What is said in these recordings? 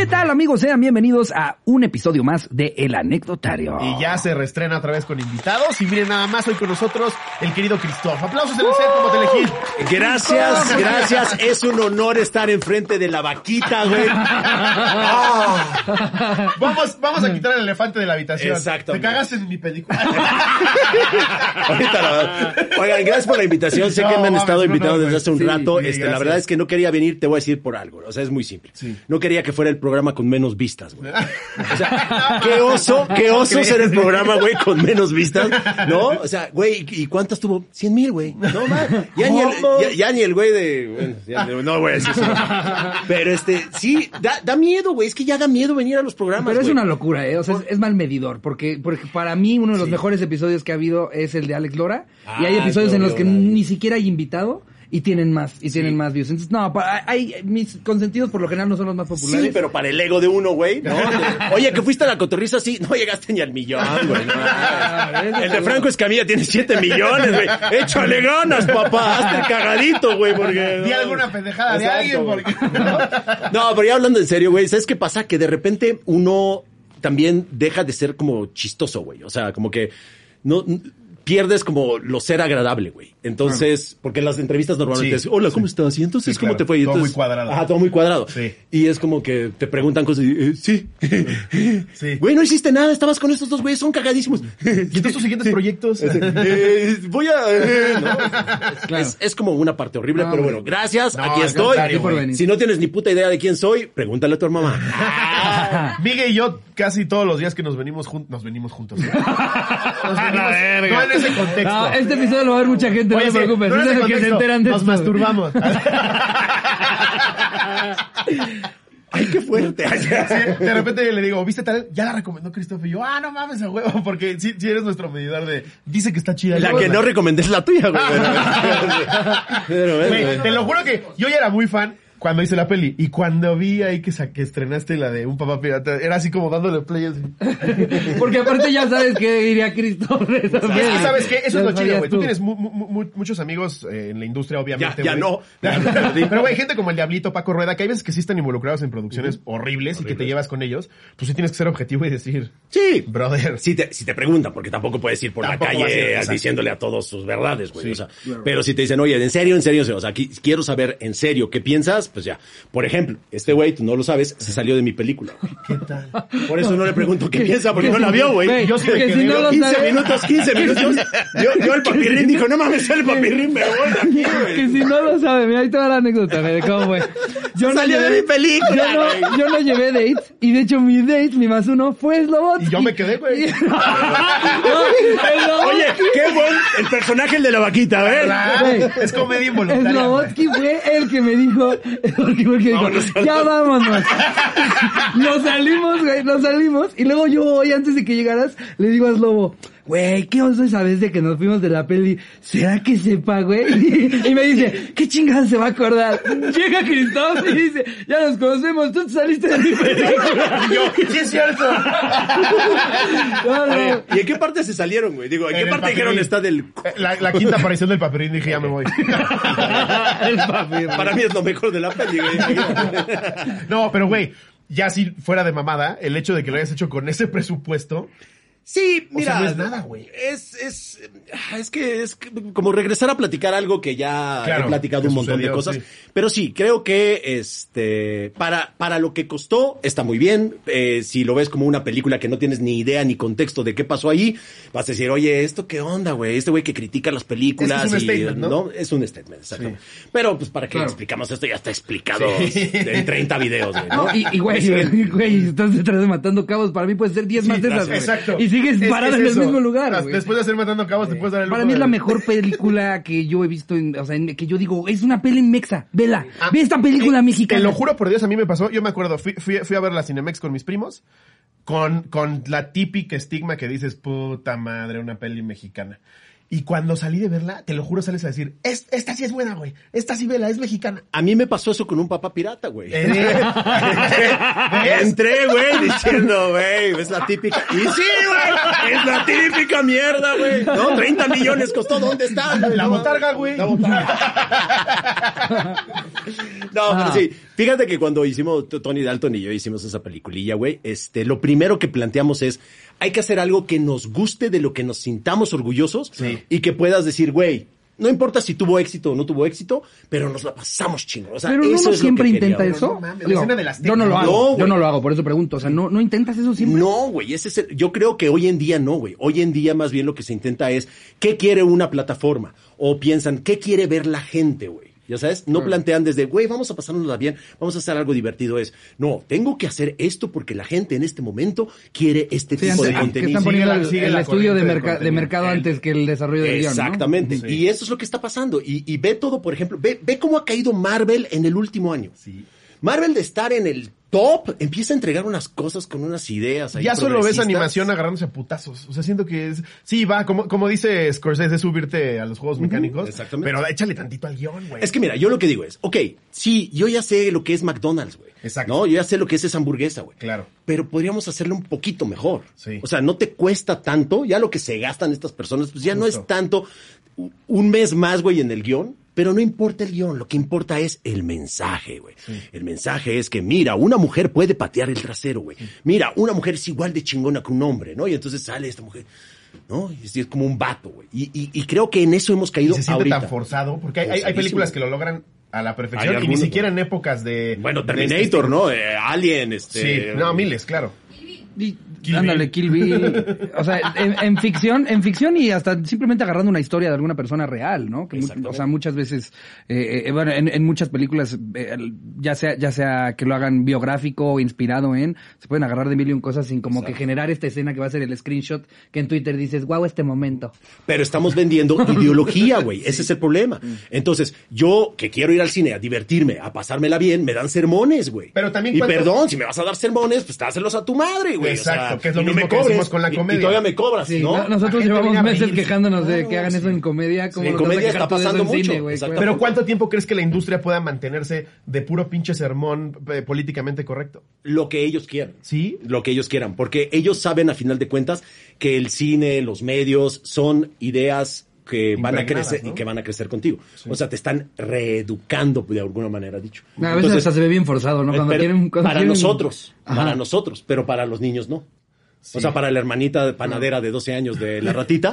¿Qué tal amigos? Sean bienvenidos a un episodio más de El Anecdotario. Y ya se reestrena otra vez con invitados. Y miren nada más hoy con nosotros el querido Cristóbal. Aplausos en el set como te elegí. Gracias, gracias. Es un honor estar enfrente de la vaquita, güey. Ah. Vamos, vamos a quitar el elefante de la habitación. Exacto. Te cagaste en mi película. Ahorita la- Oigan, gracias por la invitación. Sé No, que me han mames, estado no, invitando no, desde hace un. Sí, rato. sí, este, la verdad es que no quería venir, te voy a decir por algo. O sea, es muy simple. Sí. No quería que fuera el programa con menos vistas, güey. O sea, qué oso, qué oso ser el programa, güey, con menos vistas, ¿no? O sea, güey, ¿y cuántas tuvo? Cien mil, güey. No, man. Ya ni el, ¿Cómo? ya, ya ni el güey de, bueno, ya no- a decir eso. Pero este, sí, da, da miedo, güey. Es que ya da miedo venir a los programas, Pero es güey. una locura, ¿eh? O sea, es, es mal medidor. Porque, porque para mí uno de los mejores episodios que ha habido es el de Alex Lora. y hay Ah, episodios en los que ni siquiera hay invitado y tienen más, y tienen más views. Entonces, no, hay, mis consentidos por lo general no son los más populares. Sí, pero para el ego de uno, güey, ¿no? Oye, que fuiste a la cotorriza, sí, no llegaste ni al millón, güey. no. Ah, El de Franco Escamilla tiene siete millones, güey. Échale ganas, papá, hazte el cagadito, güey, porque... Di alguna pendejada de alguien. güey. Porque... No, pero ya hablando en serio, güey, ¿sabes qué pasa? Que de repente uno también deja de ser como chistoso, güey. O sea, como que no pierdes como lo ser agradable, güey. Entonces, porque en las entrevistas normalmente Sí, es, hola, ¿cómo sí. estás? Y entonces, Sí, ¿cómo claro. te fue? Y Todo entonces- muy cuadrado. Ajá, todo muy cuadrado. Sí. Y es como que te preguntan cosas y, eh, sí. Sí. Güey, no hiciste nada, estabas con estos dos güeyes, son cagadísimos. ¿Y entonces tus siguientes proyectos? Eh, voy a... eh, ¿no? Claro. es, es como una parte horrible, No, pero bueno, gracias, No, aquí estoy. Si no tienes ni puta idea de quién soy, pregúntale a tu mamá. Miguel y yo casi todos los días que nos venimos juntos, nos venimos juntos. ¿eh? Nos venimos, contexto. No, este episodio lo va a ver mucha gente, Oye, no te preocupes. no en es ese el que se enteran de Nos esto. masturbamos. Ay, qué fuerte. Sí, de repente le digo, ¿viste tal? Ya la recomendó Christopher. Y yo, ah, no mames a huevo, porque sí, sí eres nuestro medidor de. Dice que está chida. La que no recomendé es la tuya, güey. Pero, te lo juro que yo ya era muy fan cuando hice la peli. Y cuando vi ahí que, sa- que estrenaste la de Un Papá Pirata, era así como dándole play. Así. Porque aparte ya sabes qué diría Y es que, ¿sabes qué? Eso Ya es lo chido, güey. Tú tú. tienes mu- mu- mu- muchos amigos eh, en la industria, obviamente. Ya- ya no. Pero, güey, gente como el Diablito, Paco Rueda, que hay veces que sí están involucrados en producciones horribles y que te llevas con ellos, pues sí tienes que ser objetivo y decir, Sí, brother. Si te, si te preguntan, porque tampoco puedes ir por Tampoco la vas a ir, calle diciéndole a todos sus verdades, güey. Sí, o sea, pero si te dicen, oye, en serio, en serio, en serio, o sea, qui- quiero saber en serio qué piensas, pues ya. Por ejemplo, este güey, tú no lo sabes, se salió de mi película. ¿Qué tal? Por eso no le pregunto qué piensa, porque no la vio, güey. Yo sí que quedé, si no güey, lo 15 sabes- minutos, 15 minutos. Yo, yo el papirrín dijo, no mames, el papirrín, me voy de aquí, güey. Que si no lo sabe, mira, ahí te va la anécdota güey, de cómo fue. Yo no Salió de mi película, Yo no, yo no llevé dates, y de hecho mi date, mi más uno, fue Slobotsky. Y yo me quedé, güey. No, Oye, qué buen el personaje el de la vaquita. Güey. Es comedia involuntaria. Slobotsky fue el que me dijo, Slobotsky fue el que dijo, Vámonos. ya vámonos. Nos salimos, güey, nos salimos. Y luego yo hoy, antes de que llegaras, le digo a Slobo, güey, ¿qué oso esa vez de que nos fuimos de la peli? ¿Será que sepa, güey? Y, me dice, ¿qué chingada se va a acordar? Llega Cristóbal y dice, ya nos conocemos, tú te saliste de mi película. Y yo, sí es cierto. No, no. Oye, ¿Y en qué parte se salieron, güey? Digo, ¿en, En qué parte dijeron papirrín. está del... Eh, La, la quinta aparición del paperín dije, ya me voy. El Para mí es lo mejor de la peli, güey. No, pero güey, ya si fuera de mamada, el hecho de que lo hayas hecho con ese presupuesto, Sí, O mira. sea, no es nada, güey. Es, es, es que es como regresar a platicar algo que ya Claro, he platicado un montón sucedió, de cosas. sí. Pero sí, creo que este, para, para lo que costó, está muy bien. Eh, si lo ves como una película que no tienes ni idea ni contexto de qué pasó ahí, vas a decir, oye, ¿esto qué onda, güey? Este güey que critica las películas. Es que es un y, statement, ¿no? Es un statement, exacto. Pero pues para qué Claro. explicamos esto, ya está explicado Sí. en 30 videos, güey, ¿no? Y, y güey, güey, estás detrás de matando cabos, para mí puede ser 10 más de esas, güey. Exacto. Y sigues Es- parado es en el mismo lugar. Después de hacer Matando Cabos, te puedes dar el Para mí es la mejor película que yo he visto, en, o sea, en- que yo digo, es una peli mexa, vela, Ah, ve esta película eh, mexicana. Te lo juro por Dios, a mí me pasó. Yo me acuerdo, fui, fui, fui a ver la Cinemex con mis primos, con, con la típica estigma que dices, puta madre, una peli mexicana. Y cuando salí de verla, te lo juro, sales a decir, "Es- esta sí es buena, güey. Esta sí vela, es mexicana. A mí me pasó eso con un papá pirata, güey. Eh, Entré, güey, diciendo, güey, es la típica. Y sí, güey, es la típica mierda, güey. No, 30 millones costó, ¿dónde está? La botarga, güey. La botarga. No, Ah. pero sí. Fíjate que cuando hicimos, Tony Dalton y yo hicimos esa peliculilla, güey, este, lo primero que planteamos es, hay que hacer algo que nos guste, de lo que nos sintamos orgullosos Sí. y que puedas decir, güey, no importa si tuvo éxito o no tuvo éxito, pero nos la pasamos chingo. O sea, Pero eso uno es lo siempre que intenta eso. no mames, Digo, yo no lo No, hago, yo no lo hago, por eso pregunto. O sea, no, no intentas eso siempre. No, güey, ese es el- yo creo que hoy en día no, güey. Hoy en día más bien lo que se intenta es qué quiere una plataforma o piensan qué quiere ver la gente, güey. Ya sabes, no plantean desde, güey, vamos a pasárnosla bien, vamos a hacer algo divertido. Es, no, tengo que hacer esto porque la gente en este momento quiere este Sí, tipo antes- de que contenido. están Sigue poniendo el, el estudio de, merca- mercado El- antes que el desarrollo del guion, ¿no? Exactamente. Sí. Y eso es lo que está pasando. Y, y ve todo, por ejemplo, ve, ve cómo ha caído Marvel en el último año. Sí. Marvel de estar en el top empieza a entregar unas cosas con unas ideas. ahí Ya solo ves animación agarrándose a putazos. O sea, siento que es. Sí, va, como, como dice Scorsese, es subirte a los juegos mecánicos. exactamente. Pero échale tantito al guion, güey. Es que mira, yo lo que digo es, ok, sí, yo ya sé lo que es McDonald's, güey. Exacto. No, yo ya sé lo que es esa hamburguesa, güey. Claro. Pero podríamos hacerlo un poquito mejor. Sí. O sea, no te cuesta tanto, ya lo que se gastan estas personas, pues ya no es tanto un mes más, güey, en el guion. Pero no importa el guion, lo que importa es el mensaje, güey. El mensaje es que, mira, una mujer puede patear el trasero, güey. Mira, una mujer es igual de chingona que un hombre, ¿no? Y entonces sale esta mujer, ¿no? Y es, es como un vato, güey. Y, y- y creo que en eso hemos Y caído se siente ahorita. tan forzado. Porque hay, hay- películas que lo logran a la perfección. Hay y ni algunos, siquiera en épocas de. Bueno, de este Terminator, estilo. ¿no? Eh, Alien, este... Sí, no, miles, claro. Y- Kill ándale, Bill. Kill Bill. O sea, en, en ficción, en ficción y hasta simplemente agarrando una historia de alguna persona real, ¿no? Que mu- o sea, muchas veces, eh, eh, bueno, en, en muchas películas, eh, ya sea, ya sea que lo hagan biográfico o inspirado en, se pueden agarrar de mil y un cosas sin como que generar esta escena que va a ser el screenshot que en Twitter dices, wow, este momento. Pero estamos vendiendo ideología, güey. Ese es el problema. Entonces, yo que quiero ir al cine a divertirme, a pasármela bien, me dan sermones, güey. Pero también Y cuánto- perdón, si me vas a dar sermones, pues dáselos a tu madre, güey. O Exacto, sea, que es lo y no mismo me que cobres, decimos con la comedia. Y, todavía me cobras, Sí, ¿no? no- nosotros llevamos meses quejándonos de que hagan sí. eso en comedia, como En comedia está pasando en mucho, cine. Pero ¿cuánto tiempo crees que la industria pueda mantenerse de puro pinche sermón eh, políticamente correcto? Lo que ellos quieran. ¿Sí? Lo que ellos quieran. Porque ellos saben, a final de cuentas, que el cine, los medios, son ideas que van a crecer ¿no? y que van a crecer contigo. O sea, te están reeducando, de alguna manera dicho. A veces Entonces, hasta se ve bien forzado, ¿no? Eh, Cuando quieren, cuando para quieren- nosotros, Ajá. para nosotros, pero para los niños no. O sea, para la hermanita panadera de 12 años de la ratita,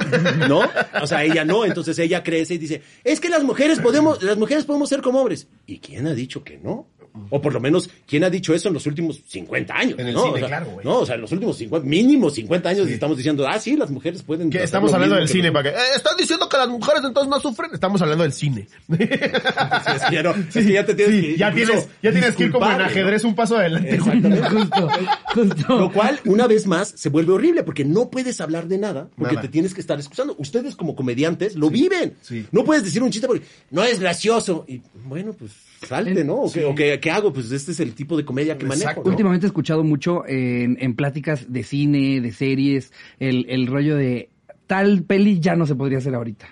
¿no? O sea, ella no, entonces ella crece y dice, es que las mujeres podemos, las mujeres podemos ser como hombres. ¿Y quién ha dicho que no? O por lo menos, ¿quién ha dicho eso en los últimos 50 años? En el ¿no? cine, O sea, claro, güey. No, o sea, en los últimos 50, mínimo 50 años Sí. estamos diciendo, ah, sí, las mujeres pueden. Que estamos hablando del cine, para que, eh, están diciendo que las mujeres entonces no sufren. Estamos hablando del cine. Sí, es que ya no, es que ya te tienes Sí, que ya tienes, ya tienes que ir como en ajedrez un paso adelante. güey. Justo, justo. Lo cual, una vez más, se vuelve horrible porque no puedes hablar de nada porque Nada. te tienes que estar excusando. Ustedes como comediantes lo viven. sí. No puedes decir un chiste porque no es gracioso. Y bueno, pues salte, ¿no? ¿O, qué, o qué- qué hago? Pues este es el tipo de comedia que manejo. Exacto. ¿no? Últimamente he escuchado mucho en, en pláticas de cine, de series, el, el rollo de tal peli ya no se podría hacer ahorita.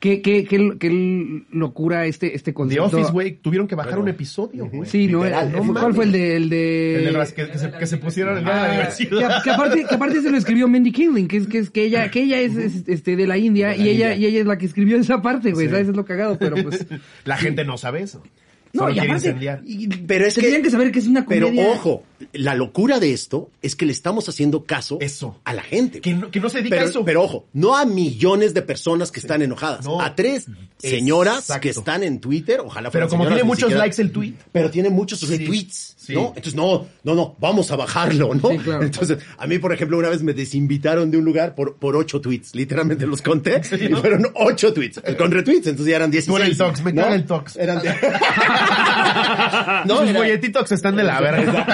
¿Qué, qué, qué, qué locura este, este The concepto? Office, güey, tuvieron que bajar Bueno. un episodio, güey. Sí, ¿no? Literal, no ¿Cuál fue el de...? El El de... de las que, que se, que se pusieron el día de la Ah, que, diversidad. que aparte, que aparte se lo escribió Mandy Killing, que es que, es que ella, que ella es, es, este de la India De la y ella, y ella es la que escribió esa parte, güey, Sí. ¿sabes? Es lo cagado, pero pues. La gente no sabe eso. No, Solo y aparte, incendiar. y- Pero es que- tendrían que saber que es una Pero comedia. ojo, la locura de esto es que le estamos haciendo caso Eso. a la gente. Que no, que no se dedica Pero, a eso. pero ojo, no a millones de personas que están enojadas, No. a tres señoras Exacto. que están en Twitter, ojalá Pero como tiene muchos siquiera- likes el tweet. pero tiene muchos Sí, retweets, sí. ¿no? Entonces, no, no, no, vamos a bajarlo, ¿no? Sí, claro. Entonces, a mí, por ejemplo, una vez me desinvitaron de un lugar por, por ocho tweets, literalmente los conté, y fueron ocho tweets, con retweets, entonces ya eran 16. Tú el Tox, me el Tox. Eran de... No, Sus era- folletitos están de la verga.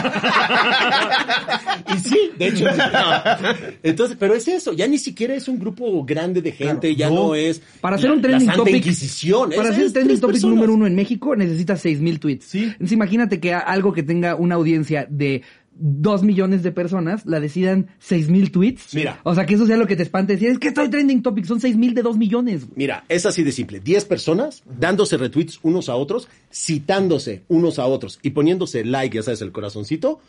Y sí, de hecho. No. Entonces, pero es eso, ya ni siquiera es un grupo grande de gente, ya no, no. es Para hacer un trending topic. Inquisición. Para hacer es trending topic personas. número uno en México necesitas seis mil tweets. Sí. Entonces imagínate que algo que tenga una audiencia de dos millones de personas la decidan seis mil tweets. Mira. O sea que eso sea lo que te espante. Decir, es que estoy trending topic, son seis mil de dos millones. Mira, es así de simple. 10 personas dándose retweets unos a otros, citándose unos a otros y poniéndose like, ya sabes, el corazoncito.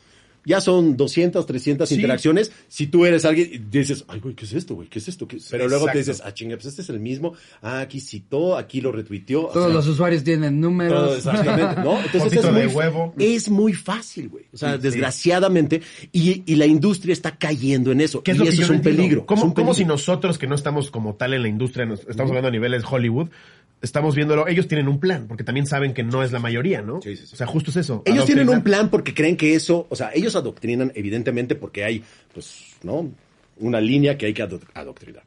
Ya son 200, 300 Sí. interacciones. Si tú eres alguien, y dices, ay, güey, ¿qué es esto, güey? ¿Qué es esto? ¿Qué-?" Pero luego te dices, ah, chinga, pues este es el mismo. Ah, aquí citó, aquí lo retuiteó. O Todos sea, los usuarios tienen todo números. exactamente, ¿no? Entonces Fotito es muy, de huevo. es muy fácil, güey. O sea, desgraciadamente, y, y la industria está cayendo en eso. ¿Qué es y lo que eso yo es un peligro. ¿Cómo, es un cómo si nosotros que no estamos como tal en la industria, nos- estamos hablando a niveles Hollywood, estamos viéndolo, ellos tienen un plan, porque también saben que no es la mayoría, ¿no? Sí, sí, sí. O sea, justo es eso. Ellos tienen un plan porque creen que eso, o sea, ellos adoctrinan evidentemente porque hay, pues, ¿no? Una línea que hay que ado- adoctrinar.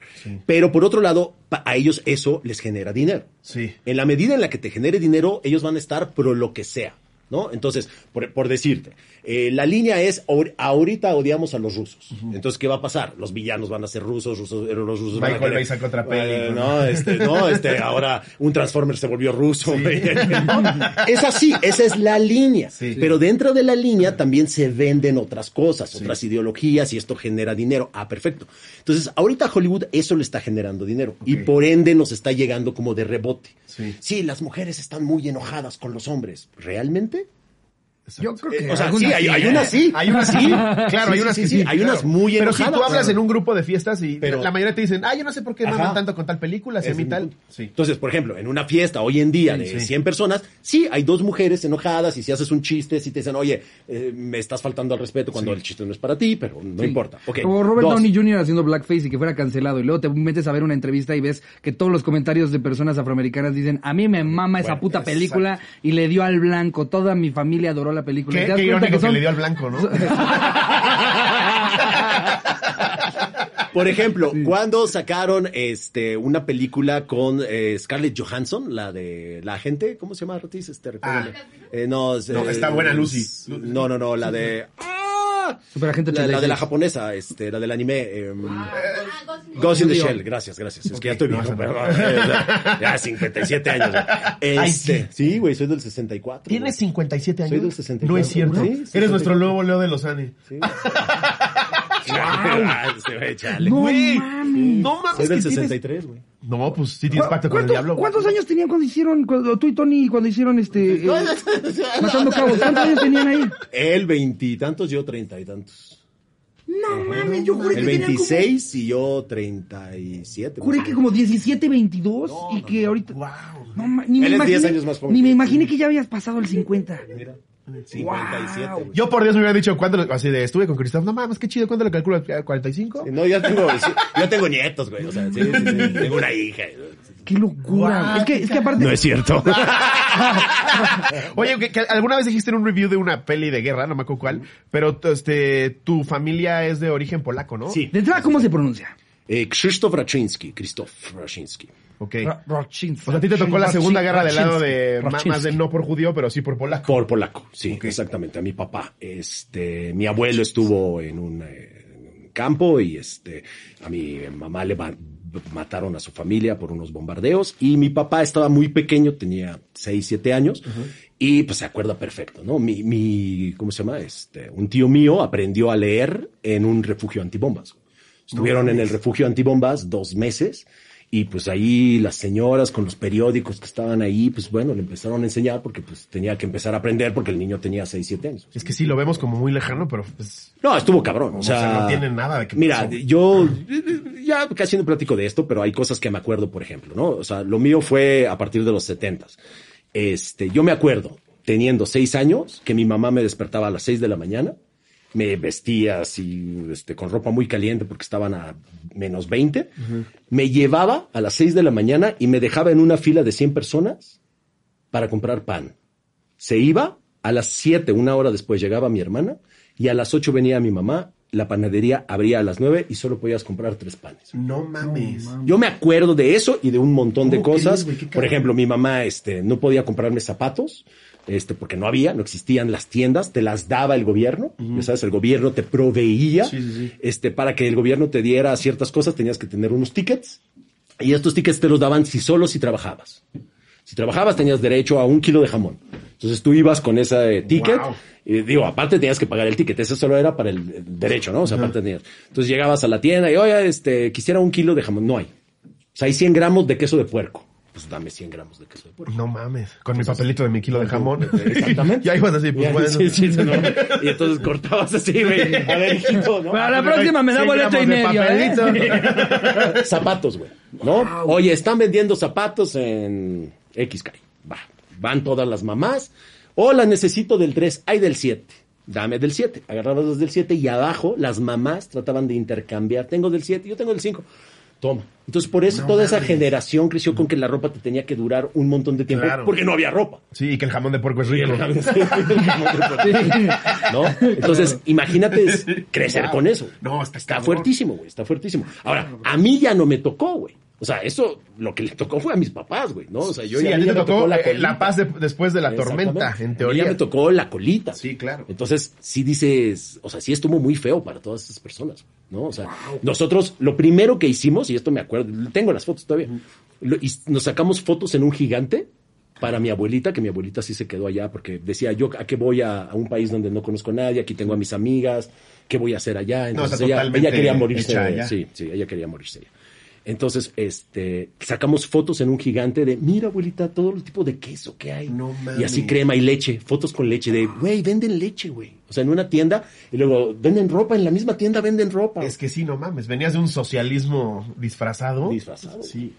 Pero por otro lado, a ellos eso les genera dinero. Sí. En la medida en la que te genere dinero, ellos van a estar pro lo que sea, ¿no? Entonces, por, por decirte, eh, la línea es, ahor- ahorita odiamos a los rusos. Entonces, ¿qué va a pasar? Los villanos van a ser rusos, rusos eh, los rusos van a Michael querer- Bay sacó otra peli, Eh, ¿no? este, no, este, ahora un Transformer se volvió ruso. güey. es así, esa es la línea. Sí. Pero dentro de la línea también se venden otras cosas, otras ideologías y esto genera dinero. Ah, perfecto. Entonces, ahorita Hollywood eso le está generando dinero y por ende nos está llegando como de rebote. Sí. las mujeres están muy enojadas con los hombres. ¿Realmente? Yo creo que Eh, o sea, sí, hay, hay ¿eh? unas sí. Hay unas sí, claro, hay unas sí, que sí, sí. hay claro. unas muy Pero si tú hablas Claro. en un grupo de fiestas y Pero- la mayoría te dicen, ah, yo no sé por qué maman tanto con tal película, si a Es mí mi tal. Sí. Entonces, por ejemplo, en una fiesta hoy en día Sí, de sí. 100 personas, sí, hay dos mujeres enojadas y si haces un chiste, si te dicen, oye, eh, me estás faltando al respeto cuando el chiste no es para ti, pero no importa. Ok. O Robert Dos. Downey Jr. haciendo blackface y que fuera cancelado. Y luego te metes a ver una entrevista y ves que todos los comentarios de personas afroamericanas dicen, a mí me mama esa Bueno, puta exacto. película y le dio al blanco. Toda mi familia adoró la película. Qué, ¿Te das qué irónico que, son- le dio al blanco, ¿no? Por ejemplo, cuando sacaron este una película con eh, Scarlett Johansson, la de la gente, ¿cómo se llama Ortiz? Este, recuérdame. Eh, no, es, No, eh, está buena Lucy. es- No, no, no, la de ¡Ah! Superagente la, la de 86. la japonesa, este, la del anime. eh, Ah, Ghost in the. Shell, gracias, gracias. Es que ya estoy no viejo, perdón. Eh, ya, ya 57 años. güey. Ay, Este, sí, güey, soy del 64. Tienes güey. 57 años. Soy del 64. No es cierto. Sí, Eres 64. nuestro nuevo Leo de Lozane. Sí. Güey, chale. No Güey, mames. No mames. Soy del que tienes- 63, güey. No, pues sí tienes ¿Cu- pacto con el ¿Cuántos, diablo. güey. cuántos años tenían cuando hicieron, cuando, tú y Tony, cuando hicieron este, eh, Matando Cabos? ¿Cuántos años tenían ahí? Él veintitantos, yo treinta y tantos. No mames, yo juré que El tenían 26 y yo 37. como, juré que como 17, 22 y que ahorita... Wow. No, ma- ni me Él es 10 imaginé, años más joven ni que me yo. imaginé que ya habías pasado el 50. Mira, 57. Wow. Yo por Dios me hubiera dicho, ¿cuándo? lo- Así de, estuve con Cristóbal. No mames, qué chido. ¿Cuándo lo calculas? ¿45? No, ya tengo, sí, ya tengo nietos, güey. O sea, sí, sí, sí, tengo una hija. Qué locura. Guau, es que, es que aparte... cierto. Oye, que, que alguna vez dijiste en un review de una peli de guerra, no me acuerdo cuál, pero este, tu familia es de origen polaco, ¿no? Sí. De entrada, ¿cómo se pronuncia? Eh, Krzysztof Raczynski, Krzysztof Raczynski. Ok. Ra- Rochinski. O sea, a ti te tocó la segunda guerra del lado de, más de no por judío, pero sí por polaco. Por polaco, sí, exactamente. A mi papá. Este, mi abuelo estuvo en un eh, campo y este, a mi mamá le ma- mataron a su familia por unos bombardeos y mi papá estaba muy pequeño, tenía 6, 7 años y pues se acuerda perfecto, ¿no? Mi, mi, ¿cómo se llama? Este, un tío mío aprendió a leer en un refugio antibombas. Estuvieron en el refugio antibombas dos meses y pues ahí las señoras con los periódicos que estaban ahí, pues bueno, le empezaron a enseñar porque pues tenía que empezar a aprender porque el niño tenía 6, 7 años. Es que sí, lo vemos como muy lejano, pero pues, No, estuvo cabrón. O O sea, sea, no tiene nada de que Mira, pasó. yo ya casi no platico de esto, pero hay cosas que me acuerdo, por ejemplo, ¿no? O sea, lo mío fue a partir de los setentas. Este, yo me acuerdo, teniendo seis años, que mi mamá me despertaba a las seis de la mañana, me vestía así, este, con ropa muy caliente porque estaban a menos 20, me llevaba a las seis de la mañana y me dejaba en una fila de 100 personas para comprar pan. Se iba, a las 7, una hora después llegaba mi hermana y a las 8 venía mi mamá, la panadería abría a las 9 y solo podías comprar tres panes. no mames. Yo me acuerdo de eso y de un montón de ¿Cómo cosas. crees, Por ejemplo, mi mamá este, no podía comprarme zapatos. Este, porque no había, no existían las tiendas, te las daba el gobierno, ya sabes, el gobierno te proveía, Sí, sí, sí. este, para que el gobierno te diera ciertas cosas, tenías que tener unos tickets, y estos tickets te los daban si solo si trabajabas. Si trabajabas tenías derecho a un kilo de jamón. Entonces tú ibas con ese eh, ticket, Wow. y digo, aparte tenías que pagar el ticket, eso solo era para el, el derecho, ¿no? O sea, aparte tenías. Entonces llegabas a la tienda y, oye, este, quisiera un kilo de jamón. No hay. O sea, hay 100 gramos de queso de puerco. Pues dame 100 gramos de queso de puerco. No mames. Con mi papelito de mi kilo de jamón. Exactamente. ya ibas así, pues Ya, bueno. sí, sí, sí, no. Y entonces cortabas así, güey. A ver, hijito, ¿no? Para la próxima me da boleto y medio, ¿eh? papelito. zapatos, güey. ¿No? Oye, están vendiendo zapatos en XK. Va. Van todas las mamás. Hola, necesito del 3. Hay del 7. Dame del 7. Agarrabas los del 7 y abajo las mamás trataban de intercambiar. Tengo del 7, yo tengo del 5. Toma. Entonces, por eso toda esa generación creció con que la ropa te tenía que durar un montón de tiempo Claro. porque no había ropa. Sí, y que el jamón de puerco es rico. ¿No? Entonces, imagínate crecer con eso. No, está está fuertísimo, güey, está fuertísimo. Ahora, a mí ya no me tocó, güey. O sea, eso, lo que le tocó fue a mis papás, güey, ¿no? O sea, yo sí, ya a me tocó eh, colita. la paz de- después de la tormenta, en A mí teoría. Ya me tocó la colita. Sí, claro. Entonces, sí dices, o sea, sí estuvo muy feo para todas estas personas, ¿no? O sea, nosotros, lo primero que hicimos, y esto me acuerdo, tengo las fotos todavía, lo- y nos sacamos fotos en un gigante para mi abuelita, que mi abuelita sí se quedó allá, porque decía, yo a qué voy a, a un país donde no conozco a nadie, aquí tengo a mis amigas, ¿qué voy a hacer allá? Entonces ella, ella quería morirse, allá. sí, sí, ella quería morirse allá. Entonces, este, sacamos fotos en un gigante de, mira, abuelita, todo el tipo de queso que hay. No y así crema y leche, fotos con leche de, güey, venden leche, güey. O sea, en una tienda, y luego venden ropa, en la misma tienda venden ropa. Es que sí, no mames. Venías de un socialismo disfrazado. disfrazado. Sí.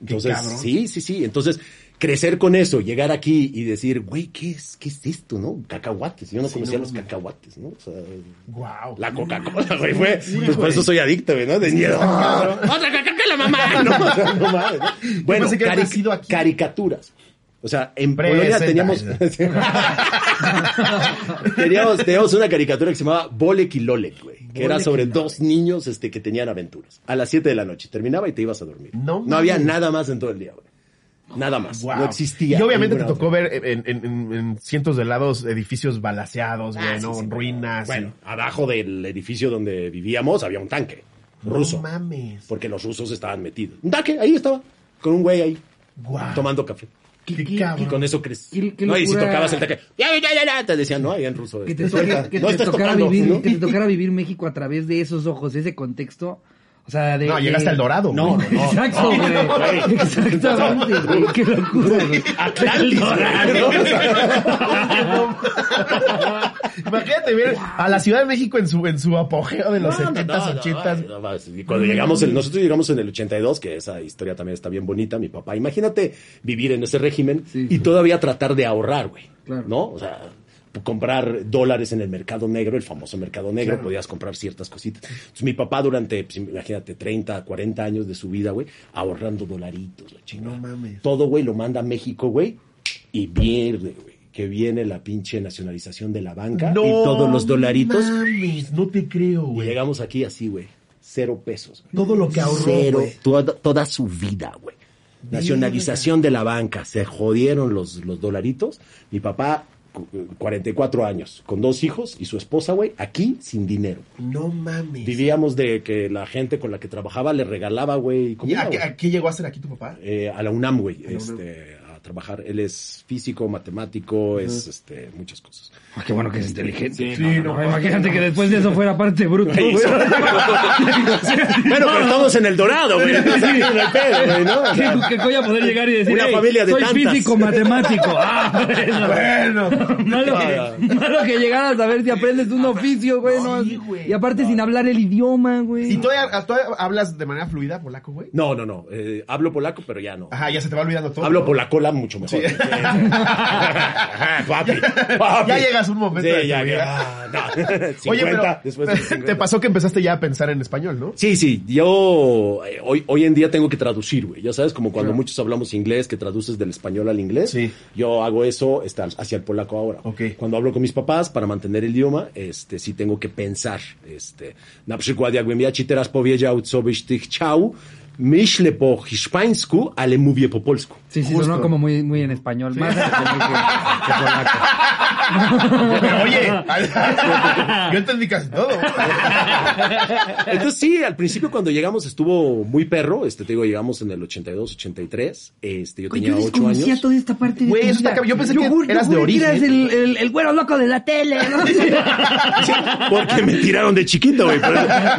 Entonces, sí, sí, sí. Entonces, crecer con eso, llegar aquí y decir, güey, ¿qué es, qué es esto, no? Cacahuates. Yo no conocía no los cacahuates, ¿no? O sea, Wow. la Coca-Cola, güey, fue. Pues por eso soy adicto, güey, ¿no? De miedo. Otra Coca-Cola, mamá. No, o sea, no mames, ¿no? Bueno, que había cari- aquí. caricaturas. O sea, en. Polonia teníamos, teníamos, teníamos una caricatura que se llamaba Bolek y Lolek, güey. Que era Bolek sobre dos niños este, que tenían aventuras. A las 7 de la noche. Terminaba y te ibas a dormir. No había mames. nada más en todo el día, güey. Nada más. Wow. No existía. Y obviamente te tocó otra. ver en, en- en- en cientos de lados edificios balaseados, güey, Ah, ¿no? sí, sí. Ruinas. Bueno, abajo del edificio donde vivíamos había un tanque ruso. No mames. porque los rusos estaban metidos. Un tanque, ahí estaba. Con un güey ahí. Tomando café. Qué ¿Qué- cabrón. Y con eso crees. Qué- qué no, y si tocabas el tanque, ya, ya, ya, ya, te decían, no, ahí en ruso. Que te, este, toque- que no te tocara tocando, vivir, ¿no? que te tocara vivir México a través de esos ojos, ese contexto. O sea, de. No, llegaste de- al Dorado. No, no, no. Exacto, no, güey. Exactamente, güey. Qué locura, güey. Atlantis, Imagínate ver a la Ciudad de México en su, en su apogeo de los No, 70s, no, no, 80s. no, no, y cuando llegamos, en- nosotros llegamos en el 82, que esa historia también está bien bonita, mi papá. Imagínate vivir en ese régimen Sí, y sí. todavía tratar de ahorrar, güey. Claro. ¿No? O sea, comprar dólares en el mercado negro, el famoso mercado negro, Claro. podías comprar ciertas cositas. Entonces mi papá durante, pues, imagínate, 30, 40 años de su vida, güey, ahorrando dolaritos, la chingada. No mames. Todo, güey, lo manda a México, güey, y pierde, güey. Que viene la pinche nacionalización de la banca y todos los dolaritos. mames, no te creo, Y güey. llegamos aquí así, güey. Cero pesos. Todo lo que ahorró, Cero. Toda, toda su vida, güey. Nacionalización de la banca. Se jodieron los, los dolaritos. Mi papá, 44 años, con dos hijos y su esposa, güey, aquí sin dinero. No mames. Vivíamos de que la gente con la que trabajaba le regalaba, güey, ¿Y a, qué, a qué llegó a hacer aquí tu papá? Eh, a la UNAM, güey, este, trabajar. Él es físico, matemático, es este, muchas cosas. Ah, Qué bueno que es inteligente. Sí, no, No, imagínate que después de eso fuera parte bruto. Bueno, pero estamos en el dorado, güey. No ¿no? Que, voy a poder llegar y decir, Una "Hey, familia de soy tantas". físico, matemático. Ah, bueno. Malo que, malo que llegaras a ver si aprendes un oficio, güey. No, Sí, güey. y aparte sin hablar el idioma, güey. ¿Y todavía, todavía hablas de manera fluida polaco, güey? No, no, no. eh, hablo polaco, pero ya no. Ajá, ya se te va olvidando todo. Hablo ¿no? polacola mucho mejor. Sí. Papi, papi. Ya llegas un momento Sí, de ya, ya, no. 50, Oye, pero después de 50. te pasó que empezaste ya a pensar en español, ¿no? Sí, sí, yo eh, hoy, hoy en día tengo que traducir, güey. Ya sabes, como cuando muchos hablamos inglés, que traduces del español al inglés. Sí. Yo hago eso este, hacia el polaco ahora. Ok. Cuando hablo con mis papás para mantener el idioma, este, sí tengo que pensar. Este, na przykład, jakbym ja ci teraz powiedział, co byś ty chciał, myślę po hiszpańsku, ale mówię po polsku. Sí, sí, Justo. sonó como muy, muy en español. Más que, que polaco. Pero oye, yo entendí casi todo. Entonces sí, al principio cuando llegamos estuvo muy perro, este te digo, llegamos en el 82, 83, este yo tenía yo 8 desconocía años. toda esta parte de Güey, eso está. Yo pensé que juro- eras de que eras origen. el, el, el güero loco de la tele, ¿no? Sí, porque me tiraron de chiquito, güey.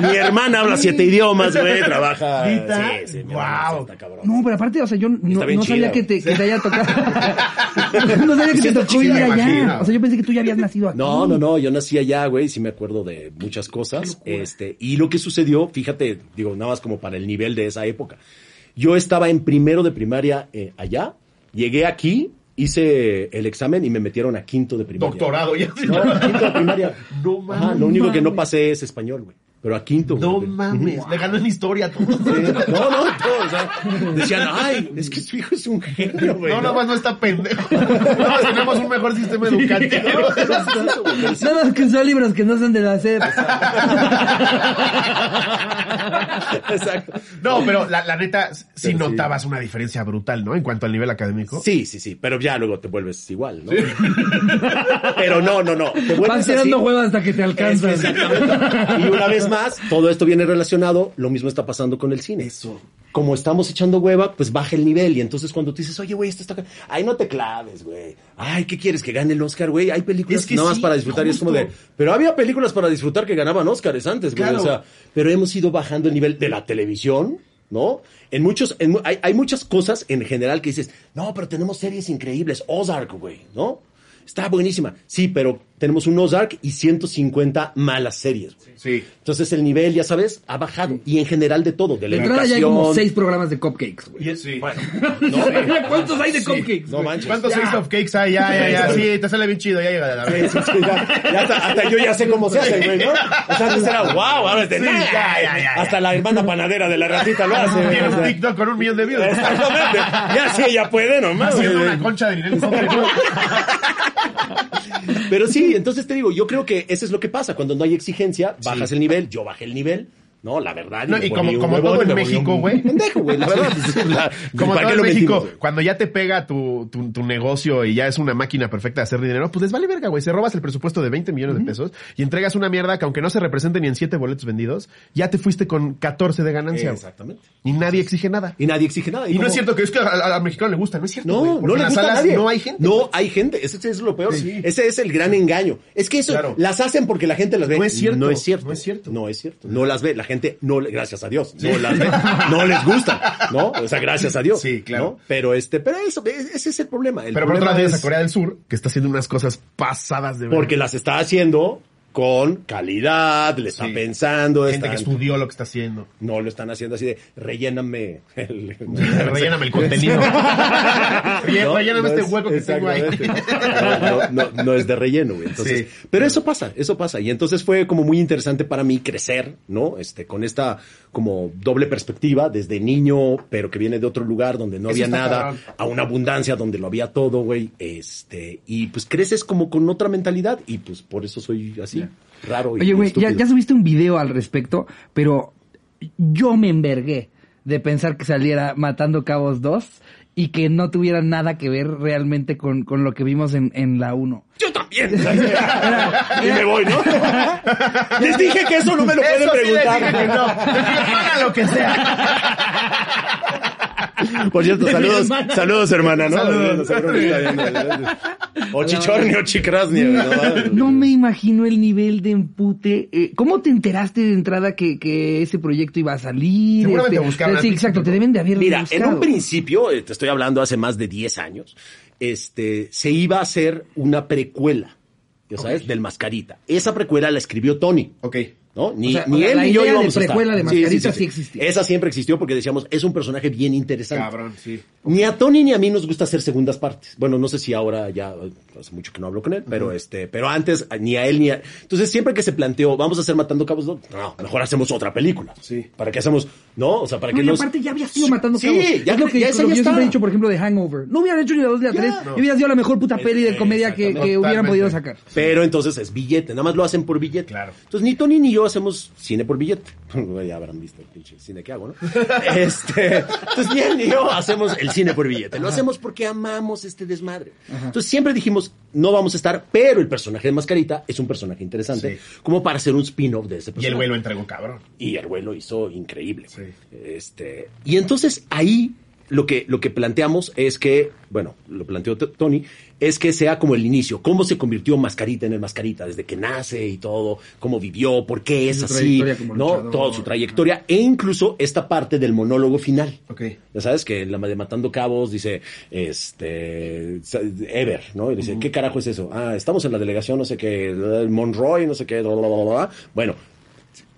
Mi hermana habla siete idiomas, güey, trabaja. Sí, sí, mi Guau. está cabrón. No, pero aparte, o sea, yo no sabía que te, que te haya tocado. no sabía que Sí te tocó ir allá. O sea, yo pensé que tú ya habías nacido aquí. No, no, no, yo nací allá, güey, sí me acuerdo de muchas cosas. Este, y lo que sucedió, fíjate, digo, nada más como para el nivel de esa época. Yo estaba en primero de primaria eh, allá, llegué aquí, hice el examen y me metieron a quinto de primaria. Doctorado ya. No, quinto de primaria. No Ajá, mames. lo único que no pasé es español, güey. Pero a quinto, No güey. mames. Le ganó en historia todo. Sí, No, no, todo, o sea, decían, ay, es que su hijo es un genio, güey. No, nada más no está pendejo. Más tenemos un mejor sistema educativo. Nada más que son libros que no son de la SEP. Exacto. No, pero la, la neta, sí Pero sí. notabas una diferencia brutal, ¿no? En cuanto al nivel académico. Sí, sí, sí, pero ya luego te vuelves igual, ¿no? Pero no, no, no. Te Vas vuelves tirando así. huevas hasta que te alcanzan. Exactamente. Y una vez más, todo esto viene relacionado, lo mismo está pasando con el cine. Eso. Como estamos echando hueva, pues baja el nivel. Y entonces cuando tú dices, oye, güey, esto está... acá", Ay, no te claves, güey. Ay, ¿qué quieres? ¿Que gane el Oscar, güey? Hay películas Es que nada más sí, para disfrutar. Y es como de... Pero había películas para disfrutar que ganaban Oscars antes, güey. Claro. O sea, pero hemos ido bajando el nivel de la televisión, ¿no? En muchos... en hay, hay muchas cosas en general que dices, no, pero tenemos series increíbles. Ozark, güey, ¿no? Está buenísima. Sí, pero tenemos un Ozark y 150 malas series, güey. Sí. Entonces el nivel, ya sabes, ha bajado. Y en general de todo, de la entrada ya hay como seis programas de cupcakes, güey. Y sí. ¿Cuántos hay de Sí. cupcakes? No manches. ¿Cuántos Ace of Cakes hay? Ya, ya, ya. Sí, te sale bien chido. Ya llega la Sí, vez. sí, sí, ya, ya hasta, hasta yo ya sé cómo se hace, güey, ¿no? O sea, antes era, wow, ahora es de, Sí, "Nah". ya, ya, ya, ya. Hasta la hermana panadera de la ratita lo hace. Tiene un. TikTok con un millón de views. Exactamente. Ya sí, ella puede nomás. Haciendo una concha de ¿no? Pero sí, entonces te digo, yo creo que eso es lo que pasa. Cuando no hay exigencia, bajas el nivel, yo bajé el nivel. No, la verdad. No, y como- un como todo en México, güey. Pendejo, güey, la verdad. la- Como ¿para todo en México, cuando ya te pega tu, tu, tu negocio y ya es una máquina perfecta de hacer dinero, pues les vale verga, güey. Se robas el presupuesto de 20 millones de pesos y entregas una mierda que aunque no se represente ni en 7 boletos vendidos, ya te fuiste con 14 de ganancia. Exactamente. Y nadie exige nada. Y nadie exige nada. Y no es cierto que es que al, al- al mexicano le gusta, no es cierto. No, porque no le gusta a nadie. no hay gente. No hay gente. Ese es lo peor. Sí. Ese es el gran engaño. Es que eso Claro. las hacen porque la gente las ve. No es cierto. No es cierto. No es cierto. No es cierto. No las ve. La gente no, gracias a Dios, no las ve. No les gusta, ¿no? O sea, gracias a Dios. Sí, claro. ¿no? Pero este, pero eso, ese es el problema. El Pero por problema lado tienes es a Corea del Sur, que está haciendo unas cosas pasadas de verga. porque las está haciendo con calidad, le está Sí. pensando, gente que están- estudió lo que está haciendo. no lo están haciendo así de relléname el, Relléname el contenido. ¿no? Relléname No este es- hueco que tengo ahí. No, no, no, es de relleno, güey. Entonces, Sí. pero eso pasa, eso pasa. Y entonces fue como muy interesante para mí crecer, ¿no? Este, con esta como doble perspectiva, desde niño, pero que viene de otro lugar donde no Eso había nada, a una abundancia donde lo había todo, güey. Este, y pues creces como con otra mentalidad y pues por eso soy así, raro. y Oye, güey, ya, subiste un video al respecto, pero yo me envergué de pensar que saliera Matando Cabos 2 y que no tuviera nada que ver realmente con, con lo que vimos en, en la 1. Yo también. y me voy, ¿no? Les dije que eso no me lo pueden Eso sí les preguntar. dije que no. Les dije, "Haga lo que sea. Por cierto, saludos, hermana. saludos, hermana, ¿no? Saludos. O Chichorni o Chicrasni. ¿no? No me imagino el nivel de empute. Eh, ¿Cómo te enteraste de entrada que, que ese proyecto iba a salir? Este, Seguramente buscaron al Sí, exacto, te deben de haber Mira, en un principio, eh, te estoy hablando hace más de 10 años, este, se iba a hacer una precuela, ya sabes, del Mascarita. Esa precuela la escribió Tony. Ok. ¿No? Ni, O sea, ni o sea, él la ni yo idea de íbamos a estar. precuela de Mascarita sí existía. Esa siempre existió porque decíamos, es un personaje bien interesante. Cabrón, sí. Ni a Tony ni a mí nos gusta hacer segundas partes. Bueno, no sé si ahora ya hace mucho que no hablo con él, pero este, pero antes ni a él ni a. Entonces siempre que se planteó, vamos a hacer Matando Cabos, no, no, mejor hacemos otra película. Sí. ¿Para qué hacemos? No, o sea, para No, nos. aparte ya había sido matando Sí, cabos. ya- es lo que, ya lo ya yo siempre he dicho, por ejemplo, de Hangover. No hubieran hecho ni la 2 ni la 3. no. Y hubiera sido la mejor puta peli de comedia que, hubieran podido sacar. Pero entonces es billete, nada más lo hacen por billete. Claro. Entonces ni Tony ni yo yo hacemos cine por billete. ya habrán visto el pinche cine que hago, ¿no? este, entonces Diana y yo hacemos el cine por billete. Lo hacemos porque amamos este desmadre. Entonces siempre dijimos, no vamos a estar, pero el personaje de Mascarita es un personaje interesante, Sí. como para hacer un spin-off de ese Y personaje. el güey lo entregó cabrón. Y el güey lo hizo increíble. Sí. Este, y entonces ahí lo que, lo que planteamos es que, bueno, lo planteó Tony, es que sea como el inicio, cómo se convirtió Mascarita en el Mascarita, desde que nace y todo, cómo vivió, por qué es Su así, ¿no? luchador. Toda su trayectoria, e incluso esta parte del monólogo final. Ok. Ya sabes que en la de Matando Cabos dice, este, Ever, ¿no? Y dice, ¿qué carajo es eso? Ah, estamos en la delegación, no sé qué, Monroy, no sé qué, bla, bla, bla, bla. Bueno,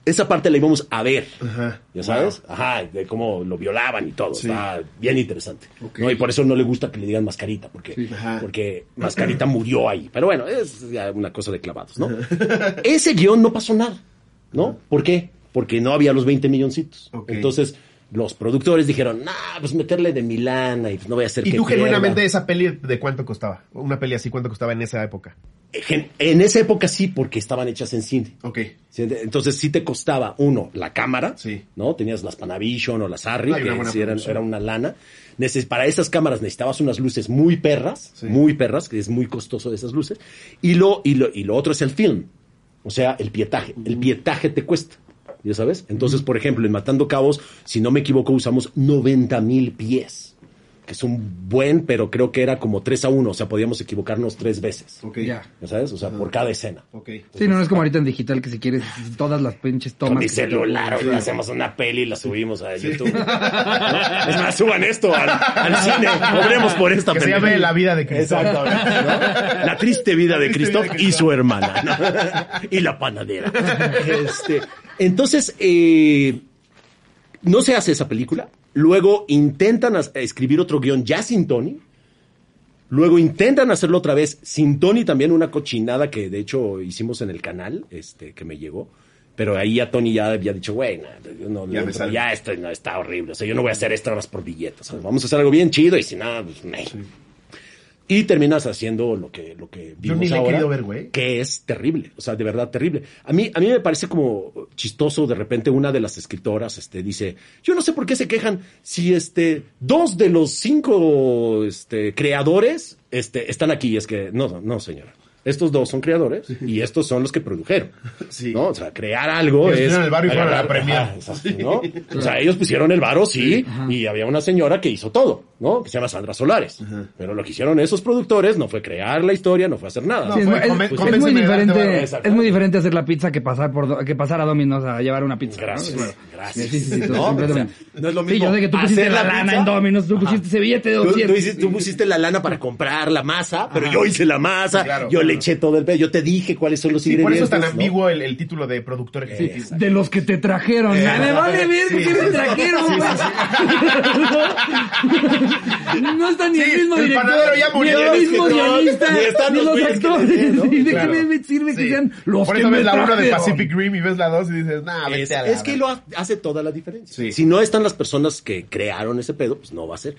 esa parte la íbamos a ver, Ajá. ¿ya sabes? Ajá, de cómo lo violaban y todo, Sí. está bien interesante. ¿no? Y por eso no le gusta que le digan Mascarita, porque, porque Mascarita murió ahí. Pero bueno, es ya una cosa de clavados, ¿no? Ese guion no pasó nada, ¿no? ¿Por qué? Porque no había los 20 milloncitos. Entonces, los productores dijeron, nah, pues meterle de Milana y pues no voy a hacer ¿Y que tú genuinamente pierda". esa peli de cuánto costaba? Una peli así, ¿cuánto costaba en esa época? Gen- En esa época sí, porque estaban hechas en cine. Ok. Entonces sí te costaba, uno, la cámara, Sí. ¿no? Tenías las Panavision o las que sí eran- era una lana. Neces- para esas cámaras necesitabas unas luces muy perras, Sí. muy perras, que es muy costoso de esas luces. Y lo, y lo, y lo otro es el film, o sea, el pietaje. El pietaje te cuesta, ¿ya sabes? Entonces, por ejemplo, en Matando Cabos, si no me equivoco, usamos 90 mil pies. Que es un buen, pero creo que era como 3 a 1, o sea, podíamos equivocarnos tres veces. Ok. Ya. ¿Ya sabes? O sea, por cada escena. Ok. Sí, no, no es como ahorita en digital que si quieres todas las pinches tomas. Con mi que- celular, hacemos una peli y la subimos a YouTube. ¿No? Es más, suban esto al, al cine. Cobremos por esta Que se película. llame La vida de Cristo. Exactamente. ¿no? La triste vida de triste Christoph vida de y su hermana. ¿no? Y la panadera. Este, entonces, eh, no se hace esa película. Luego intentan escribir otro guion ya sin Tony. Luego intentan hacerlo otra vez sin Tony también, una cochinada que de hecho hicimos en el canal, este, que me llegó. Pero ahí ya Tony ya había dicho, güey, no, Ya no, me salgo. ya esto no, está horrible. O sea, yo no voy a hacer esto nada más por billetes. ¿sabes? Vamos a hacer algo bien chido y si nada, pues, meh. Y terminas haciendo lo que, lo que Yo vimos ni la he ahora, querido ver, güey. Que es terrible. O sea, de verdad terrible. A mí, a mí me parece como chistoso. De repente una de las escritoras, este, dice, yo no sé por qué se quejan si, este, dos de los cinco, este, creadores, este, están aquí. Es que, no, no, señora. Estos dos son creadores y estos son los que produjeron. Sí. ¿no? O sea, crear algo Ellos es... el varo y fueron a la exacto, ¿no? O sea, ellos pusieron el varo, sí, y había una señora que hizo todo, ¿no? Que se llama Sandra Solares. Pero lo que hicieron esos productores no fue crear la historia, no fue hacer nada. No, Sí, es, fue muy- es- es diferente, es muy diferente hacer la pizza que pasar por do- que pasar a Domino's a llevar una pizza. ¿no? Gracias, Claro. Gracias. Sí, sí, sí, tú, No, o sea, no es lo Sí, mismo yo sé que tú pusiste la, la lana en Domino's, tú pusiste ese billete de Tú, tú 200. hiciste- tú pusiste la lana para comprar la masa, pero yo hice la masa, Claro, yo claro. le eché todo el pedo, yo te dije cuáles son los Sí, por eso ingredientes. es tan ¿no? ambiguo el, el título de productor ejecutivo. De los que te trajeron. Ya me vale ver sí, que me sí. trajeron, güey. No está ni Sí, el mismo el director, panadero ya murió, ni el mismo guionista, ni están ni los los güeyes que actores. le- ¿no? ¿Y ¿De qué me sirve que Sí. sean los Por que eso me ves la 1 de? Pacific Rim y ves la 2 y dices, nah, vete Es, a la es que verga". lo ha- hace toda la diferencia. Sí. Si no están las personas que crearon ese pedo, pues no va a ser.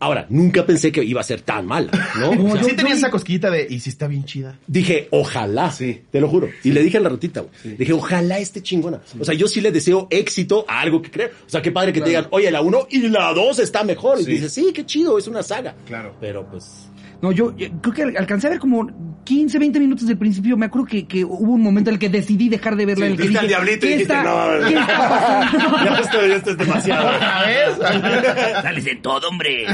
Ahora, nunca pensé que iba a ser tan mala, ¿no? No, O sea, sí yo- tenía esa cosquillita de, y si está bien chida. dije, ojalá, Sí. te lo juro. Y le dije a la ratita, güey. Dije, ojalá esté chingona. O sea, yo sí le deseo éxito a algo que creo. O sea, qué padre que te digan, oye, la 1 y la 2 está mejor. Y dices, sí, qué chido, es una saga. Claro. Pero pues. No, yo, yo creo que al- alcancé a ver como 15, 20 minutos del principio. Me acuerdo que, que hubo un momento en el que decidí dejar de verla. en el que viste al dije, diablito y ¿qué dijiste, está- no, ¿qué está pasando? ya esto, ya esto es demasiado. Sales de todo, hombre.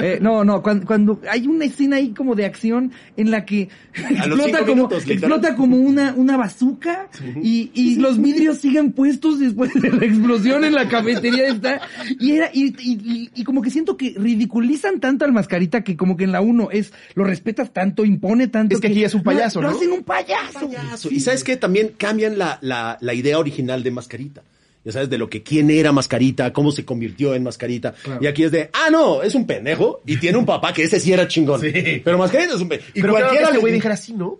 Eh, no, no, cuando, cuando hay una escena ahí como de acción en la que explota como, minutos, explota como una, una bazooka y, y los vidrios siguen puestos después de la explosión en la cafetería esta. Y era, y, y, y- y como que siento que ridiculizan tanto al mascarita que como que en la uno es, lo respetas tanto, impone tanto. Es que aquí es un payaso, lo, ¿no? Lo hacen un payaso. payaso. Y sabes que también cambian la, la, la idea original de Mascarita. Ya sabes, de lo que quién era Mascarita, cómo se convirtió en Mascarita. Claro. Y aquí es de, ah, no, es un pendejo y tiene un papá que ese sí era chingón. Sí. Pero Mascarita es un pendejo. Y Pero que cualquiera este le- güey dijera así, ¿no?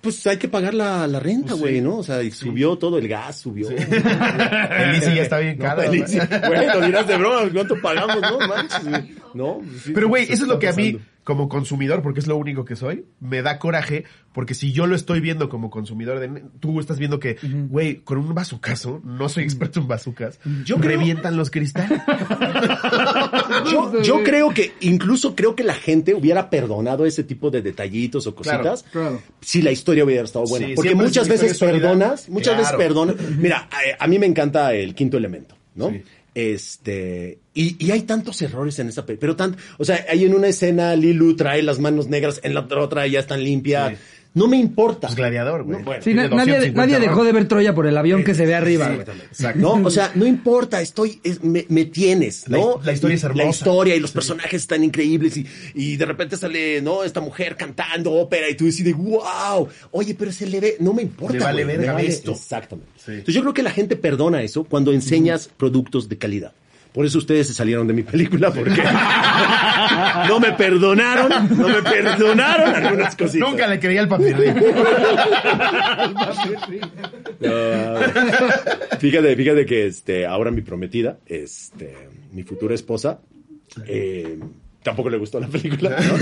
Pues hay que pagar la, la renta, Pues güey, sí. ¿no? O sea, y subió todo, el gas subió. El ICI ya está bien No, caro. Bueno, dirás de broma, ¿cuánto pagamos, no? Manches. No, Pero güey, eso es lo que a mí, pasando. Como consumidor, porque es lo único que soy, me da coraje, porque si yo lo estoy viendo como consumidor, de, tú estás viendo que, güey, con un bazucazo, no soy experto en bazucas, Yo creo- revientan los cristales. Yo, yo creo que, incluso creo que la gente hubiera perdonado ese tipo de detallitos o cositas Claro. si la historia hubiera estado buena. Sí, Porque muchas veces perdonas, muchas Claro. veces perdonas. Mira, a, a mí me encanta el quinto elemento, ¿no? Sí. Este, y, y hay tantos errores en esa película, pero tanto, o sea, hay en una escena Lilu trae las manos negras, en la otra ya están limpias. No me importa. Pues gladiador, güey. No, bueno. Sí, nadie, 250 nadie dejó de ver Troya por el avión que se ve arriba. güey. Exacto. ¿no? O sea, no importa, estoy, es- me, me tienes, La ¿no? la historia es hermosa. La historia y los personajes están increíbles y, y de repente sale, ¿no? Esta mujer cantando ópera y tú decides, wow, oye, pero se le ve, no me importa. Me vale güey, verga me vale- esto. Exactamente. Sí. Entonces yo creo que la gente perdona eso cuando enseñas productos de calidad. Por eso ustedes se salieron de mi película porque no me perdonaron, no me perdonaron algunas cositas. Nunca le creía al papirrín. No. fíjate, fíjate que este, ahora mi prometida, este, mi futura esposa, eh, tampoco le gustó la película, ¿no?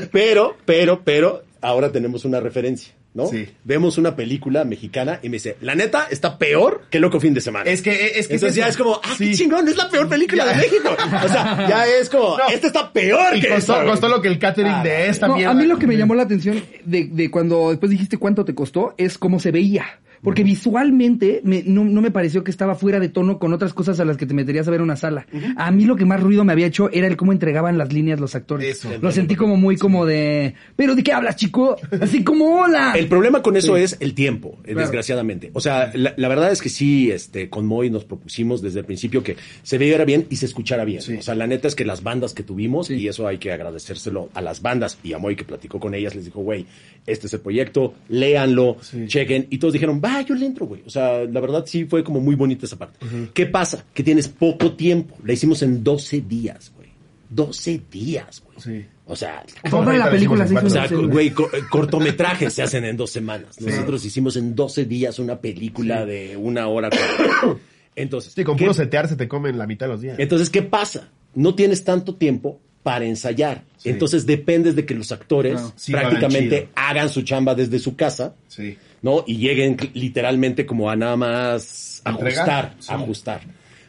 Pero, pero, pero, ahora tenemos una referencia, ¿no? Sí. Vemos una película mexicana y me dice, la neta está peor que Loco Fin de Semana. Es que, es que Entonces ya eso. es como, ah, qué chingón, es la peor película Ya. de México. O sea, ya es como, No. esta está peor Y que costó, esta, costó lo que el catering Ah, de esta No, mierda. a mí lo que me llamó la atención de, de cuando después dijiste cuánto te costó es cómo se veía. Porque visualmente me- no, no me pareció que estaba fuera de tono con otras cosas a las que te meterías a ver una sala. A mí lo que más ruido me había hecho era el cómo entregaban las líneas los actores. Eso. Lo sentí como muy como de, ¿pero de qué hablas, chico? Así como hola. El problema con eso es el tiempo, eh, Claro. desgraciadamente. O sea, la, la verdad es que sí, este, con Moy nos propusimos desde el principio que se viera bien y se escuchara bien. Sí. O sea, la neta es que las bandas que tuvimos, y eso hay que agradecérselo a las bandas y a Moy que platicó con ellas, les dijo, güey, este es el proyecto, léanlo, chequen. Y todos dijeron, va, yo le entro, güey. O sea, la verdad sí fue como muy bonita esa parte. ¿Qué pasa? Que tienes poco tiempo. La hicimos en 12 días, güey. 12 días, güey. Sí. O sea, Toda la película se hizo o en sea, doce días. güey, co- eh, cortometrajes se hacen en dos semanas. Nosotros hicimos en 12 días una película de una hora. Entonces, Sí, con ¿qué- puro setear se te comen la mitad de los días. entonces, ¿qué pasa? No tienes tanto tiempo para ensayar. Sí. Entonces, dependes de que los actores. Sí, hagan prácticamente hagan su chamba desde su casa, Sí. ¿No? Y lleguen literalmente como a nada más Entregar. ajustar, Sí. ajustar.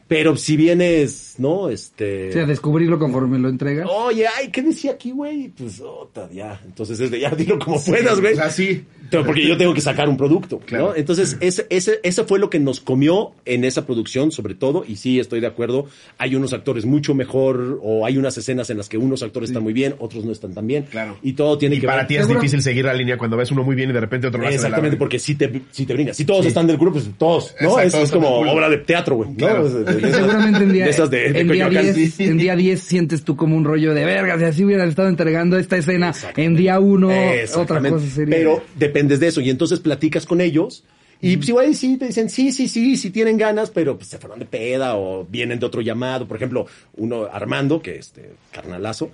Pero si vienes, ¿no? Este... O sea, descubrirlo conforme lo entregas. Oye, ay, ¿qué decía aquí, güey? Pues, ota, ya. Entonces es de ya, dilo como puedas, güey. O sea, sí. Pero Porque yo tengo que sacar un producto, Claro. ¿no? Entonces, ese, ese, ese fue lo que nos comió en esa producción, sobre todo, y sí, estoy de acuerdo. Hay unos actores mucho mejor, o hay unas escenas en las que unos actores están muy bien, otros no están tan bien. Claro. Y todo tiene Y que para ver. ti es Seguro- difícil seguir la línea cuando ves uno muy bien y de repente otro la Exactamente, porque si te, si te brinca. Si todos están del grupo, pues todos, ¿no? Exacto, es, todos es están como obra de teatro, güey. ¿no? Claro. De- Seguramente en día, de esas de, de en, día Coyoacán. 10, en día 10 sientes tú como un rollo de verga, si así hubieran estado entregando esta escena en día 1, otra cosa sería. Pero dependes de eso y entonces platicas con ellos y pues igual sí te dicen sí, sí, sí, sí tienen ganas, pero pues se fueron de peda o vienen de otro llamado. Por ejemplo, uno Armando, que este carnalazo,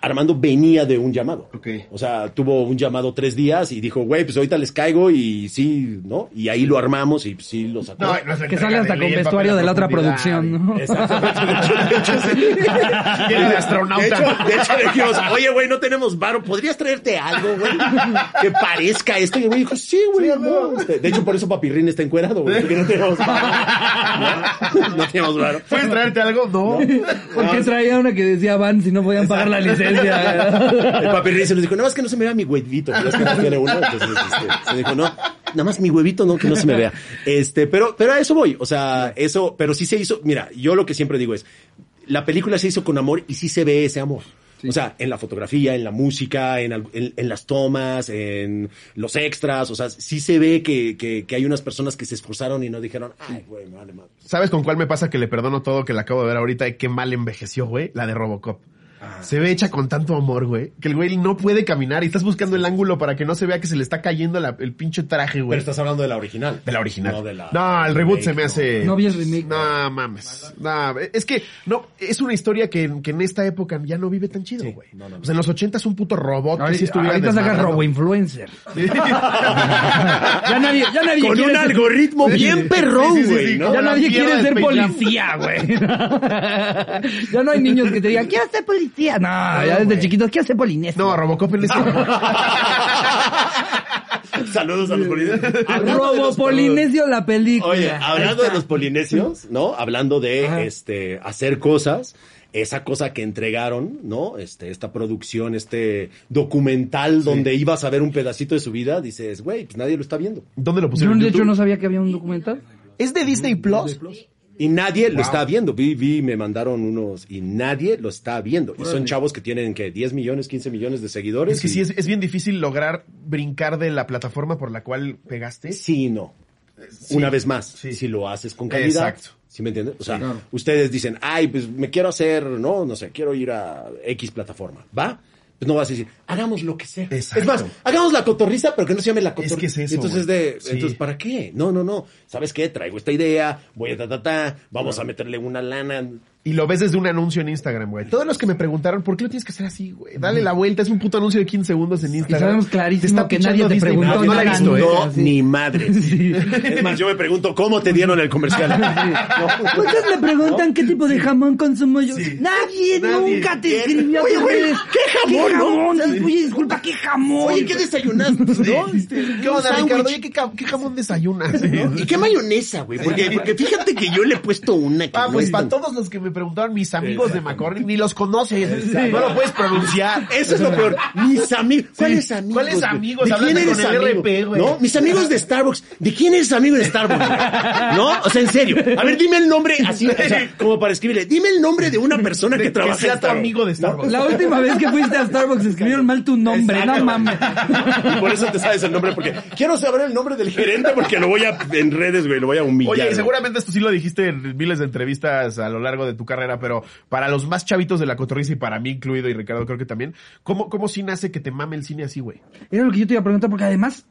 Armando venía de un llamado. Ok. O sea, tuvo un llamado tres días y dijo, güey, pues ahorita les caigo y sí, ¿no? Y ahí lo armamos y sí lo sacó. No, que sale hasta con vestuario de la otra producción, ¿no? Exactamente. De hecho, de astronauta. De hecho, de hecho, le dijimos, oye, güey, no tenemos varo, ¿podrías traerte algo, güey? Que parezca esto. Y el güey dijo, sí, güey. no. Este, De hecho, por eso Papirrín está encuerado, güey, porque no tenemos varo. No, no tenemos varo. ¿Puedes traerte algo? No. Porque traía una que decía van si no podían pagar la licencia. El Papirrín se nos dijo, nada más que no se me vea mi huevito. Pero es que no tiene uno. Entonces, este, se dijo, no, nada más mi huevito, no, que no se me vea. Este, pero, pero a eso voy. O sea, eso, pero sí se hizo, mira, yo lo que siempre digo es, la película se hizo con amor y sí se ve ese amor. O sea, en la fotografía, en la música, en, en- en las tomas, en los extras, o sea, sí se ve que, que, que hay unas personas que se esforzaron y no dijeron, ay, güey, vale madre. ¿Sabes con cuál me pasa que le perdono todo que la acabo de ver ahorita y qué mal envejeció, güey? La de Robocop. Se ve hecha con tanto amor, güey, que el güey no puede caminar y estás buscando el ángulo para que no se vea que se le está cayendo la- el pinche traje, güey. Pero estás hablando de la original. De la original. No, de la No, el reboot remake, se me hace. No vi el remake. No mames. No, es que no, es una historia que, que en esta época ya no vive tan chido, Sí, güey. no, no, no. O sea, en los 80 es un puto robot que Ahorita, estuviera ahorita sacas desmadrando. robo influencer. Sí. ya nadie, ya nadie Con quiere un ser- algoritmo bien perrón, sí, sí, güey, sí, ¿no? como Ya nadie quiere ser policía, güey. ya no hay niños que te digan, quiero ser policía. Existía. No, ya desde chiquitos, ¿qué hace Polinesio? No, Robocop en Saludos a los polinesios. De Robo los- Polinesio, la película. Oye, hablando de los polinesios, ¿no? Hablando de Ajá. este hacer cosas, esa cosa que entregaron, ¿no? Este, esta producción, este documental donde ibas a ver un pedacito de su vida, dices, güey, pues nadie lo está viendo. ¿Dónde lo Yo, pusieron? de ¿En hecho, no sabía que había un documental. ¿Es de Disney Plus? Y nadie lo está viendo. Vi, vi, me mandaron unos y nadie lo está viendo. Y son chavos que tienen que 10 millones, 15 millones de seguidores. Es que y- sí, es, es bien difícil lograr brincar de la plataforma por la cual pegaste. Sí no. Sí. Una vez más, Sí. si lo haces con calidad. Exacto. ¿Sí me entiendes? O sea, claro. ustedes dicen, ay, pues me quiero hacer, no, no sé, quiero ir a X plataforma. ¿Va? Pues no vas a decir, hagamos lo que sea. Exacto. Es más, hagamos la cotorriza, pero que no se llame la Es cotorriza. que es eso, Entonces, de, Sí. entonces, ¿para qué? No, no, no. ¿Sabes qué? Traigo esta idea, voy a ta, ta, ta, vamos a meterle una lana. Y lo ves desde un anuncio en Instagram, güey. Todos los que me preguntaron, ¿por qué lo tienes que hacer así, güey? Dale la vuelta, es un puto anuncio de 15 segundos en Instagram. sabemos clarísimo Te está que nadie te Disney preguntó. No la he visto, ¿eh? No, así. ni madre. Sí. Es más, yo me pregunto, ¿cómo te dieron el comercial? Muchos me preguntan qué tipo de jamón consumo yo. Sí. Nadie, Nadie. nunca te escribió. Oye, güey. ¿qué jamón, no? Oye, disculpa, ¿qué jamón? Oye, ¿qué desayunaste? ¿No? Este, ¿Qué onda, Ricardo? Oye, ¿qué, jamón desayunas? ¿Y qué mayonesa, güey? Porque, porque fíjate que yo le he puesto una que Ah, no pues es para todos los que me preguntaron, mis amigos de McCormick, ni los conoces. No lo puedes pronunciar. Eso es lo peor. Mis amigos. ¿Cuáles amigos? ¿Cuáles amigos? ¿De quién eres con el amigo? RP, güey. ¿No? Mis amigos de Starbucks. ¿De quién eres amigo de Starbucks? güey? ¿No? O sea, en serio. A ver, dime el nombre así, o sea, como para escribirle. Dime el nombre de una persona que Que trabaja sea en tu Starbucks. amigo de Starbucks. La última vez que fuiste a Starbucks escribieron mal tu nombre, Exacto. no mames. Y por eso te sabes el nombre, porque quiero saber el nombre del gerente porque lo voy a, en redes, güey, lo voy a humillar. Oye, y seguramente esto sí lo dijiste en miles de entrevistas a lo largo de tu carrera, pero para los más chavitos de la cotorriza y para mí incluido y Ricardo creo que también, ¿cómo, cómo sí nace que te mame el cine así, güey? Era lo que yo te iba a preguntar, porque además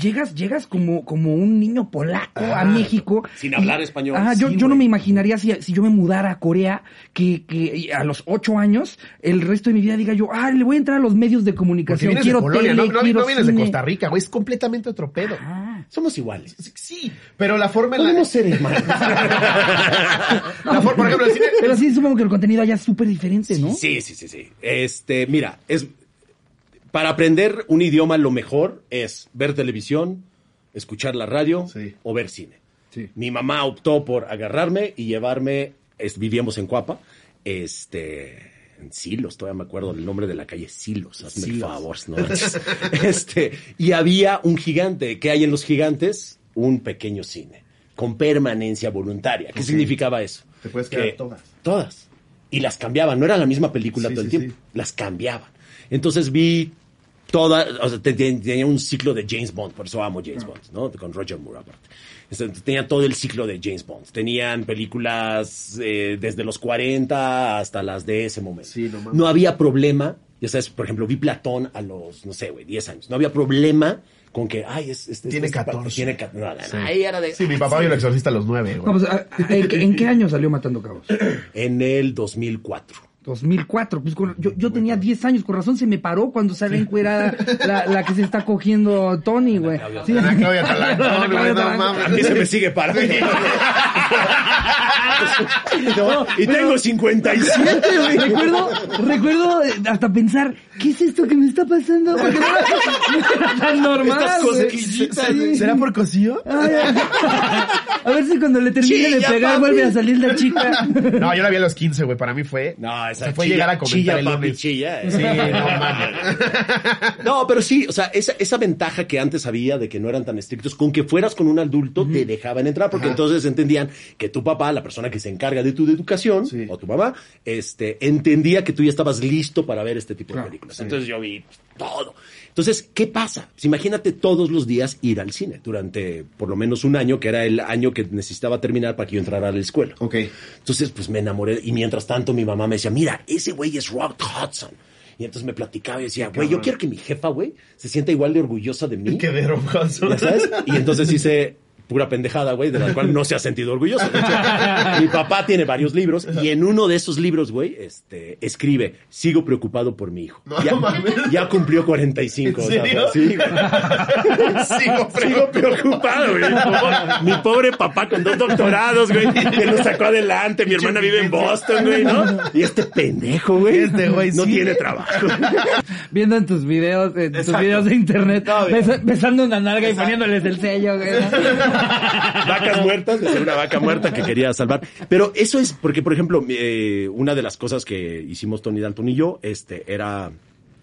llegas, llegas como, como un niño polaco a Ah, México. sin hablar español. Ajá, yo, Sí, yo no me imaginaría si, si yo me mudara a Corea, que, que a los ocho años, el resto de mi vida diga yo, ah, le voy a entrar a los medios de comunicación, vienes quiero de Polonia, tele, no, no- quiero no vienes de cine". Costa Rica, güey, es completamente otro pedo. Ah. Somos iguales. Sí, pero la forma en la... Podemos ser hermanos. la forma, por ejemplo, el cine... Pero sí supongo que el contenido allá es súper diferente, ¿no? Sí, sí, sí, sí. Este, mira, es para aprender un idioma lo mejor es ver televisión, escuchar la radio Sí. o ver cine. Sí. Mi mamá optó por agarrarme y llevarme, es- vivíamos en Cuapa, este, en Silos, todavía me acuerdo del nombre de la calle Silos, hazme Silos. favor, ¿no? este, y había un gigante, ¿qué hay en los gigantes? Un pequeño cine, con permanencia voluntaria. ¿Qué significaba eso? Te puedes quedar Que- todas. Todas. Y las cambiaban, no era la misma película Sí, todo el sí, tiempo, sí. las cambiaban. Entonces vi toda, o sea, te- te- tenía un ciclo de James Bond, por eso amo James Bond, ¿no? Con Roger Moore aparte. Entonces, tenía todo el ciclo de James Bond. Tenían películas eh, desde los 40 hasta las de ese momento. Sí, no había problema, ya sabes, por ejemplo, vi Platón a los, no sé, güey, 10 años. No había problema con que, ay, es, es- Tiene esta parte 14. Tiene 14. No, no, no, Sí. ahí era de... Sí, mi papá vio el exorcista a los nueve, güey. Vamos, a- ¿en, qué- en qué año salió Matando Cabos? En el 2004. 2004. Pues con- yo, yo tenía 10 años, con razón se me paró cuando sale encuerada la, la que se está cogiendo Tony, güey. Sí. Ana Claudia Talán, no, no Talán. mames. A mí se me sigue parando. No, y tengo 57, güey. Recuerdo, recuerdo eh, hasta pensar, ¿qué es esto que me está pasando? Porque no era, no era tan normal. Estas cosquillitas, Sí. ¿Será por cosillo? Ay. A ver si cuando le termine Chilla, de pegar papi. vuelve a salir la chica. No, yo la vi a los 15, güey. Para mí fue... No, esa se fue chilla- llegar a comentar chilla, el papi, chilla, eh. Sí, no mames. No, pero sí, o sea, esa, esa ventaja que antes había de que no eran tan estrictos, con que fueras con un adulto, te dejaban entrar, porque Ajá. entonces entendían que tu papá, la persona que se encarga de tu educación, Sí. o tu mamá, este, entendía que tú ya estabas listo para ver este tipo de películas. sí. Entonces yo vi todo. Entonces, ¿qué pasa? Pues imagínate todos los días ir al cine durante por lo menos un año, que era el año que necesitaba terminar para que yo entrara a la escuela. Ok. Entonces, pues me enamoré. Y mientras tanto, mi mamá me decía, mira, ese güey es Rock Hudson. Y entonces me platicaba y decía, güey, yo quiero que mi jefa, güey, se sienta igual de orgullosa de mí. Qué de rojas. ¿Ya sabes? Y entonces hice, pura pendejada, güey, de la cual no se ha sentido orgulloso. De hecho, mi papá tiene varios libros y en uno de esos libros, güey, este, escribe, sigo preocupado por mi hijo. No ya, mames. ya cumplió 45. ¿En serio? sí, güey. Sigo Sigo preocupado, güey. Mi pobre- papá con dos doctorados, güey, que lo sacó adelante. Mi hermana vive en Boston, güey, ¿no? Y este pendejo, güey, Este güey no sí. tiene trabajo. Viendo en tus videos, en tus videos de internet, besa- besando una nalga y poniéndoles el sello, güey. vacas muertas, de ser una vaca muerta que quería salvar. Pero eso es porque, por ejemplo, eh, una de las cosas que hicimos Tony Dalton y yo, este, era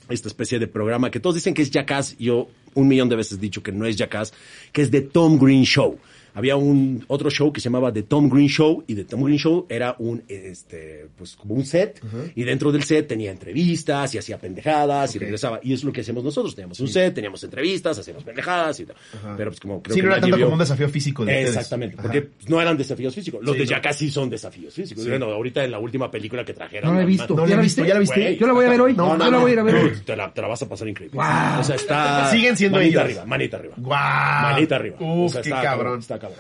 esta especie de programa que todos dicen que es Jackass. Yo un millón de veces he dicho que no es Jackass, que es The Tom Green Show. Había un otro show que se llamaba The Tom Green Show y The Tom Green Show era un este pues como un set y dentro del set tenía entrevistas y hacía pendejadas y regresaba y es lo que hacemos nosotros teníamos un set teníamos entrevistas hacíamos pendejadas y tal pero pues como creo Sí, que no era nadie tanto vio- como un desafío físico de. Exactamente, porque pues, no eran desafíos físicos. Los Sí, de no. Jackass sí son desafíos físicos. Bueno, ahorita en la última película que trajeron. No la he visto. No ¿Ya la viste? ¿ya la viste? Yo la voy a ver hoy. No, Yo no, la voy a ir a ver hoy. Te la, te la vas a pasar increíble. Guau. O sea, está. Siguen siendo manita ellos. arriba, manita arriba. Guau. Manita arriba. Uf, O sea, qué cabrón. Está cabrón.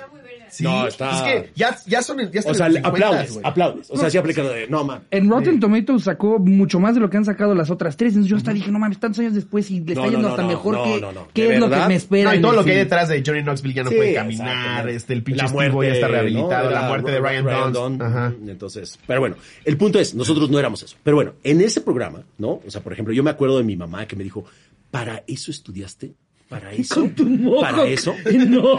Sí, No, está- Es que ya, ya son, ya están O sea, en le los 50, aplaudes, güey. aplaudes. O sea, sí aplica lo de, no, man. En Rotten Tomatoes sacó mucho más de lo que han sacado las otras tres. Entonces yo hasta dije, no mames, tantos años después y le está No, yendo no, hasta no, mejor no, que no, no. qué ¿De es lo que me espera. No, y todo lo que hay detrás de Johnny Knoxville ya no Sí, puede caminar, este, el pinche La ya está ¿no? rehabilitado, la muerte de Ryan, Dunst. Ajá. Entonces, pero bueno, el punto es, nosotros no éramos eso. Pero bueno, en ese programa, ¿no? O sea, por ejemplo, yo me acuerdo de mi mamá que me dijo, ¿para eso estudiaste? ¿Para eso? Con tu moco. ¿Para eso? No,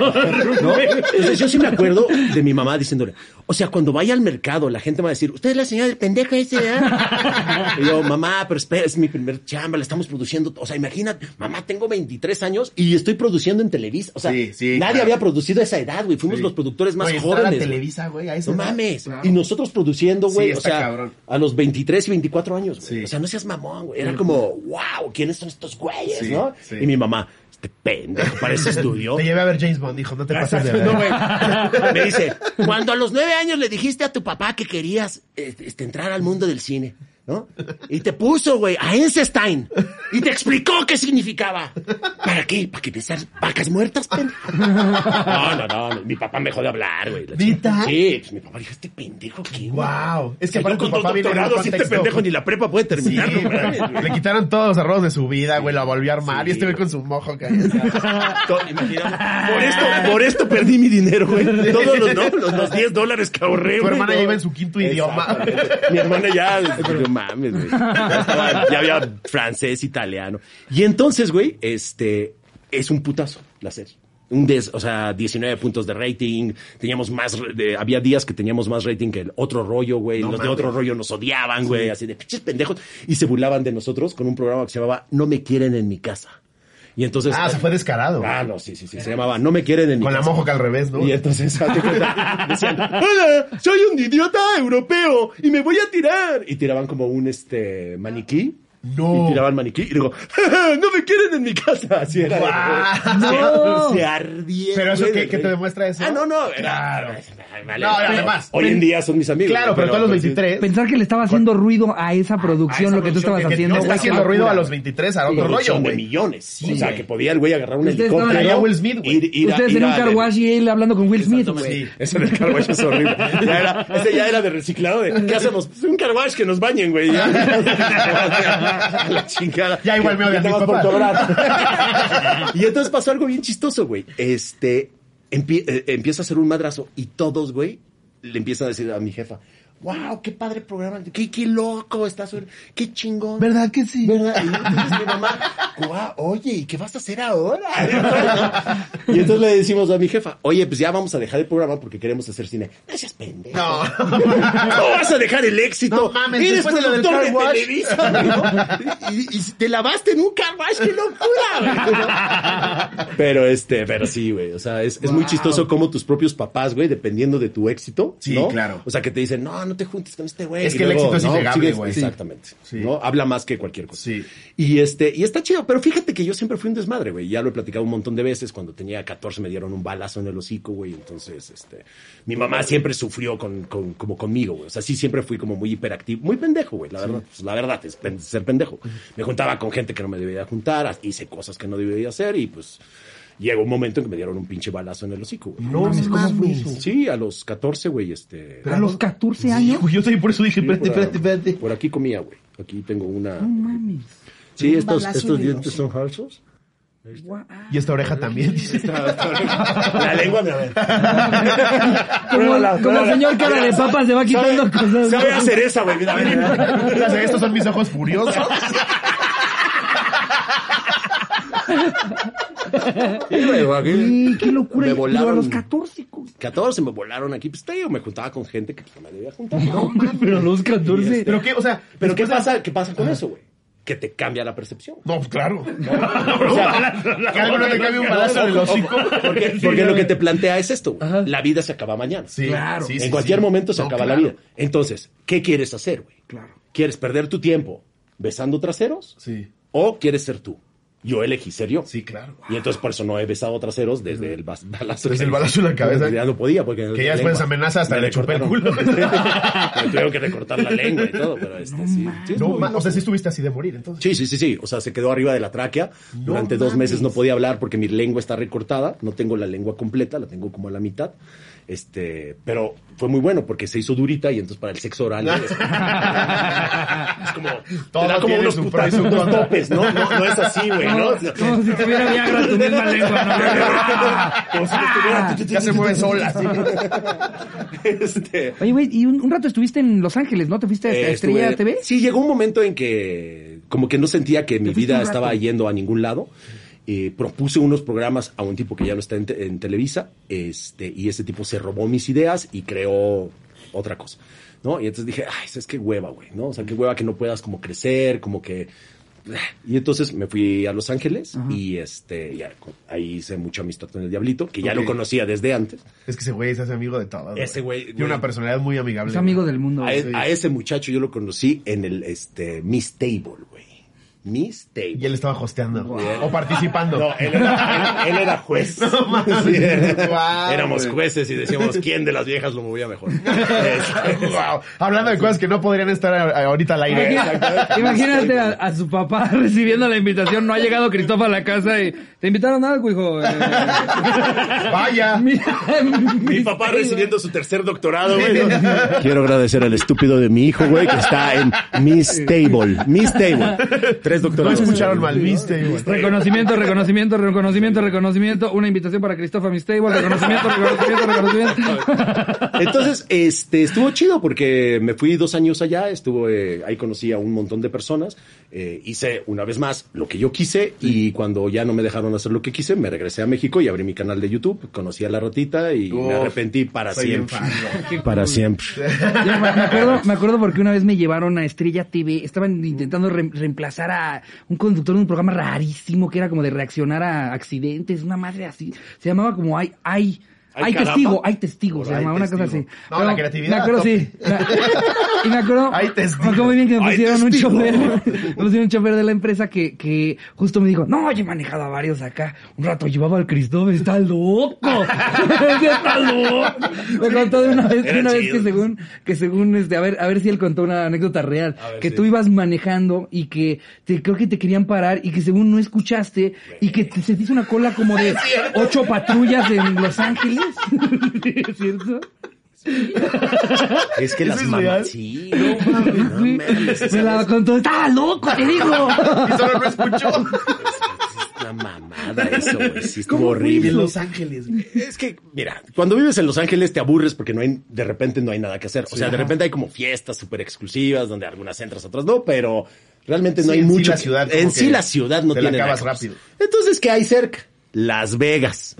¿No? Entonces yo sí me acuerdo de mi mamá diciéndole, o sea, cuando vaya al mercado la gente va a decir, usted es la señora del pendejo ese, ¿eh? Y yo, mamá, pero espera, es mi primer chamba, la estamos produciendo. O sea, imagínate, mamá, tengo 23 años y estoy produciendo en Televisa. O sea, Sí, sí, nadie claro. había producido a esa edad, güey. Fuimos Sí. los productores más jóvenes. Televisa, güey, a esa No mames. Claro. Y nosotros produciendo, güey, o sea, cabrón. a los 23 y 24 años, güey. O sea, no seas mamón, güey. Era como, wow, ¿quiénes son estos güeyes, no? Y mi mamá, este pendejo, para ese estudio. Te llevé a ver James Bond, dijo, no te pases de ver. no. Me dice, cuando a los nueve años le dijiste a tu papá que querías este, entrar al mundo del cine, ¿no? Y te puso, güey, a Einstein. Y te explicó qué significaba. ¿Para qué? ¿Para que pensar vacas muertas, pendejo? No, no, no, no. Mi papá me dejó de hablar, güey. Sí, pues mi papá dijo, este pendejo, ¿qué, güey? Wow. Es O que sea, yo aparte con dos doctorados este pendejo ni la prepa puede Sí, terminar. no le quitaron todos los arrobos de su vida, güey, la volvió a armar Sí, y este güey con su mojo. Por esto, por esto perdí mi dinero, güey. Todos los, ¿no? los, los 10 dólares que ahorré, Tu güey, hermana no. ya iba en su quinto idioma. Mi hermana ya, mames, güey. Ya, había francés, italiano. Y entonces, güey, este, es un putazo la serie. Un des, o sea, 19 puntos de rating, teníamos más, de- había días que teníamos más rating que el otro rollo, güey, No los de otro rollo nos odiaban, güey, así de pinches pendejos, y se burlaban de nosotros con un programa que se llamaba No me quieren en mi casa. Y entonces... Ah, se fue descarado. Ah, no, sí, sí, sí, se llamaba No me quieren en mi Con la casa. mojo que al revés, ¿no? Y entonces decían, hola, soy un idiota europeo y me voy a tirar. Y tiraban como un este maniquí. No. Y tiraban maniquí y digo, no me quieren en mi casa. Así era. Guau. Se, No. se ardía. Pero eso, ¿qué, qué te demuestra eso? Ah, no, no. era- Claro. Ay, vale, No, además, Hoy en día son mis amigos. Claro, pero tú a los pues, 23. Pensar que le estaba haciendo ruido a esa producción, a esa lo que tú estabas que- haciendo. no está haciendo ruido a los 23 a otro rollo, de güey. millones. Sí, o sea, que podía el güey agarrar un Ustedes helicóptero. allá Will Smith, güey. ir- ir a- Ustedes en un a- car wash y él hablando con Will Smith, güey. Sí. Ese del car wash es horrible. Ya era, ese ya era de reciclado. De, ¿Qué hacemos? Pues un car wash que nos bañen, güey. La chingada. Ya igual me odian mis papás. y entonces pasó algo bien chistoso, güey. Este, empie- eh, empieza a hacer un madrazo y todos, güey, le empiezan a decir a mi jefa, wow, qué padre programa, qué, qué loco estás, qué chingón. ¿Verdad que sí? ¿Verdad? Y entonces mi mamá, oye, ¿y qué vas a hacer ahora? Y entonces le decimos a mi jefa, oye, pues ya vamos a dejar el programa porque queremos hacer cine. No seas pendejo. No. ¿Cómo vas a dejar el éxito? No mames, Eres después de lo del productor de, car wash. Televisa, ¿no? y, y te lavaste en un car wash, qué locura, güey. Pero este, pero sí, güey. O sea, es, es muy chistoso como tus propios papás, güey, dependiendo de tu éxito. Sí, ¿no? claro. O sea, que te dicen, no, no te juntes con este güey. Es Y que el éxito es ¿no? innegable, Sigues- güey. Exactamente. Sí. ¿no? Habla más que cualquier cosa. Sí. Y este, y está chido, pero fíjate que yo siempre fui un desmadre, güey. Ya lo he platicado un montón de veces. Cuando tenía 14 me dieron un balazo en el hocico, güey. Entonces, este, mi mamá siempre sufrió con, con, como conmigo, güey. O sea, sí siempre fui como muy hiperactivo, muy pendejo, güey. La verdad, pues, la verdad es pen- ser pendejo. Me juntaba con gente que no me debía juntar, hice cosas que no debía hacer y pues, llegó un momento en que me dieron un pinche balazo en el hocico, güey. No mames. Sí, a los 14, güey, este... A los 14 años. Yo también por eso dije, espérate, por, espérate, espérate. por aquí comía, güey. Aquí tengo una... No mames. Sí, Un estos, estos en el dientes son falsos. Y esta oreja también, dice. La lengua, me a ver. Como, pruébala. señor cara de papas se va quitando cosas. Sabe hacer esa, güey. Mira, mira. Estos son mis ojos furiosos. Sí, qué locura. Me Pero a volaron. los 14. co- 14 me volaron aquí. Pues te digo, me juntaba con gente que no me debía juntar. ¿no? Pero a los 14. Pero qué, o sea, Pero ¿qué de- pasa, ¿qué pasa con eso, güey? Que te cambia la percepción. No, pues claro. Que algo no te cambie un balazo en el hocico. Porque, porque lo que te plantea es esto, güey. La vida se acaba mañana. Sí, Claro. sí, en sí, cualquier sí. momento se No, acaba claro. la vida. Entonces, ¿qué quieres hacer, güey? Claro. ¿Quieres perder tu tiempo besando traseros? Sí, ¿O quieres ser tú? Yo elegí ser yo. sí, claro. Y entonces por eso no he besado traseros desde el balazo. Desde que- el balazo en la cabeza. Ya no podía porque... Que ya después amenaza hasta le chupé el culo. Tuvieron que recortar la lengua y todo, pero este sí. sí, No, o sea, sí estuviste así de morir, entonces. Sí, sí, sí, sí. O sea, se quedó arriba de la tráquea. Durante dos meses no podía hablar porque mi lengua está recortada. No tengo la lengua completa, la tengo como a la mitad. Este, pero fue muy bueno porque se hizo durita y entonces para el sexo oral es, es como, Todo te da como unos, topes, ¿no? ¿no? No es así, güey, ¿no? Como si tuviera Viagra tu misma lengua, ¿no? Como si estuviera... Ya se mueve sola. sí. Este, Oye, güey, y un, un rato estuviste en Los Ángeles, ¿no? ¿Te fuiste a Eh, Estrella estuve- TV? Sí, llegó un momento en que como que no sentía que mi vida estaba yendo a ningún lado. Eh, propuse unos programas a un tipo que ya no está en, te- en Televisa, este, y ese tipo se robó mis ideas y creó otra cosa, ¿no? Y entonces dije, ay, es que hueva, güey, ¿no? O sea, qué hueva que no puedas como crecer, como que... Y entonces me fui a Los Ángeles y este, ya, con- ahí hice mucha amistad con el Diablito, que ya lo conocía desde antes. Es que ese güey se hace amigo de todos. Ese güey, Tiene una personalidad muy amigable. Es amigo del mundo. A, e- a ese muchacho yo lo conocí en el este Miss Table, güey. Miss Table. Y él estaba hosteando. O participando. No, él era, él, él era juez. Sí, Guau, éramos jueces y decíamos quién de las viejas lo movía mejor. Wow. Hablando de cosas que no podrían estar ahorita al aire. Imagínate a, a su papá recibiendo la invitación. No ha llegado Cristóbal a la casa y te invitaron a algo, hijo. Eh, Vaya. Mi papá recibiendo su tercer doctorado, güey. Quiero agradecer al estúpido de mi hijo, güey, que está en Miss Table. Miss Table. Tres No doctorados. escucharon mal, viste. Reconocimiento, reconocimiento, reconocimiento, reconocimiento. Una invitación para Cristóbal Mistable. Reconocimiento, reconocimiento, reconocimiento. Entonces, este, estuvo chido porque me fui dos años allá, estuvo, eh, ahí conocí a un montón de personas, eh, hice una vez más lo que yo quise y cuando ya no me dejaron hacer lo que quise, me regresé a México y abrí mi canal de YouTube, conocí a la ratita y me arrepentí para siempre. Para siempre. Yo me, me acuerdo, me acuerdo porque una vez me llevaron a Estrella TV, estaban intentando re- reemplazar a un conductor de un programa rarísimo que era como de reaccionar a accidentes, una madre así. Se llamaba como hay, Ay, hay caramba. testigo, hay testigo, se Hay llamaba una cosa así. No, la creatividad Me acuerdo, sí. y me acuerdo, Hay me testigo. acuerdo muy bien que me pusieron un chofer, me pusieron un chofer de la empresa que, que justo me dijo, no, yo he manejado a varios acá. Un rato llevaba al Cristóbal, está loco. está loco. Me contó de una vez, de una vez que según, que según este, a ver, a ver si él contó una anécdota real. Ver, que sí. tú ibas manejando y que te, creo que te querían parar y que según no escuchaste y que te, se te hizo una cola como de ocho patrullas en Los Ángeles. ¿Es cierto? Es que ¿Eso las mamás, sí, no mames, no Sí. mames, Me la contó, estaba loco, te digo. Y solo no escuchó. es una mamada eso, güey, sí estuvo En horrible. Los Ángeles. güey. Es que, mira, cuando vives en Los Ángeles te aburres porque no hay, de repente no hay nada que hacer. O sea, de repente hay como fiestas súper exclusivas donde algunas entras, otras no, pero realmente no Sí, hay en sí la ciudad en sí la ciudad no te la tiene acabas nada. rápido. Entonces, ¿qué hay cerca? Las Vegas.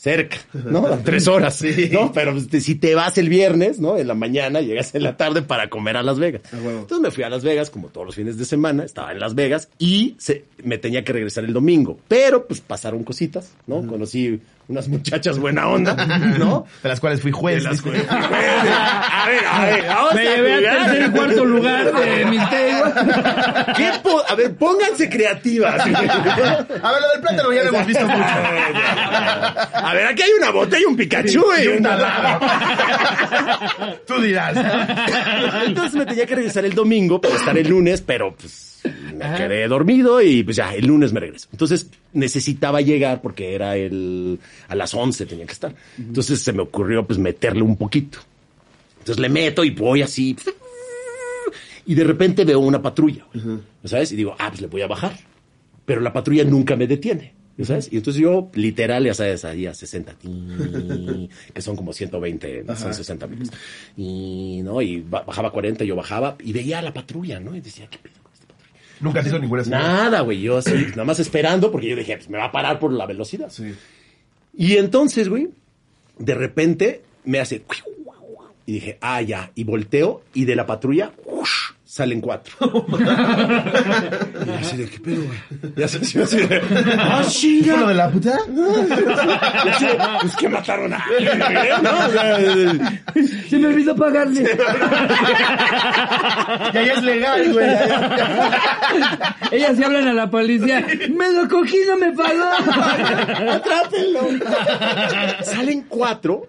Cerca, ¿no? A Tres horas, Sí. ¿no? Pero pues, si te vas el viernes, ¿no? En la mañana, llegas en la tarde para comer a Las Vegas. Entonces me fui a Las Vegas, como todos los fines de semana, estaba en Las Vegas y se, me tenía que regresar el domingo. Pero pues pasaron cositas, ¿no? Conocí unas muchachas buena onda, ¿no? De las cuales fui juez. De las cuales- a ver, a ver, vamos Me a llevé al tercer y cuarto lugar de Mistable. ¿Qué po- a ver, pónganse creativas. A ver, lo del plátano ya lo hemos visto mucho. A ver, aquí hay una bota y un Pikachu, Y güey. un taladro. Tú dirás. Entonces me tenía que regresar el domingo para estar el lunes, pero pues me quedé dormido y pues ya, el lunes me regreso. Entonces necesitaba llegar porque era el, a las 11 tenía que estar. Entonces se me ocurrió pues meterle un poquito. Entonces le meto y voy así. Y de repente veo una patrulla, ¿sabes? Y digo, ah, pues le voy a bajar. Pero la patrulla nunca me detiene. ¿ya ¿Sabes? Y entonces yo, literal, ya sabes, ahí a 60, tin, que son como 120, no, son 60 mil. Y, ¿no? Y ba- bajaba 40, yo bajaba y veía a la patrulla, ¿no? Y decía, ¿qué pedo? Nunca te hizo ninguna señal. Nada, güey, yo así, nada más esperando porque yo dije, pues me va a parar por la velocidad. Sí. Y entonces, güey, de repente me hace... Y dije, ah, ya. Y volteo y de la patrulla. Salen cuatro. y yo así de, ¿qué pedo, güey? Y así, así de, ah, chinga. ¿Fue lo de la puta? Y así de, pues que mataron a alguien, güey, ¿no? O sea, Se me olvidó pagarle. Ya, ya es legal, güey. Ellas se hablan a la policía. Me lo cogí, no me pagó. Atrápenlo. Salen cuatro,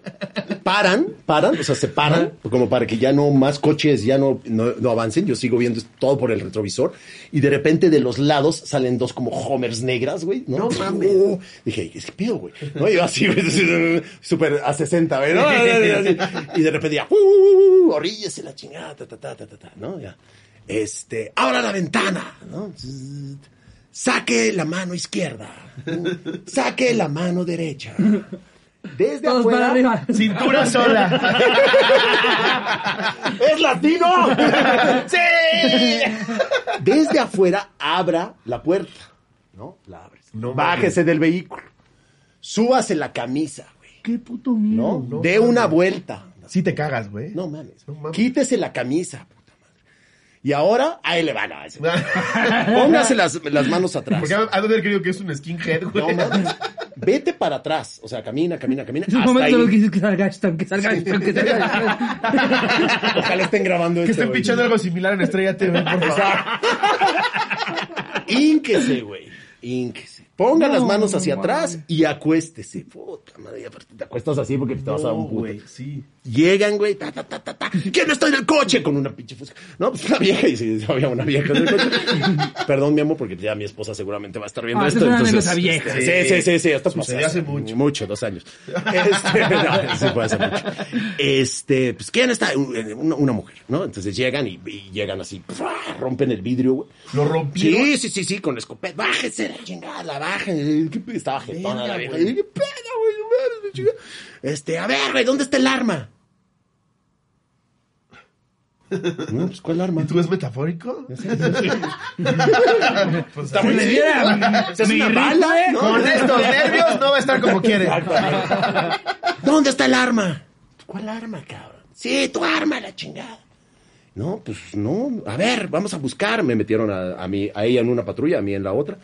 paran, paran, o sea, se paran, como para que ya no más coches ya no, no, no avancen. Yo sigo viendo todo por el retrovisor. Y de repente de los lados salen dos como Homers negras, güey. No, No mames. Uh, dije, ¿qué pedo, güey? No, yo así, güey, súper a 60, güey. ¿no? Y de repente ya, uh, uh, uh, oríllese la chingada, ta, ta, ta, ta, ta, ta, ¿no? Ya. Este, abra la ventana, ¿no? Saque la mano izquierda. Saque la mano derecha. Desde Todos afuera. para arriba. Cintura sola. ¡Es latino! ¡Sí! Desde afuera, abra la puerta. ¿No? La abres. No Bájese del vehículo. Súbase la camisa, güey. Qué puto miedo. ¿No? Dé una vuelta. Sí te cagas, güey. No mames. No mames. Quítese la camisa. Y ahora, ahí le van a ese. Póngase las, las manos atrás. Porque ha de haber creído que es un skinhead, güey. No mames. Vete para atrás. O sea, camina, camina, camina. Esos Hasta momentos en los que dices que salga Ashton, que salga Ashton, que salga Ashton. Ojalá estén grabando Que esto, estén güey. pichando algo similar en Estrella TV, por favor. Ínquese, güey. Ínquese. Ponga No, las manos hacia no atrás y acuéstese. Puta madre, te acuestas así porque te vas a dar un güey, sí. Llegan, güey, ta, ta, ta, ta, ta. ¿Quién está en el coche? Con una pinche fusca. No, pues una vieja. Y sí, había una vieja en el coche. Perdón, mi amor, porque ya mi esposa seguramente va a estar viendo Ah, esto. esa es una entonces, anécdota vieja. Sí, sí, sí, sí. Esto Sucedió pasó hace mucho. Mucho, dos años. Este, no, sí, fue hace mucho. Este, pues, ¿quién está? Una, una mujer, ¿no? Entonces llegan y, y llegan así, rompen el vidrio, güey. Lo rompieron. Sí, sí, sí, sí, con la escopeta. Bájese la chingada, bajen. ¿Qué pedo? Estaba jetona la vieja. güey. ¿Qué pedo, güey? Este, a ver, güey, ¿dónde está el arma? No, pues, ¿cuál arma? ¿Y tú es metafórico? pues, Está muy Le bien. diera Es una bala, ¿no? Con estos nervios no va a estar como quiere. ¿Dónde está el arma? ¿Cuál arma, cabrón? Sí, tu arma, la chingada. No, pues no. A ver, vamos a buscar. Me metieron a, a, mí, a ella en una patrulla, a mí en la otra.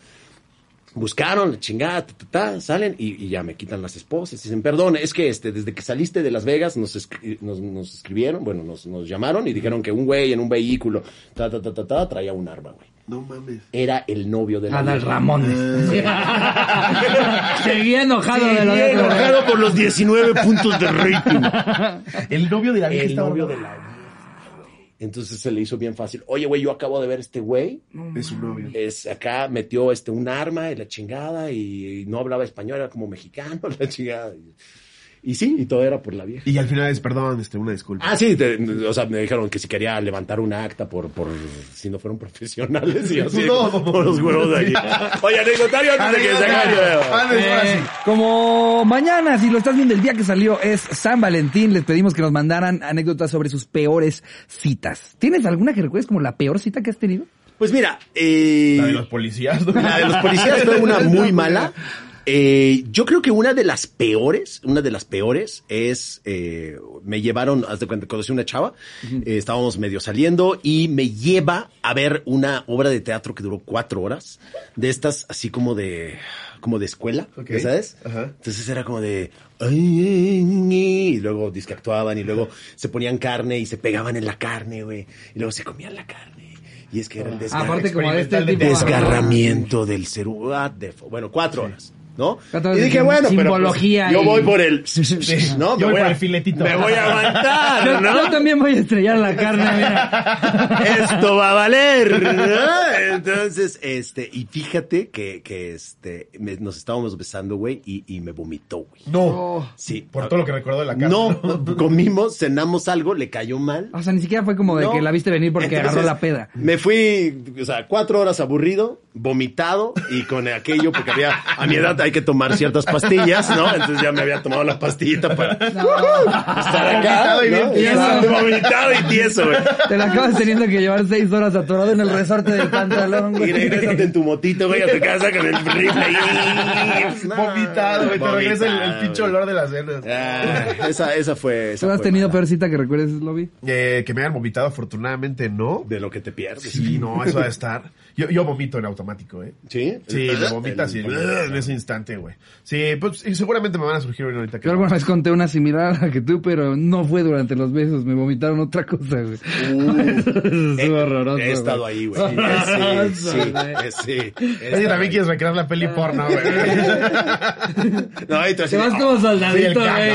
Buscaron, la chingada, ta, ta, ta, salen y, y ya me quitan las esposas. Dicen, perdón, es que este, desde que saliste de Las Vegas nos, escri- nos, nos escribieron, bueno, nos, nos llamaron y dijeron que un güey en un vehículo, ta, ta, ta, ta, ta, traía un arma, güey. No mames. Era el novio de la Adal. Ramones. Seguía enojado de lo de enojado por los 19 puntos de rating. El novio de la vieja El novio de la. Entonces se le hizo bien fácil. Oye, güey, yo acabo de ver este güey. Es su novio. Es, acá metió este un arma y la chingada y, no hablaba español, era como mexicano, la chingada. Y, y sí, y todo era por la vieja. Y al final es, perdón, este, una disculpa. Ah, sí, te- o sea, me dijeron que si quería levantar un acta por, por si no fueron profesionales y así, No. por los huevos de aquí. Oye, anecdotario antes de que se acabe. Ah, Eh, como mañana, si lo estás viendo el día que salió, es San Valentín, les pedimos que nos mandaran anécdotas sobre sus peores citas. ¿Tienes alguna que recuerdes como la peor cita que has tenido? Pues mira, eh, La de los policías. ¿no? La de los policías fue una muy mala. Eh, yo creo que una de las peores, una de las peores es, eh, me llevaron, haz de cuenta, conocí una chava, eh, estábamos medio saliendo y me lleva a ver una obra de teatro que duró cuatro horas, de estas así como de, como de escuela, Ok. ¿ya ¿sabes? Entonces era como de, y luego disque actuaban y luego se ponían carne y se pegaban en la carne, güey, y luego se comían la carne. Y es que era el desgarro Aparte como este tipo. desgarramiento del ser fu- Bueno, cuatro horas. ¿No? Y dije, bueno, pero pues, simbología yo y- voy por el, ¿no? Yo voy voy por a- el filetito. Me voy a aguantar, Yo, ¿no? yo también voy a estrellar la carne, mira. esto va a valer, ¿no? Entonces, este, y fíjate que, que este, me- nos estábamos besando, güey, y, y me vomitó, güey. No. Sí. Por todo lo que recordó de la carne. No, comimos, cenamos algo, le cayó mal. O sea, ni siquiera fue como de No. que la viste venir porque Entonces, agarró la peda. Me fui, o sea, cuatro horas aburrido, vomitado y con aquello, porque había, a mi edad hay que tomar ciertas pastillas, ¿no? Entonces ya me había tomado la pastillita para estar acá. Vomitado y bien ¿no? tieso. Vomitado y tieso, güey. Te la acabas teniendo que llevar seis horas atorado en el resorte del pantalón, Y güey. regrésate en tu motito, güey, a tu casa con el rifle ahí. No, Vomitado, güey. Te regresa el, el pinche olor de las venas. Ah, esa, esa fue. Esa ¿Tú has fue tenido mala. peor cita que recuerdes, Lobby? Eh, que me hayan vomitado, afortunadamente no. De lo que te pierdes. Sí, no, eso va a estar. Yo, yo vomito en automático, ¿eh? ¿Sí? Sí, me vomitas y en ese instante, güey. Sí, pues y seguramente me van a surgir ahorita que. Yo alguna vez conté una similar a la que tú, pero no fue durante los besos. Me vomitaron otra cosa, güey. Uh, Estuvo he- horroroso, He estado güey. ahí, güey. Sí, sí, sí, sí. También quieres recrear la peli porno, güey. No, y tú así Te vas como soldadito, güey.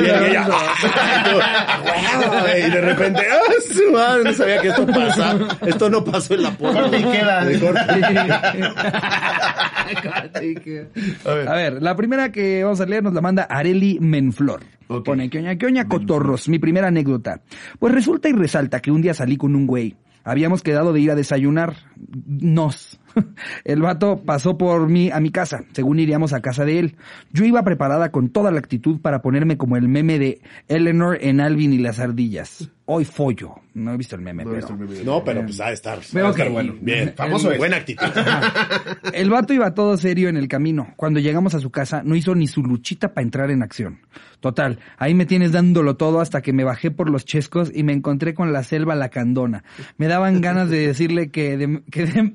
Y ella, ¡ah! Tú, ¡a huevo, güey! Y de repente, ¡ah, su madre! No sabía que esto pasa. Esto no pasó en la porno. Y queda. De corte. A ver. A ver, la primera que vamos a leer nos la manda Areli Menflor. Pone, ¿qué oña, qué oña, cotorros? Mi primera anécdota. Pues resulta y resalta que un día salí con un güey. Habíamos quedado de ir a desayunar. Nos. El vato pasó por mí a mi casa, según iríamos a casa de él. Yo iba preparada con toda la actitud para ponerme como el meme de Eleanor en Alvin y las ardillas. Hoy follo. No he visto el meme, No he pero... visto el meme. No, pero pues ha de estar. Pero ha de estar ok. bueno. Bien. Famoso. Buena actitud. El vato iba todo serio en el camino. Cuando llegamos a su casa, no hizo ni su luchita para entrar en acción. Total, ahí me tienes dándolo todo hasta que me bajé por los chescos y me encontré con la selva lacandona. Me daban ganas de decirle que, de- que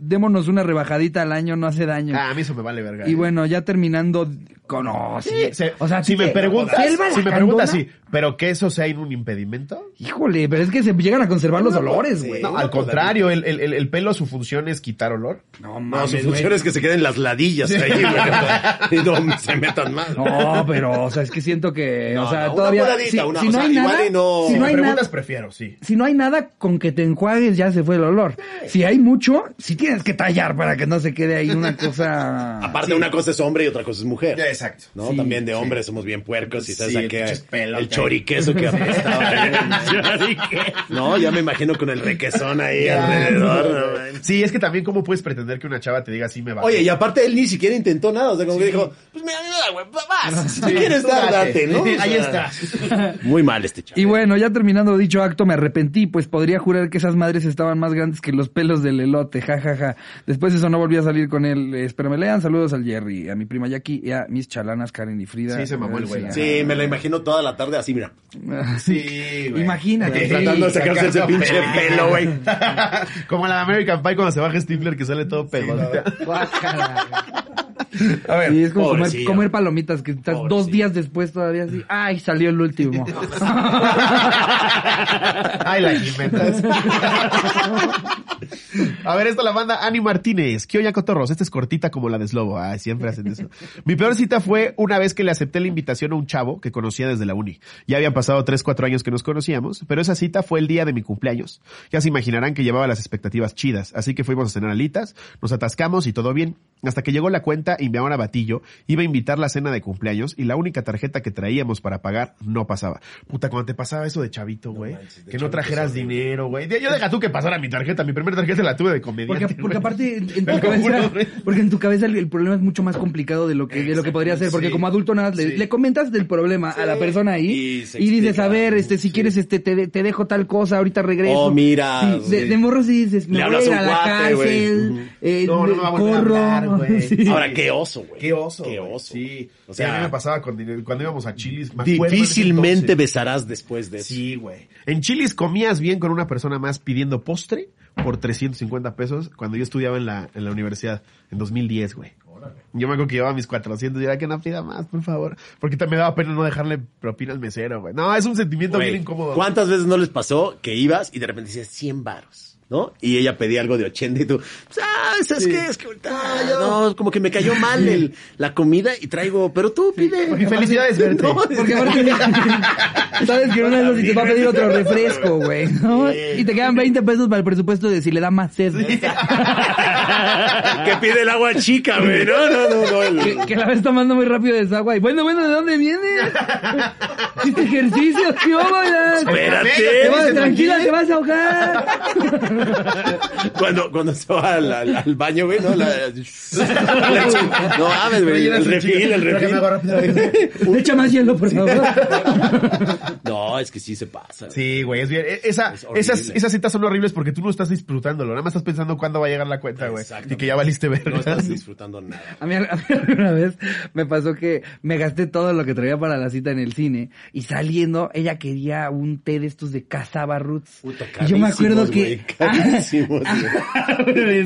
démonos una rebajadita al año, no hace daño. Ah, a mí eso me vale verga. y eh. bueno, ya terminando con... no, sí, Se- o sea, si me preguntas, ¿Selva si me preguntas, sí, pero que eso sea un impedimento. Híjole, pero es que se llegan a conservar los olores, güey. No, al contrario, el, el, el- el pelo, su función es quitar olor. No, No, su función es que se queden las ladillas ahí, güey. Y no se metan mal. No, pero, o sea, es que siento que, No, o sea, no, una todavía, voladita, si, una- si o no sea, hay igual nada, y no- si no me hay preguntas, nada, prefiero, sí. si no hay nada con que te enjuagues ya se fue el olor. Si hay mucho, si tienes que tallar para que no se quede ahí una cosa. Aparte, una cosa es hombre y otra cosa es mujer. Ya, exacto. ¿No? Sí, También de sí. hombres somos bien puercos y sabes Sí, a qué. El choriqueso que apestaba. no, ya me imagino con el requesón ahí alrededor. no. Sí, es que también cómo puedes pretender que una chava te diga así me va. Oye, y aparte él ni siquiera intentó nada, o sea, como que dijo, pues me ayuda, güey, vas, si te quieres dar, date. ¿no? O Ahí sea, está. Muy mal este chaval. Y bueno, ya terminando dicho acto, me arrepentí, pues podría jurar que esas madres estaban más grandes que los pelos del elote, jajaja. Ja, ja. Después de eso no volví a salir con él. Espero me lean. Saludos al Jerry, a mi prima Jackie y a mis chalanas Karen y Frida. Sí, se mamó el güey. Sí, me lo imagino toda la tarde así, mira. Sí, güey. Imagínate. Tratando de sacarse ese pinche pelo, güey. Como la de American Pie cuando se baja Stifler que sale todo pelón. A ver. Sí, es como comer, palomitas, que estás dos días después todavía así. Ay, salió el último. Ay, la Jiménez. A ver, esta la manda Ani Martínez. ¿Qué oye, cotorros? Esta es cortita como la de Slobo. Ay, siempre hacen eso. Mi peor cita fue una vez que le acepté la invitación a un chavo que conocía desde la uni. Ya habían pasado tres, cuatro años que nos conocíamos, pero esa cita fue el día de mi cumpleaños. Ya se imaginarán que llevaba las expectativas chidas, así que fuimos a cenar alitas, nos atascamos y todo bien. Hasta que llegó la cuenta y mi ahora batillo iba a invitar la cena de cumpleaños y la única tarjeta que traíamos para pagar no pasaba. Puta, cuando te pasaba eso de chavito, güey, que no trajeras dinero, güey. Yo deja tú que pasara mi tarjeta, mi primera tarjeta la tuve de comediante. Porque, aparte en, tu cabeza, porque en tu cabeza el, el problema es mucho más complicado de lo que, de lo que podría ser, porque Sí. como adulto nada, le, Sí. le comentas del problema a la persona ahí Y y, dices, a ver, este, si Sí. quieres, este, te, de- te dejo tal cosa, ahorita regreso. Oh, mira, Sí, de, sí. de morro sí dices, me Le voy a hablas ir a la cárcel, eh, No, no corro. Ahora, qué oso, güey. Qué oso. Qué oso. Sí. O sea, a mí me pasaba dinero. Cuando íbamos a Chilis, Difícilmente besarás después de eso. Sí, güey. En Chilis comías bien con una persona más pidiendo postre por 350 pesos cuando yo estudiaba en la, en la universidad, en 2010, güey. Yo me acuerdo que llevaba mis 400 y era que no pida más, por favor. Porque también me daba pena no dejarle propina al mesero, güey. No, es un sentimiento Güey, bien incómodo. ¿Cuántas veces no les pasó que ibas y de repente decías 100 varos? ¿No? Y ella pedía algo de 80 y tú, ah, ¿sabes qué? Es que ahorita, no, como que me cayó mal el, la comida y traigo, pero tú pide. Porque felicidades verte. No, Porque aparte, sabes que una vez si te va a pedir otro refresco, güey, ¿no? Y te quedan 20 pesos para el presupuesto de si le da más sed. que pide el agua chica, güey. No, no, no, no. el- Que, que la ves tomando muy rápido de esa agua. Y bueno, bueno, ¿de dónde viene? ¿Hiciste ejercicio? ¿Qué hubo, ya? Te Espérate. vas- tranquila, te vas a ahogar. Cuando, cuando se va al, al- al baño, güey, ¿no? La, la- no mames, güey. El refil, el refil. Echa más hielo, por favor. No, es que sí se pasa. Sí, güey, es bien. E- Esa, Es horrible. esas, esas citas son horribles porque tú no estás disfrutándolo. Nada más estás pensando cuándo va a llegar la cuenta, güey. Exactamente. Y que ya valiste ver. No estás disfrutando nada. A mí, a mí una vez me pasó que me gasté todo lo que traía para la cita en el cine y saliendo ella quería un té de estos de Casaba Roots. Puta, y yo me acuerdo que... carísimos.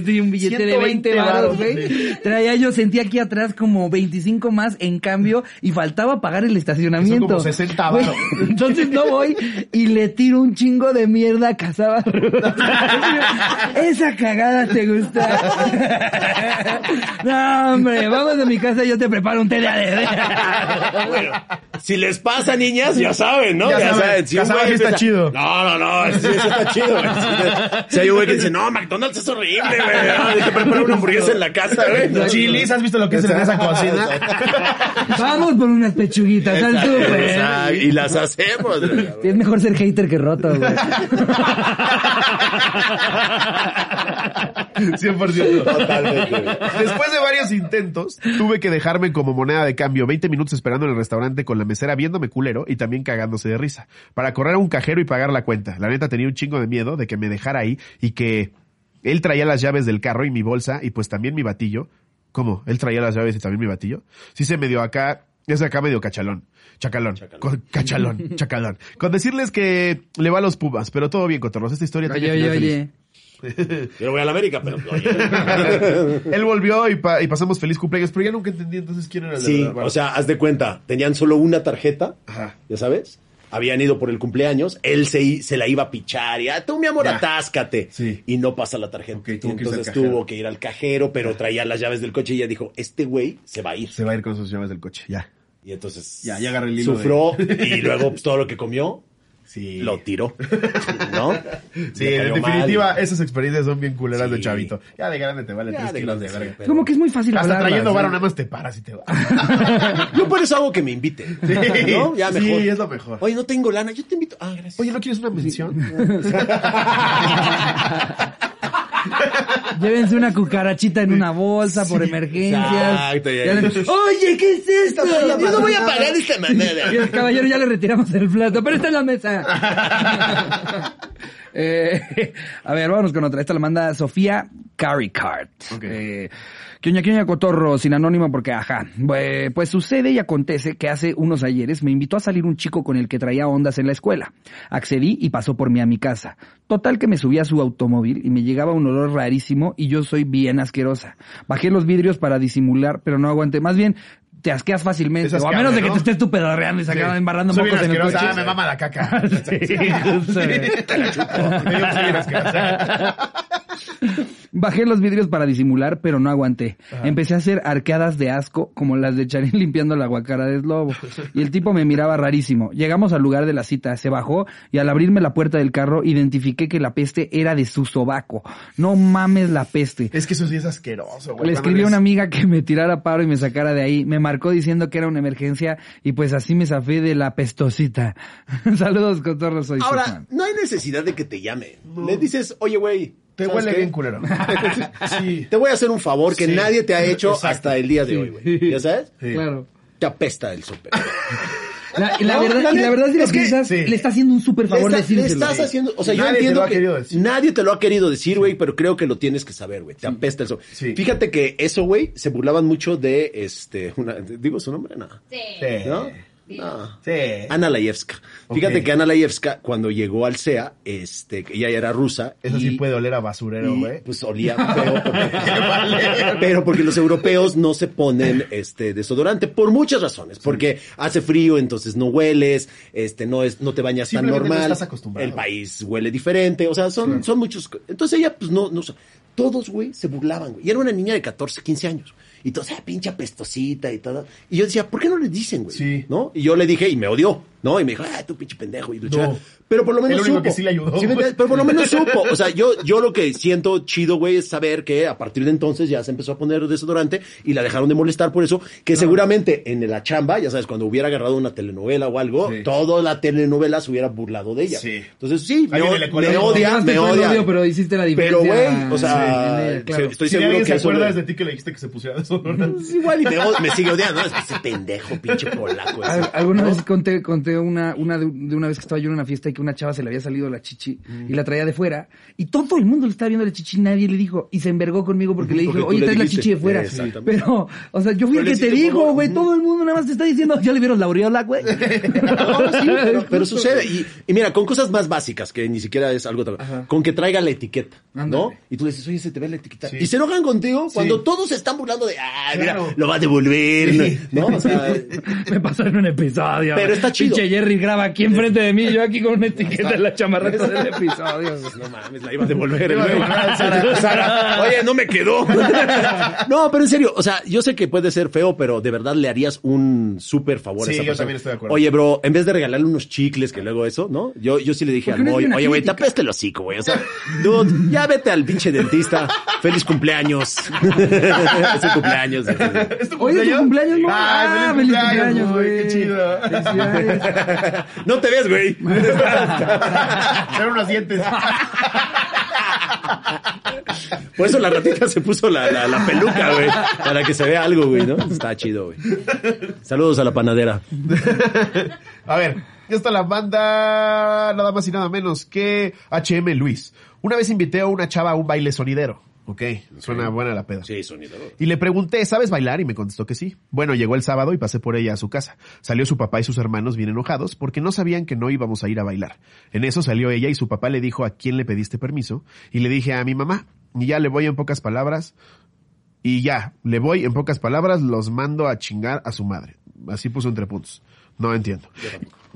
Sí, un billete de 20 120 baros, güey. Traía yo, sentía aquí atrás como 25 más en cambio y faltaba pagar el estacionamiento. Son como 60 Güey, varos. Entonces no voy y le tiro un chingo de mierda a Casaba. Esa cagada te gusta. No, hombre, vamos a mi casa y yo te preparo un té de ADD. Bueno, si les pasa, niñas, ya saben, ¿no? Ya saben, Si Casaba güey sí está chido. No, no, no, sí, sí está chido, güey. Si hay un güey que dice, no, McDonald's es horrible, güey. Hay que preparar una hamburguesa en la casa, güey. Chilis, ¿has visto lo que es en esa cocina? Vamos por unas pechuguitas al súper. exacto, Y las hacemos, güey. Es mejor ser hater que roto, güey. 100%. Totalmente, güey. Después de varios intentos, tuve que dejarme como moneda de cambio 20 minutos esperando en el restaurante con la mesera viéndome culero y también cagándose de risa. Para correr a un cajero y pagar la cuenta. La neta tenía un chingo de miedo de que me dejara ahí y que él traía las llaves del carro y mi bolsa y pues también mi batillo. ¿Cómo? ¿Él traía las llaves y también mi batillo? Sí se me dio acá, es acá medio cachalón. Chacalón. Con- cachalón. Chacalón. Con decirles que le va a los pumas, pero todo bien, cotorros. Esta historia Oye, tiene oye, feliz. Yo voy a la América, pero oye. Él volvió y, pa- y pasamos feliz cumpleaños, pero ya nunca entendí entonces quién era el de Sí, verdad. Bueno. o sea, haz de cuenta, tenían solo una tarjeta, Ajá. ya sabes, habían ido por el cumpleaños, él se, se la iba a pichar y, ah, tú mi amor, Ya. atáscate. Sí. Y no pasa la tarjeta. Ok, tuvo que Y irse al entonces tuvo que ir al cajero, pero traía las llaves del coche y ella dijo, este güey se va a ir. Se va a ir con sus llaves del coche, ya. Y entonces Ya, ya agarré el hilo sufrió y luego pues, todo lo que comió Sí. lo tiró. ¿No? Sí, en definitiva, mal. esas experiencias son bien culeras de Sí. chavito. Ya de grande te vale Ya tres de kilos grande, de sí, verga. pero- Como que es muy fácil Hasta trayendo ¿eh? varo nada más te paras y te vas. Yo por eso hago que me inviten. ¿No? Ya Sí, mejor. es lo mejor. Oye, no tengo lana, yo te invito. Ah, gracias. Oye, ¿no quieres una mención? Llévense una cucarachita en una bolsa por emergencias. Exacto, ya, Ya ya. le- Oye, ¿qué es esto? yo no voy a pagar de esta Y manera. el caballero ya le retiramos el plato, pero está en la mesa. Eh, a ver, vámonos con otra. Esta la manda Sofía Caricart. Ok. Eh, Quioña, quioña, cotorro, sin anónimo porque, ajá. Pues sucede y acontece que hace unos ayeres me invitó a salir un chico con el que traía ondas en la escuela. Accedí y pasó por mí a mi casa. Total que me subí a su automóvil y me llegaba un olor rarísimo y yo soy bien asquerosa. Bajé los vidrios para disimular, pero no aguanté. Más bien, te asqueas fácilmente. O a menos de que te estés tú pedorreando y se acaban embarrando Soy mocos en el coche. Ah, me mama la caca. Sí, justo. Te la chupo. Bajé los vidrios para disimular, pero no aguanté. Empecé a hacer arqueadas de asco, como las de Charín limpiando la guacara de Slobo. Y el tipo me miraba rarísimo. Llegamos al lugar de la cita, se bajó y al abrirme la puerta del carro identifiqué que la peste era de su sobaco. No mames la peste. Es que eso sí es asqueroso, güey. Le escribí a una amiga que me tirara paro y me sacara de ahí. Me marcó diciendo que era una emergencia y pues así me zafé de la pestosita. Saludos, cotorros, soy Ahora, no hay necesidad de que te llame. Le dices, oye, güey. Te ¿sabes huele qué? bien culero. Sí. Te voy a hacer un favor que Sí. nadie te ha hecho Exacto. hasta el día de hoy, güey. ¿Ya sabes? Sí. Claro. Te apesta el súper. La, y la No, verdad, la verdad, si es que- piensas, sí. le está haciendo un súper favor le, está- le estás haciendo, o sea, yo te entiendo lo ha que decir. nadie te lo ha querido decir, güey, pero creo que lo tienes que saber, güey. Te apesta el súper. Sí. Fíjate que eso, güey, se burlaban mucho de, este, una, digo su nombre, no. Sí. Sí. ¿No? No. Sí. Ana Layevska. Fíjate que Ana Layevska, cuando llegó al CEA, este, que ella era rusa. Eso y- sí puede oler a basurero, güey. Pues olía feo porque, pero porque los europeos no se ponen este desodorante por muchas razones, porque hace frío, entonces no hueles, este no es no te bañas tan no normal. estás acostumbrado. El país huele diferente, o sea, son son muchos. Entonces ella pues no no todos, güey, se burlaban, güey. Y era una niña de 14, 15 años. Y todos, ah, pinche apestosita y todo. Y yo decía, ¿por qué no le dicen, güey? Sí. ¿No? Y yo le dije, y me odió, ¿no? Y me dijo, ah, tú pinche pendejo. Y luchaba. Pero por lo menos El único supo. que sí le ayudó. ¿Sí me entiendes? Pero por lo menos supo. O sea, yo, yo lo que siento chido, güey, es saber que a partir de entonces ya se empezó a poner desodorante y la dejaron de molestar por eso, que seguramente en la chamba, ya sabes, cuando hubiera agarrado una telenovela o algo, Sí. toda la telenovela se hubiera burlado de ella. Sí. Entonces, sí, me, me conoce. odia, me odia. odio, pero hiciste la Pero, diferencia. güey, o sea, Sí, claro. estoy si seguro que se acuerda desde ti que le dijiste que se pusiera desodorante. Pues igual y me, me sigue odiando. Es ese pendejo, pinche polaco. ese. Al- Alguna vez conté, conté una, una de, de una vez que estaba yo en una fiesta y que una chava se le había salido la chichi Mm. y la traía de fuera. Y todo el mundo le estaba viendo la chichi y nadie le dijo. Y se envergó conmigo porque le dije, oye, traes la chichi de fuera. Pero, o sea, yo fui el que te dijo, güey. Ujú. Todo el mundo nada más te está diciendo, ¿ya le vieron la aureola, güey? No, sí, pero, pero sucede. Y, y mira, con cosas más básicas, que ni siquiera es algo tan... Con que traiga la etiqueta, ¿no? Y tú le dices, oye, se te ve la etiqueta. Sí. Y se enojan contigo cuando Sí. todos se están burlando de, ah, Claro. mira, lo va a devolver, ¿no? O sea, Me pasó en un episodio. Pero está chido. Pinche Jerry graba aquí enfrente de mí, yo aquí con una etiqueta en la chamarreta del episodio. no mames, la iba a devolver. el Iba a güey. devolver al Sara. Sara, oye, no me quedó. no, pero en serio, o sea, yo sé que puede ser feo, pero de verdad le harías un súper favor Sí, a esa yo persona. también estoy de acuerdo. Oye, bro, en vez de regalarle unos chicles, que luego eso, ¿no? Yo, yo sí le dije ¿Por al qué no es Moy, una oye, güey, te crítica? apesta el hocico, güey. O sea, dude, ya vete al pinche dentista. Feliz cumpleaños. es su cumpleaños. ¿Es tu Oye, ¿tu cumpleaños, no? Ah, feliz cumpleaños, güey. Qué chido. Felicidades. no te ves, güey. Eran unos dientes. Por eso la ratita se puso la, la, la peluca, güey. Para que se vea algo, güey, ¿no? Está chido, güey. Saludos a la panadera. A ver, ya está la banda, nada más y nada menos que HM Luis. Una vez invité a una chava a un baile sonidero. Ok, suena buena la peda. Sí, sonido. Y le pregunté, ¿sabes bailar? Y me contestó que sí. Bueno, llegó el sábado y pasé por ella a su casa. Salió su papá y sus hermanos bien enojados porque no sabían que no íbamos a ir a bailar. En eso salió ella y su papá le dijo a quién le pediste permiso. Y le dije a mi mamá. Y ya le voy en pocas palabras. Y ya, le voy en pocas palabras, los mando a chingar a su madre. Así puso entre puntos. No entiendo.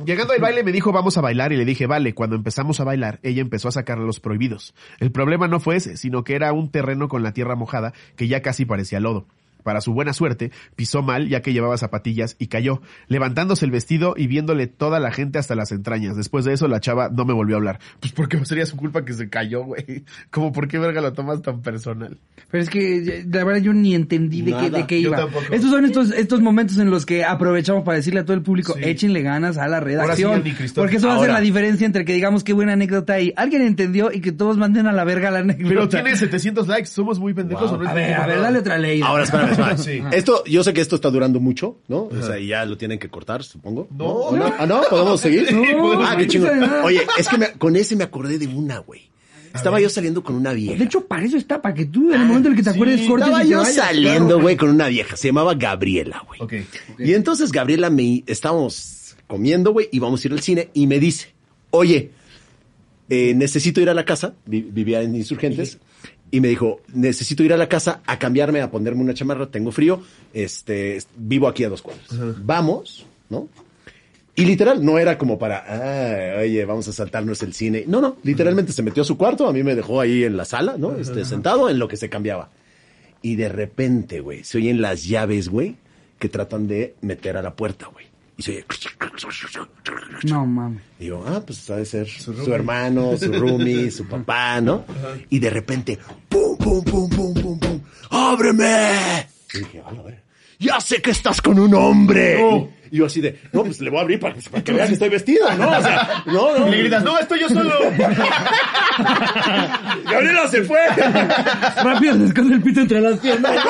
Llegando al baile me dijo vamos a bailar y le dije vale. Cuando empezamos a bailar ella empezó a sacar los prohibidos. El problema no fue ese, sino que era un terreno con la tierra mojada que ya casi parecía lodo. Para su buena suerte, pisó mal ya que llevaba zapatillas y cayó, levantándose el vestido y viéndole toda la gente hasta las entrañas. Después de eso la chava no me volvió a hablar. Pues porque sería su culpa que se cayó, güey. Como por qué verga lo tomas tan personal. Pero es que la verdad yo ni entendí de qué, de qué yo iba. tampoco. Estos son estos, estos momentos en los que aprovechamos para decirle a todo el público, Sí. échenle ganas a la Ahora sí, redacción. Cristóbal. porque eso va a ser Ahora. la diferencia entre que digamos qué buena anécdota y alguien entendió y que todos manden a la verga la anécdota. Pero tiene 700 likes, somos muy pendejos o no A ver, a ver, dale otra ley. Ahora, espérame, Sí. Esto, yo sé que esto está durando mucho, ¿no? O sea, y ya lo tienen que cortar, supongo. No. ¿O no? Ah, no, podemos seguir. podemos ah, qué chingón. Oye, es que me- con ese me acordé de una, güey. Estaba yo saliendo con una vieja. De hecho, para eso está, para que tú en el momento en el que te sí, acuerdes cortes Estaba y te yo vayas. saliendo, güey, con una vieja. Se llamaba Gabriela, güey. Ok. Y entonces Gabriela me estábamos comiendo, güey, y vamos a ir al cine y me dice, oye, eh, necesito ir a la casa, vi- vivía en Insurgentes, y me dijo, necesito ir a la casa a cambiarme, a ponerme una chamarra, tengo frío, este, vivo aquí a dos cuadras. Vamos, ¿no? Y literal, no era como para, ah, oye, vamos a saltarnos el cine. No, no, literalmente se metió a su cuarto, a mí me dejó ahí en la sala, ¿no? Este, sentado en lo que se cambiaba. Y de repente, güey, se oyen las llaves, güey, que tratan de meter a la puerta, güey. Y se oye... No, mames. Digo, ah, pues ha de ser su, hermano, su roomie, su papá, ¿no? Y de repente, pum, pum, pum, pum, pum, pum, ¡ábreme! Y dije, a ver, ya sé que estás con un hombre. No. Y yo así de, no, pues le voy a abrir para, para que veas que estoy vestido, ¿no? O sea, no, no. Y le gritas, no, estoy yo solo. Gabriela se fue. Rápido se esconde el pito entre las piernas.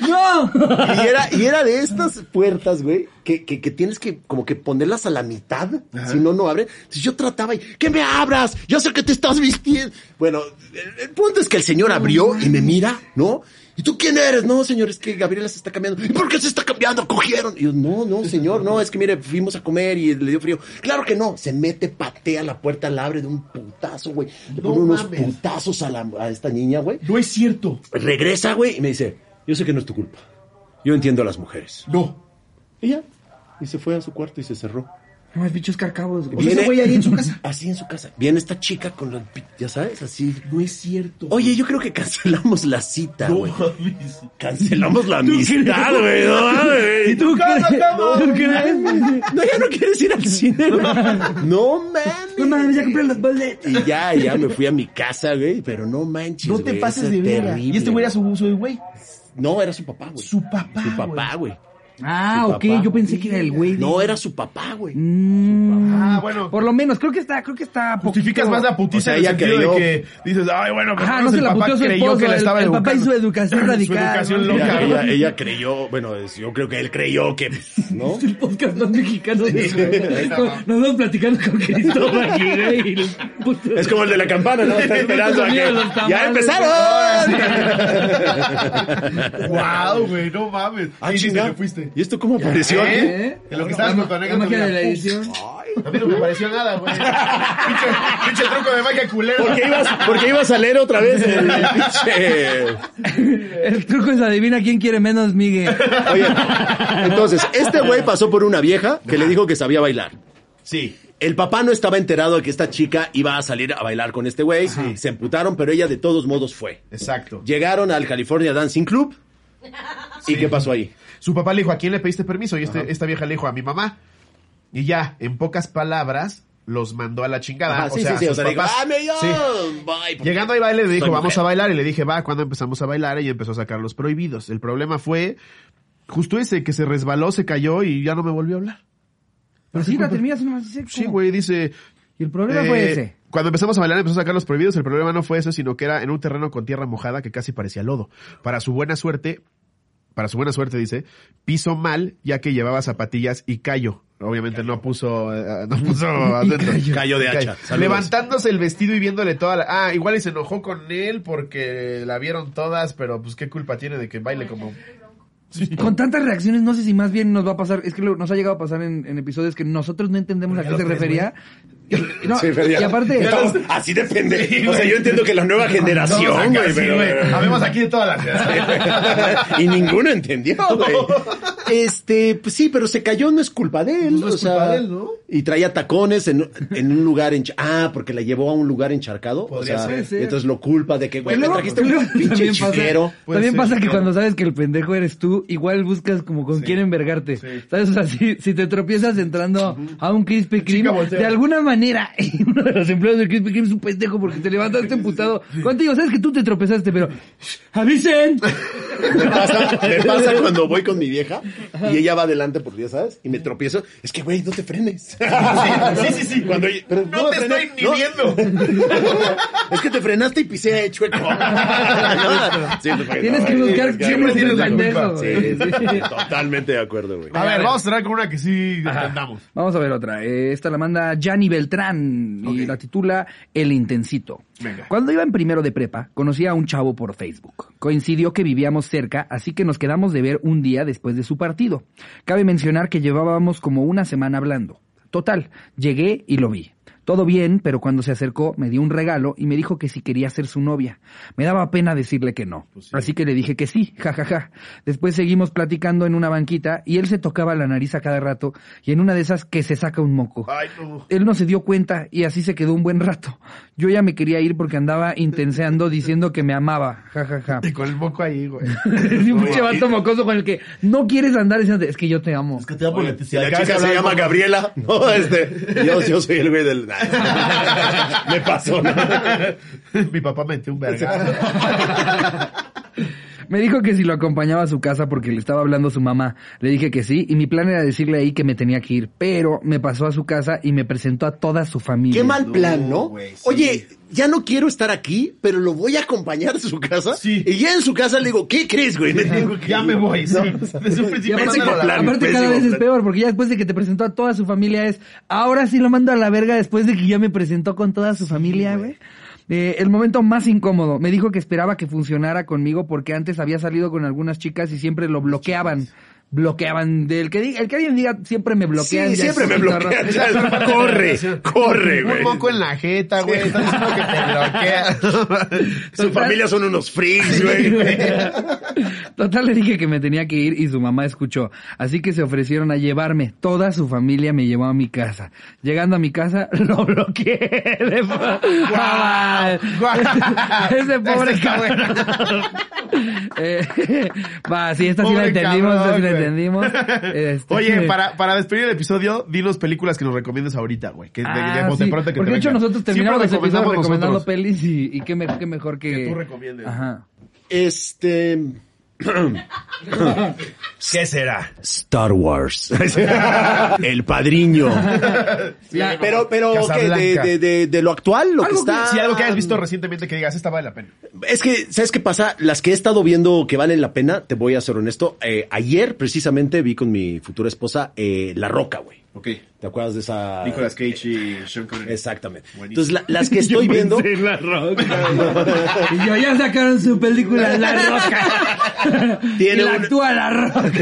¡No! Y era, y era de estas puertas, güey, que, que, que tienes que como que ponerlas a la mitad, si no, no abre. Entonces yo trataba y, que me abras, yo sé que te estás vistiendo. Bueno, el, el punto es que el señor abrió y me mira, ¿no? ¿Y tú quién eres? No, señor, es que Gabriela se está cambiando. ¿Y por qué se está cambiando? Cogieron. Y yo, no, no, señor, no, es que mire, fuimos a comer y le dio frío. Claro que no. Se mete, patea la puerta, la abre de un putazo, güey. Le No pone unos putazos a, la, a esta niña, güey. No es cierto. Regresa, güey, y me dice, yo sé que no es tu culpa. Yo entiendo a las mujeres. No. Ya. Y se fue a su cuarto y se cerró. No, es bichos carcabos, güey. O sea, ese güey ahí en su casa. Así en su casa. Viene esta chica con los... Ya sabes, así. No es cierto. Oye, yo creo que cancelamos la cita, no güey. mames. Cancelamos la amistad, güey. No, mames. ¿Y tú cómo? ¿Tú crees? No, ya no quieres ir al cine. güey. No mames. No mames, ya compré los boletos. Y ya, ya me fui a mi casa, güey. Pero no manches. No te güey, pases de verga. Y este güey era güey. su, su güey. No, era su papá, güey. Su papá. Su papá, güey. Ah, Su ok, papá. yo pensé que era el güey. de- No, era su papá, güey. Mm, Ah, bueno. Por lo menos, creo que está, creo que está. Justificas poquito- más la putiza O sea, en el ella sentido creyó- de que dices, ay, bueno, pues Ajá, no se el la papá puteó su creyó esposo, que la el- estaba el papá y su educación Su radical, educación ¿no? loca. Ella, ¿no? ella, ella creyó, bueno, es- yo creo que él creyó que, ¿no? El podcast más mexicano de Nos vamos platicando con Cristóbal aquí, y puto- Es como el de la campana, ¿no? Está esperando a que... ¡Ya empezaron! Wow, güey, no mames. Ah. Te fuiste. ¿Y esto cómo apareció aquí? ¿Eh? En lo que estabas con magia de la edición. A mí no me pareció nada, güey. pinche, pinche truco de magia culero. ¿Por qué ibas, ibas a leer otra vez el pinche... El truco es adivina quién quiere menos, Miguel. Oye, entonces, este güey pasó por una vieja que le dijo que sabía bailar. Sí. El papá no estaba enterado de que esta chica iba a salir a bailar con este güey. Se emputaron, pero ella de todos modos fue. Exacto. Llegaron al California Dancing Club. ¿Y qué pasó ahí? Su papá le dijo, ¿a quién le pediste permiso? Y este, esta vieja le dijo, a mi mamá. Y ya, en pocas palabras, los mandó a la chingada. Ajá, o sí, sea, sí, sí. O sus sea, digo, papás- ¡ah! Sí. Bye. Llegando ahí baile le dijo, vamos mujer. a bailar. Y le dije, va, ¿cuándo empezamos a bailar? Y empezó a sacar los prohibidos. El problema fue justo ese, que se resbaló, se cayó y ya no me volvió a hablar. Pero sí, la terminas nomás. ¿sí? Güey, dice... Y el problema eh, fue ese. Cuando empezamos a bailar empezó a sacar los prohibidos. El problema no fue eso, sino que era en un terreno con tierra mojada que casi parecía lodo. Para su buena suerte, para su buena suerte dice, piso mal ya que llevaba zapatillas y callo. Obviamente no puso, eh, no puso adentro. callo. Callo de hacha. Levantándose el vestido y viéndole toda la... Ah, igual y se enojó con él porque la vieron todas, pero pues qué culpa tiene de que baile como... Con tantas reacciones, no sé si más bien nos va a pasar. Es que lo- nos ha llegado a pasar en, en episodios que nosotros no entendemos a qué se refería. Y, no, Sí, y aparte, Estamos- así depende. Sí, o sea, yo entiendo que la nueva generación, güey, pero... Habemos aquí de todas las y ninguno entendió, güey. Este, pues sí, pero se cayó, no es culpa de él. No es o sea, culpa de él, ¿no? Y traía tacones en, en un lugar ench- Ah, porque la llevó a un lugar encharcado. Podría o sea, ser. Sí. entonces lo culpa de que, güey, luego- trajiste un pinche también pasa- chiquero. Puede También ser, pasa que cuando sabes que el pendejo eres tú, igual buscas como con Sí. quién envergarte. Sí. ¿Sabes? O sea, si, si te tropiezas entrando a un Krispy chica Kreme, de alguna manera, uno de los empleados del Krispy Kreme es un pendejo porque te levantaste emputado. Contigo, sabes que tú te tropezaste, pero. ¡avisen! Me pasa, me pasa cuando voy con mi vieja y ella va adelante porque ya sabes y me tropiezo. Es que, güey, no te frenes. Sí, sí, sí. Cuando, pero No te frené, estoy ni ¿no? viendo. Es que te frenaste y pisé chueco. Sí, pues, Tienes no, que buscar es que- siempre es tienes pendejo. Sí, sí, totalmente de acuerdo, güey. A ver, vamos a cerrar con una que sí entendamos. Vamos a ver otra. Esta la manda Gianni Beltrán y la titula El Intensito. Venga. Cuando iba en primero de prepa, conocí a un chavo por Facebook. Coincidió que vivíamos cerca, así que nos quedamos de ver un día después de su partido. Cabe mencionar que llevábamos como una semana hablando. Total, llegué y lo vi. Todo bien, pero cuando se acercó me dio un regalo y me dijo que si quería ser su novia. Me daba pena decirle que no. Así que le dije que sí, jajaja. Después seguimos platicando en una banquita y él se tocaba la nariz a cada rato y en una de esas que se saca un moco. Ay, no. Él no se dio cuenta y así se quedó un buen rato. Yo ya me quería ir porque andaba intenseando diciendo que me amaba, jajaja. Y con el moco ahí, güey. Es un pinche vato mocoso con el que no quieres andar diciendo, es que yo te amo. que te amo Oye, si la chica se llama Gabriela, no, este, yo, yo soy el güey del... Me pasó, ¿no? Mi papá metió un verga. Me dijo que si lo acompañaba a su casa porque le estaba hablando su mamá. Le dije que sí y mi plan era decirle ahí que me tenía que ir. Pero me pasó a su casa y me presentó a toda su familia. Qué mal plan, ¿no? sí. Oye, ya no quiero estar aquí, pero lo voy a acompañar a su casa. Sí. Y ya en su casa le digo, ¿qué crees, güey? Me tengo que Ya ir". me voy, sí. No, principio aparte, a plan. aparte cada vez es peor, porque ya después de que te presentó a toda su familia es, ahora sí lo mando a la verga después de que ya me presentó con toda su familia, güey. Eh, el momento más incómodo. Me dijo que esperaba que funcionara conmigo porque antes había salido con algunas chicas y siempre lo bloqueaban. Bloqueaban. Del que diga, el que alguien diga siempre me bloquean. Sí, siempre me un bloquean. Ya, corre, corre, Un güey. moco en la jeta, güey. Están diciendo que te bloquea. Su familia son unos freaks, güey. Total le dije que me tenía que ir y su mamá escuchó. Así que se ofrecieron a llevarme. Toda su familia me llevó a mi casa. Llegando a mi casa, lo bloqueé. De Guau, guau. Ese pobre Este cabrón. Eh, va, sí, esta sí la entendimos, esta sí la cabrón, güey. Entendimos. Este- Oye, para, para despedir el episodio, dinos películas que nos recomiendes ahorita, güey. Que de, Ah, de sí, pronto que te Porque de hecho vengan. nosotros terminamos los episodios recomendando nosotros. pelis y, y qué, me- qué mejor que... Que tú recomiendes. Ajá. Este. ¿Qué será? Star Wars. El padriño. La- Pero, pero. De, de, de, de lo actual, lo que, está. si algo que hayas visto recientemente que digas, esta vale la pena. Es que, ¿sabes qué pasa? Las que he estado viendo que valen la pena, te voy a ser honesto. eh, ayer, precisamente, vi con mi futura esposa eh, La Roca, güey. Ok. ¿Te acuerdas de esa? Nicolas Cage y Sean Connery. Exactamente. Buenísimo. Entonces, la- las que estoy viendo. La Roca. y yo ya sacaron su película La Roca. Tiene y la un- actúa La Roca.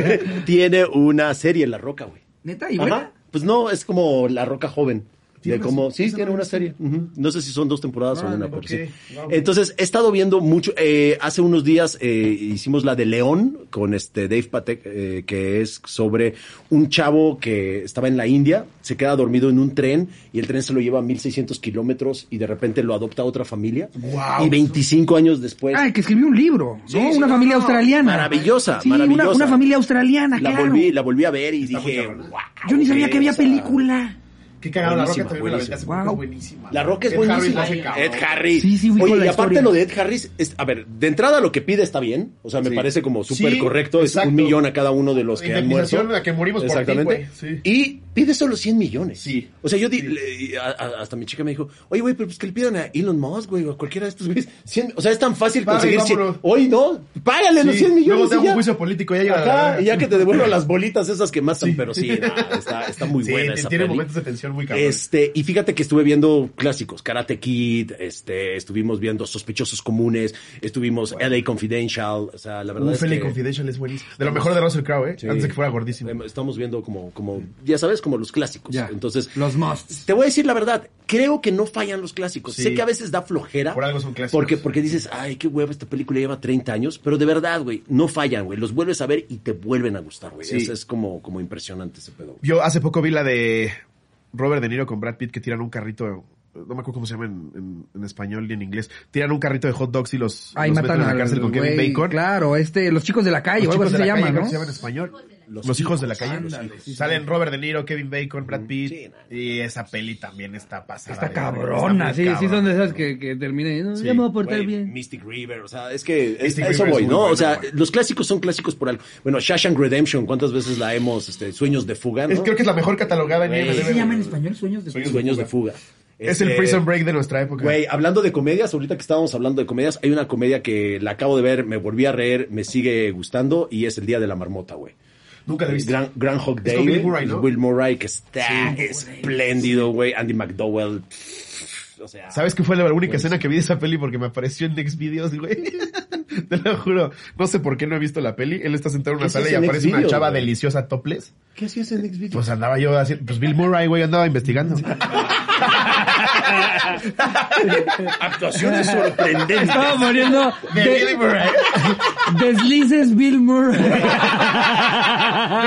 tiene una serie, La Roca, güey. Neta, y Ajá. buena. Pues no, es como La Roca joven. ¿Tiene De serie? sí, tiene una serie. No sé si son dos temporadas o una, pero ok. sí. Wow. Entonces, he estado viendo mucho. eh, hace unos días eh, hicimos la de León con este Dave Patek, eh, que es sobre un chavo que estaba en la India, se queda dormido en un tren y el tren se lo lleva a 1600 kilómetros y de repente lo adopta otra familia. Wow. Y 25 años después. Ah, que escribió un libro, ¿no? Sí, sí, una no, familia no, australiana. maravillosa, Sí, maravillosa. Una, una familia australiana, la, claro. volví, la volví a ver y Está dije, wow. Yo ni sabía que había película. Qué cagado, la roca Buenísima, también me la buenísima. aventaste Wow. es buenísima. La Roca es Ed Harris buenísima. hace cabrón. Ed Harris. Sí, sí, Oye, la y aparte historia. lo de Ed Harris, es, a ver, de entrada lo que pide está bien. O sea, me Sí. parece como súper Sí, correcto. Es exacto. un millón a cada uno de los que han muerto. Indemnización a que morimos por ti, Exactamente. güey. Sí. Y pide solo 100 millones. Sí. O sea, yo di, Sí. le- a- a- hasta mi chica me dijo, oye, güey, pero pues que le pidan a Elon Musk, güey, o a cualquiera de estos güeyes. 100 o sea, es tan fácil y conseguir 100. vámonos. Hoy no, págale los Sí, 100 millones. Luego te hago un juicio político, ya llega la y ya que te devuelvo las bolitas esas que matan, Sí. pero sí, está, está muy Sí, buena esa tiene peli. momentos de tensión muy cabrón. Este, y fíjate que estuve viendo clásicos, Karate Kid, este, estuvimos viendo Sospechosos Comunes, estuvimos LA Confidential, o sea, la verdad Un es Feli que Confidential es buenísimo. De lo mejor de Russell Crowe, ¿eh? Sí. Antes de que fuera gordísimo. em, estamos viendo como, como, ya sabes, como los clásicos. Ya. Entonces, Los musts. te voy a decir la verdad, creo que no fallan los clásicos. Sí. Sé que a veces da flojera. Por algo son clásicos. Porque, porque dices, ay, qué huevo, esta película lleva 30 años, pero de verdad, güey, no fallan, güey. Los vuelves a ver y te vuelven a gustar, güey. Sí. Es, es como, como impresionante ese pedo. Yo hace poco vi la de Robert De Niro con Brad Pitt que tiran un carrito, no me acuerdo cómo se llama en, en- en español y en inglés. Tiran un carrito de hot dogs y los, Ahí los meten matan en la cárcel con Kevin Bacon. Claro, este, los chicos de la calle, Los o algo chicos así de se la llama, calle, creo ¿no? que se llama en español. Los Los, hijos de la calle. ándale, sí, Salen sí. Robert De Niro, Kevin Bacon, Brad Pitt. Sí, no. Y esa peli también está pasada. Está cabrona, está sí, sí son de esas que, que terminen, no, Sí, ya me voy a portar bien. Mystic River, o sea, es que es- Mystic a eso voy, ¿no? bueno, o sea, los clásicos son clásicos por algo. Bueno, Shawshank Redemption, ¿cuántas veces la hemos, este, Sueños de Fuga, ¿no? Es, creo que es la mejor catalogada en. IMDb. ¿Qué se llama en español? Sueños de Sueños Sueños de Fuga. Es el Este, Prison Break de nuestra época. Güey, hablando de comedias, ahorita que estábamos hablando de comedias, hay una comedia que la acabo de ver, me volví a reír, me sigue gustando y es El Día de la Marmota, güey. Nunca la he visto. Gran, Groundhog Es Day. güey. Murray, ¿no? Bill Murray, que está espléndido, güey. Andy McDowell. O sea, ¿Sabes qué fue la única Buenísimo. escena que vi de esa peli? Porque me apareció en Next Videos, güey. Te lo juro. No sé por qué no he visto la peli. Él está sentado en una ¿Qué sala y aparece una chava güey? deliciosa topless. ¿Qué hacías en Next Video? Pues andaba yo haciendo... Pues Bill Murray, güey, andaba investigando. Actuaciones sorprendentes. Estaba poniendo De de- Bill Murray. deslices Bill Murray.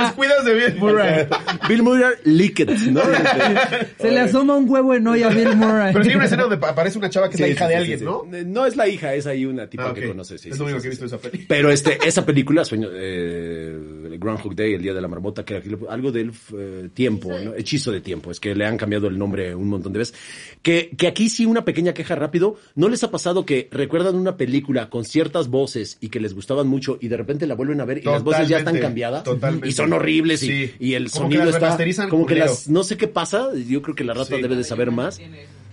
Descuidas de Bill Murray. Bill Murray Licked, ¿no? Se le asoma un huevo en olla a Bill Murray. Pero sí hay una escena donde aparece una chava que es la hija sí, de sí, alguien, sí, ¿no? No es la hija, es ahí una tipa Ah, ok. que conoce. sí, es lo único sí, que he visto de esa peli. Pero este, esa película, Sueño, eh, Groundhog Day, El Día de la Marmota, que era algo del eh, tiempo, ¿no? Hechizo de tiempo, es que le han cambiado el nombre un montón de veces. Que, que aquí sí una pequeña queja rápido, ¿no les ha pasado que recuerdan una película con ciertas voces y que les gustaban mucho y de repente la vuelven a ver y las voces ya están cambiadas? totalmente. Y son horribles y, Sí. y el Como que sonido las está... Como que las... No sé qué pasa, yo creo que la rata Sí. debe de saber más.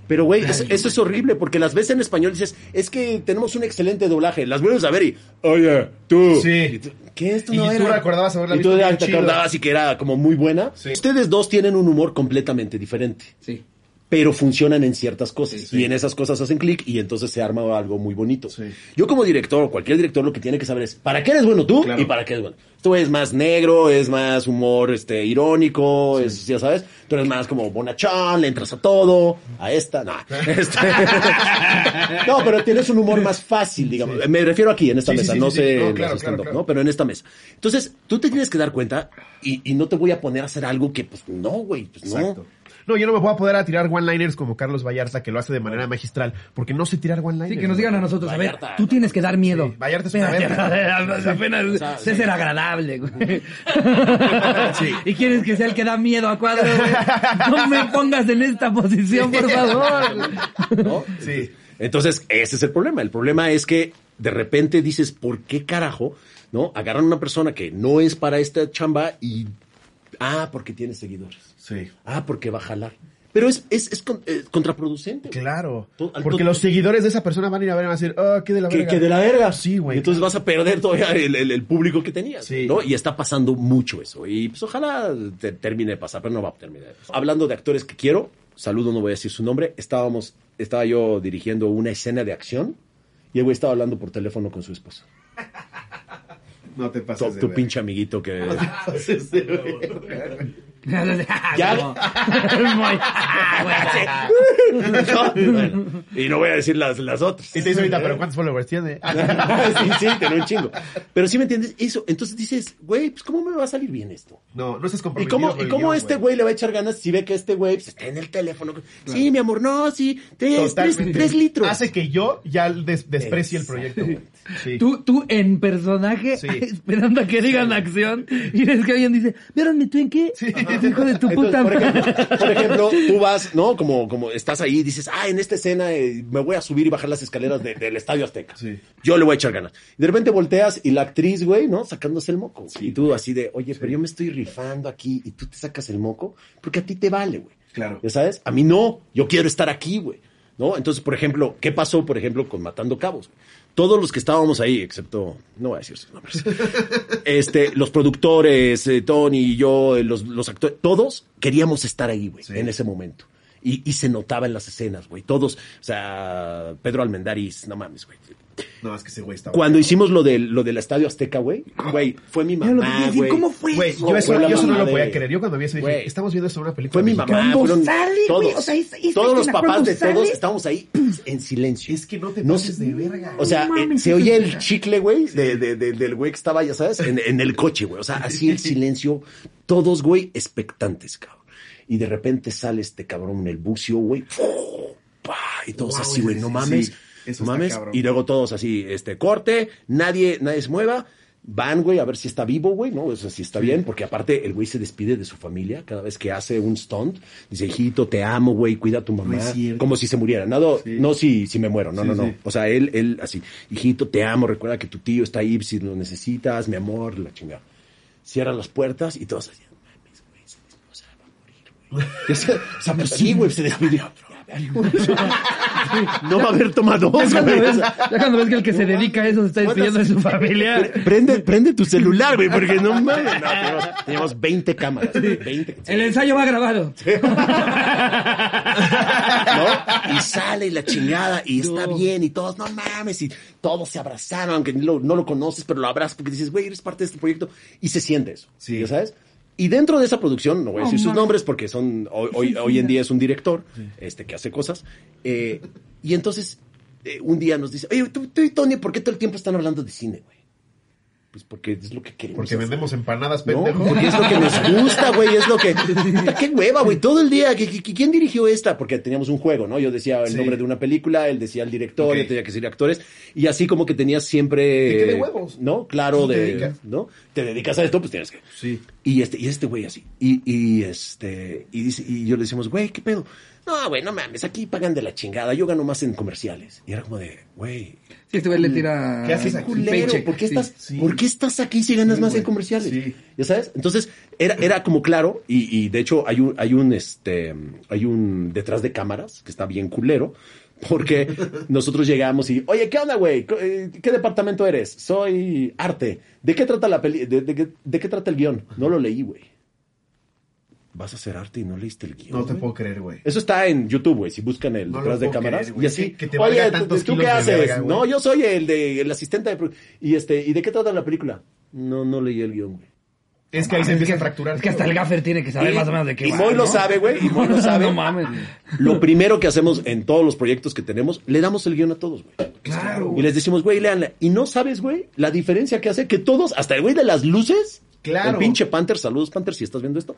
Pero, güey, es- eso es horrible porque las ves en español y dices, es que tenemos un excelente doblaje. Las vuelves a ver y, oye, tú. Sí. Y tú, ¿Qué? Esto Y no tú era? recordabas haberla Y tú visto ya bien te acordabas y que era como muy buena. Sí. Ustedes dos tienen un humor completamente diferente. Sí. Pero funcionan en ciertas cosas. Y en esas cosas hacen clic y entonces se arma algo muy bonito. Sí. Yo como director o cualquier director lo que tiene que saber es, ¿para qué eres bueno tú Claro. y para qué eres bueno? Esto es más negro, es más humor este irónico, es, ya sabes, tú eres más como bonachón, le entras a todo, a esta, no. Este, no, pero tienes un humor más fácil, digamos. Me refiero aquí, en esta mesa, no sé. No, claro, claro. ¿no? Pero en esta mesa. Entonces, tú te tienes que dar cuenta y, y no te voy a poner a hacer algo que, pues, no, güey, pues. Exacto. No, yo no me voy a poder a tirar one-liners como Carlos Vallarta, que lo hace de manera magistral, porque no sé tirar one-liners. Sí, que nos digan a nosotros, a ver, Vallarta. tú tienes que dar miedo. Sí, Vallarta es una verga. apenas sea, sé sí. ser agradable, güey. Y quieres que sea el que da miedo a cuadro, güey. No me pongas en esta posición, por favor. ¿no? Sí. Entonces, ese es el problema. El problema es que de repente dices, ¿por qué carajo? ¿No? Agarran a una persona que no es para esta chamba y. Ah, porque tiene seguidores. Sí. Ah, porque va a jalar. Pero es, es, es con- eh, contraproducente. güey. Claro. Porque los seguidores de esa persona van a ir a ver y van a decir, oh, qué de la verga. que de la verga. Sí, güey. Y entonces vas a perder todavía el, el- el público que tenías. Sí. ¿no? Y está pasando mucho eso. Y pues ojalá te- termine de pasar, pero no va a terminar. de pasar. Hablando de actores que quiero, saludo, no voy a decir su nombre. Estábamos, estaba yo dirigiendo una escena de acción y el güey estaba hablando por teléfono con su esposa. No te Tu, pases de tu verga. pinche amiguito que. Ya. No, bueno, y no voy a decir las, las otras. Y te dice ahorita, pero ¿cuántos followers tiene? sí, sí, tiene un chingo. Pero sí me entiendes, eso. Entonces dices, güey, pues ¿cómo me va a salir bien esto? No, no estás ¿Y comprometido cómo, con y cómo guion, este güey le va a echar ganas si ve que este güey pues, está en el teléfono? Sí, mi amor, no, sí, tres, tres, tres litros. Hace que yo ya des- desprecie el proyecto. Sí. Tú, tú en personaje, Sí. esperando a que digan acción, y es que alguien dice, ¿vieron tú en Hijo de tu Entonces, puta por, ejemplo, por ejemplo, tú vas, ¿no? Como, como estás ahí y dices, ah, en esta escena eh, me voy a subir y bajar las escaleras de- del Estadio Azteca. Sí. Yo le voy a echar ganas. Y de repente volteas y la actriz, güey, ¿no? Sacándose el moco. Y tú así de, oye, pero yo me estoy rifando aquí y tú te sacas el moco porque a ti te vale, güey. Claro. ¿Ya sabes? A mí no. Yo quiero estar aquí, güey. ¿No? Entonces, por ejemplo, ¿qué pasó, por ejemplo, con Matando Cabos? Todos los que estábamos ahí, excepto, no voy a decir sus nombres, este, los productores, eh, Tony y yo, eh, los, los actores, todos queríamos estar ahí, güey, Sí. en ese momento. Y, y se notaba en las escenas, güey. Todos, o sea, Pedro Almendaris, no mames, güey. No, es que ese güey estaba... Cuando hicimos lo del, lo del Estadio Azteca, güey, güey, fue mi a mamá, güey. ¿Cómo fue Güey, eso? yo eso, yo eso no lo podía de- creer. Yo cuando vi eso dije, Güey. estamos viendo esto en una película Fue mi mamá, Cuando fueron sale, todos, güey, o sea, todos los papás de todos estábamos ahí en silencio. Es que no te No pases de verga. O sea, No eh, se eso oye el chicle, güey, de, de- de- del güey que estaba, ya sabes, en, en el coche, güey. O sea, así el silencio, todos, güey, expectantes, cabrón. Y de repente sale este cabrón en el bucio, güey. Y todos Wow, así, güey, no mames. sí. Eso está mames. cabrón. Y luego todos así, este, corte, nadie, nadie se mueva. Van, güey, a ver si está vivo, güey, ¿no? O sea, si está bien, porque aparte el güey se despide de su familia cada vez que hace un stunt. Dice, hijito, te amo, güey, cuida a tu mamá. Como si se muriera. No, Sí. no si, si me muero, no, Sí, no, no. O sea, él, él así, hijito, te amo, recuerda que tu tío está ahí si lo necesitas, mi amor, la chingada. Cierra las puertas y todos así, mames, güey, esposa va a morir, güey. O sea, pues sí, güey, se despidió. No va a haber tomado Ya cuando, güey. ves, ya cuando ves que el que se dedica a eso se está despidiendo de su familia. Prende, prende tu celular, güey, porque no mames. No, tenemos, tenemos 20 cámaras. 20. El ensayo va grabado. ¿no? Y sale y la chingada y está bien y todos, no mames, y todos se abrazaron, aunque no lo, no lo conoces, pero lo abrazas porque dices, güey, eres parte de este proyecto y se siente eso. Sí. ¿Ya sabes? Y dentro de esa producción, no voy a Oh, decir sus nombres porque son, hoy, hoy, hoy en día es un director, este, que hace cosas, eh, y entonces, eh, un día nos dice, oye, tú, tú y Tony, ¿por qué todo el tiempo están hablando de cine, güey? Pues porque es lo que queremos. Porque hacer. vendemos empanadas, No, pendejo. porque es lo que nos gusta, güey, es lo que... ¡Qué hueva, güey! Todo el día, ¿qui- qui- ¿quién dirigió esta? Porque teníamos un juego, ¿no? Yo decía el Sí. nombre de una película, él decía el director, Ok. yo tenía que decir actores, y así como que tenías siempre... ¿Y qué de huevos? ¿No? Claro, ¿Qué te de... dedicas? ¿No? Te dedicas a esto, pues tienes que... Sí. Y este, y este güey así. Y, y este, y dice, y yo le decimos, güey, ¿qué pedo? No, güey, no mames, aquí pagan de la chingada, yo gano más en comerciales. Y era como de, güey, Sí, este güey le tira. ¿Qué haces aquí? culero, paycheck, ¿por qué estás, sí. ¿por qué estás aquí si ganas Sí, más en comerciales? Sí. ¿Ya sabes? Entonces, era, era como claro, y, y de hecho hay un, hay un, este, hay un detrás de cámaras que está bien culero, porque nosotros llegamos y, oye, ¿qué onda, güey? ¿Qué departamento eres? Soy arte. ¿De qué trata la peli, de, de qué- de qué trata el guion? No lo leí, güey. Vas a hacer arte y no leíste el guion. No te güey?" puedo creer, güey. Eso está en YouTube, güey. Si buscan el No detrás de cámaras. creer, y así. Que- que te valga Oye, tantos ¿tú, qué haces? verga, güey. no, yo soy el de el asistente de y este, ¿y de qué trata la película? No, no leí el guion, güey. Es que ahí se empieza que- a fracturar. Es que hasta el gaffer tiene que saber Y- más o menos de qué y Moy lo sabe, güey, y Moy lo sabe. no mames. Lo primero que hacemos en todos los proyectos que tenemos, le damos el guion a todos, güey. Claro. Y les decimos, güey, léanla. Y no sabes, güey, la diferencia que hace que todos, hasta el güey de las luces, Claro. el pinche Panther, saludos Panther, si estás viendo esto,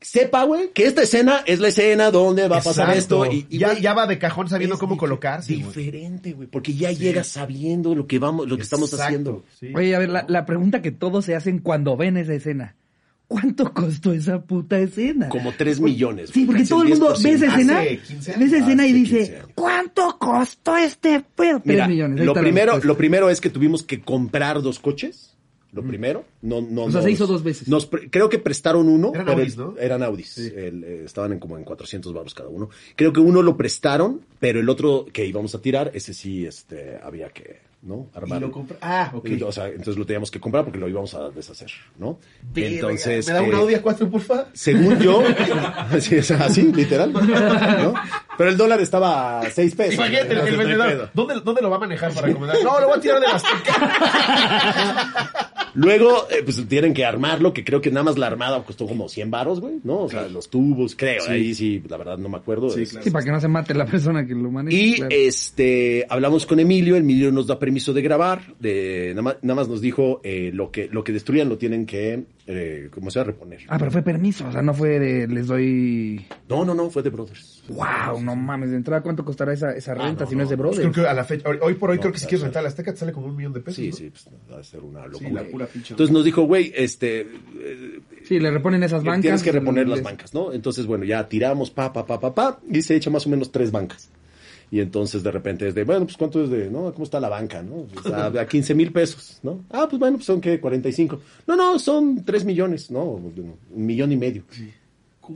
sepa, güey, que esta escena es la escena donde va a pasar Exacto. esto. Y, y, ya, ya va de cajón sabiendo cómo dif- colocarse. Diferente, güey, porque ya llegas sabiendo lo que vamos, lo que estamos haciendo. sí. Oye, a ver, la, la pregunta que todos se hacen cuando ven esa escena. ¿Cuánto costó esa puta escena? Como 3 millones. Sí, porque todo el mundo 10%. ve esa escena, Hace 15 ve esa escena y dice, 15 años. ¿cuánto costó este pedo? Tres Mira, millones. ahí lo primero, lo primero es que tuvimos que comprar dos coches. Lo primero, no, no. O sea, se hizo dos veces. Nos pre- creo que prestaron uno. Eran pero Audis, ¿no? Eran Audis. El, eh, estaban en como en 400 baros cada uno. Creo que uno lo prestaron, pero el otro que íbamos a tirar, ese sí, este, había que, ¿no? Y Armar. lo compra- Ah, ok. O sea, entonces lo teníamos que comprar porque lo íbamos a deshacer, ¿no? Entonces. ¿Me da un eh, Audi A4, porfa? según yo, sí, o sea, así, literal, ¿no? Pero el dólar estaba a 6 pesos. Imagínate, el, vendedor. ¿Dónde, ¿Dónde lo va a manejar para recomendar? No, lo voy a tirar de la Azteca. Luego, eh, pues tienen que armarlo, que creo que nada más la armada costó como 100 varos, güey, ¿no? O sea, los tubos, creo. Ahí sí, la verdad no me acuerdo. Sí, Es- claro. Sí, para que no se mate la persona que lo maneja. Y claro. este hablamos con Emilio, Emilio nos da permiso de grabar, de, nada, más, nada más nos dijo eh, lo que lo que destruyan lo tienen que, eh, ¿cómo se llama? Reponer. Ah, pero fue permiso, o sea, no fue de les doy... No, no, no, fue de Brothers. Wow, no mames, de entrada, ¿cuánto costará esa, esa renta Ah, no, si no, es de brothers? Creo que a la fecha, hoy, hoy por hoy No, creo que si quieres rentar la Azteca te sale como un millón de pesos. Sí, ¿no? sí, pues va a ser una Sí, locura. la pura pinche. Entonces nos dijo, güey, este, eh, Sí, le reponen esas bancas. tienes que reponer las bancas, ¿no? Entonces, bueno, ya tiramos, pa, pa, pa, pa, pa, y se echa más o menos tres bancas. Y entonces de repente es de, bueno, pues cuánto es de, ¿no? ¿Cómo está la banca, no? A, a 15 mil pesos, ¿no? Ah, pues bueno, pues son que 45. No, no, son 3 millones, ¿no? Un millón y medio.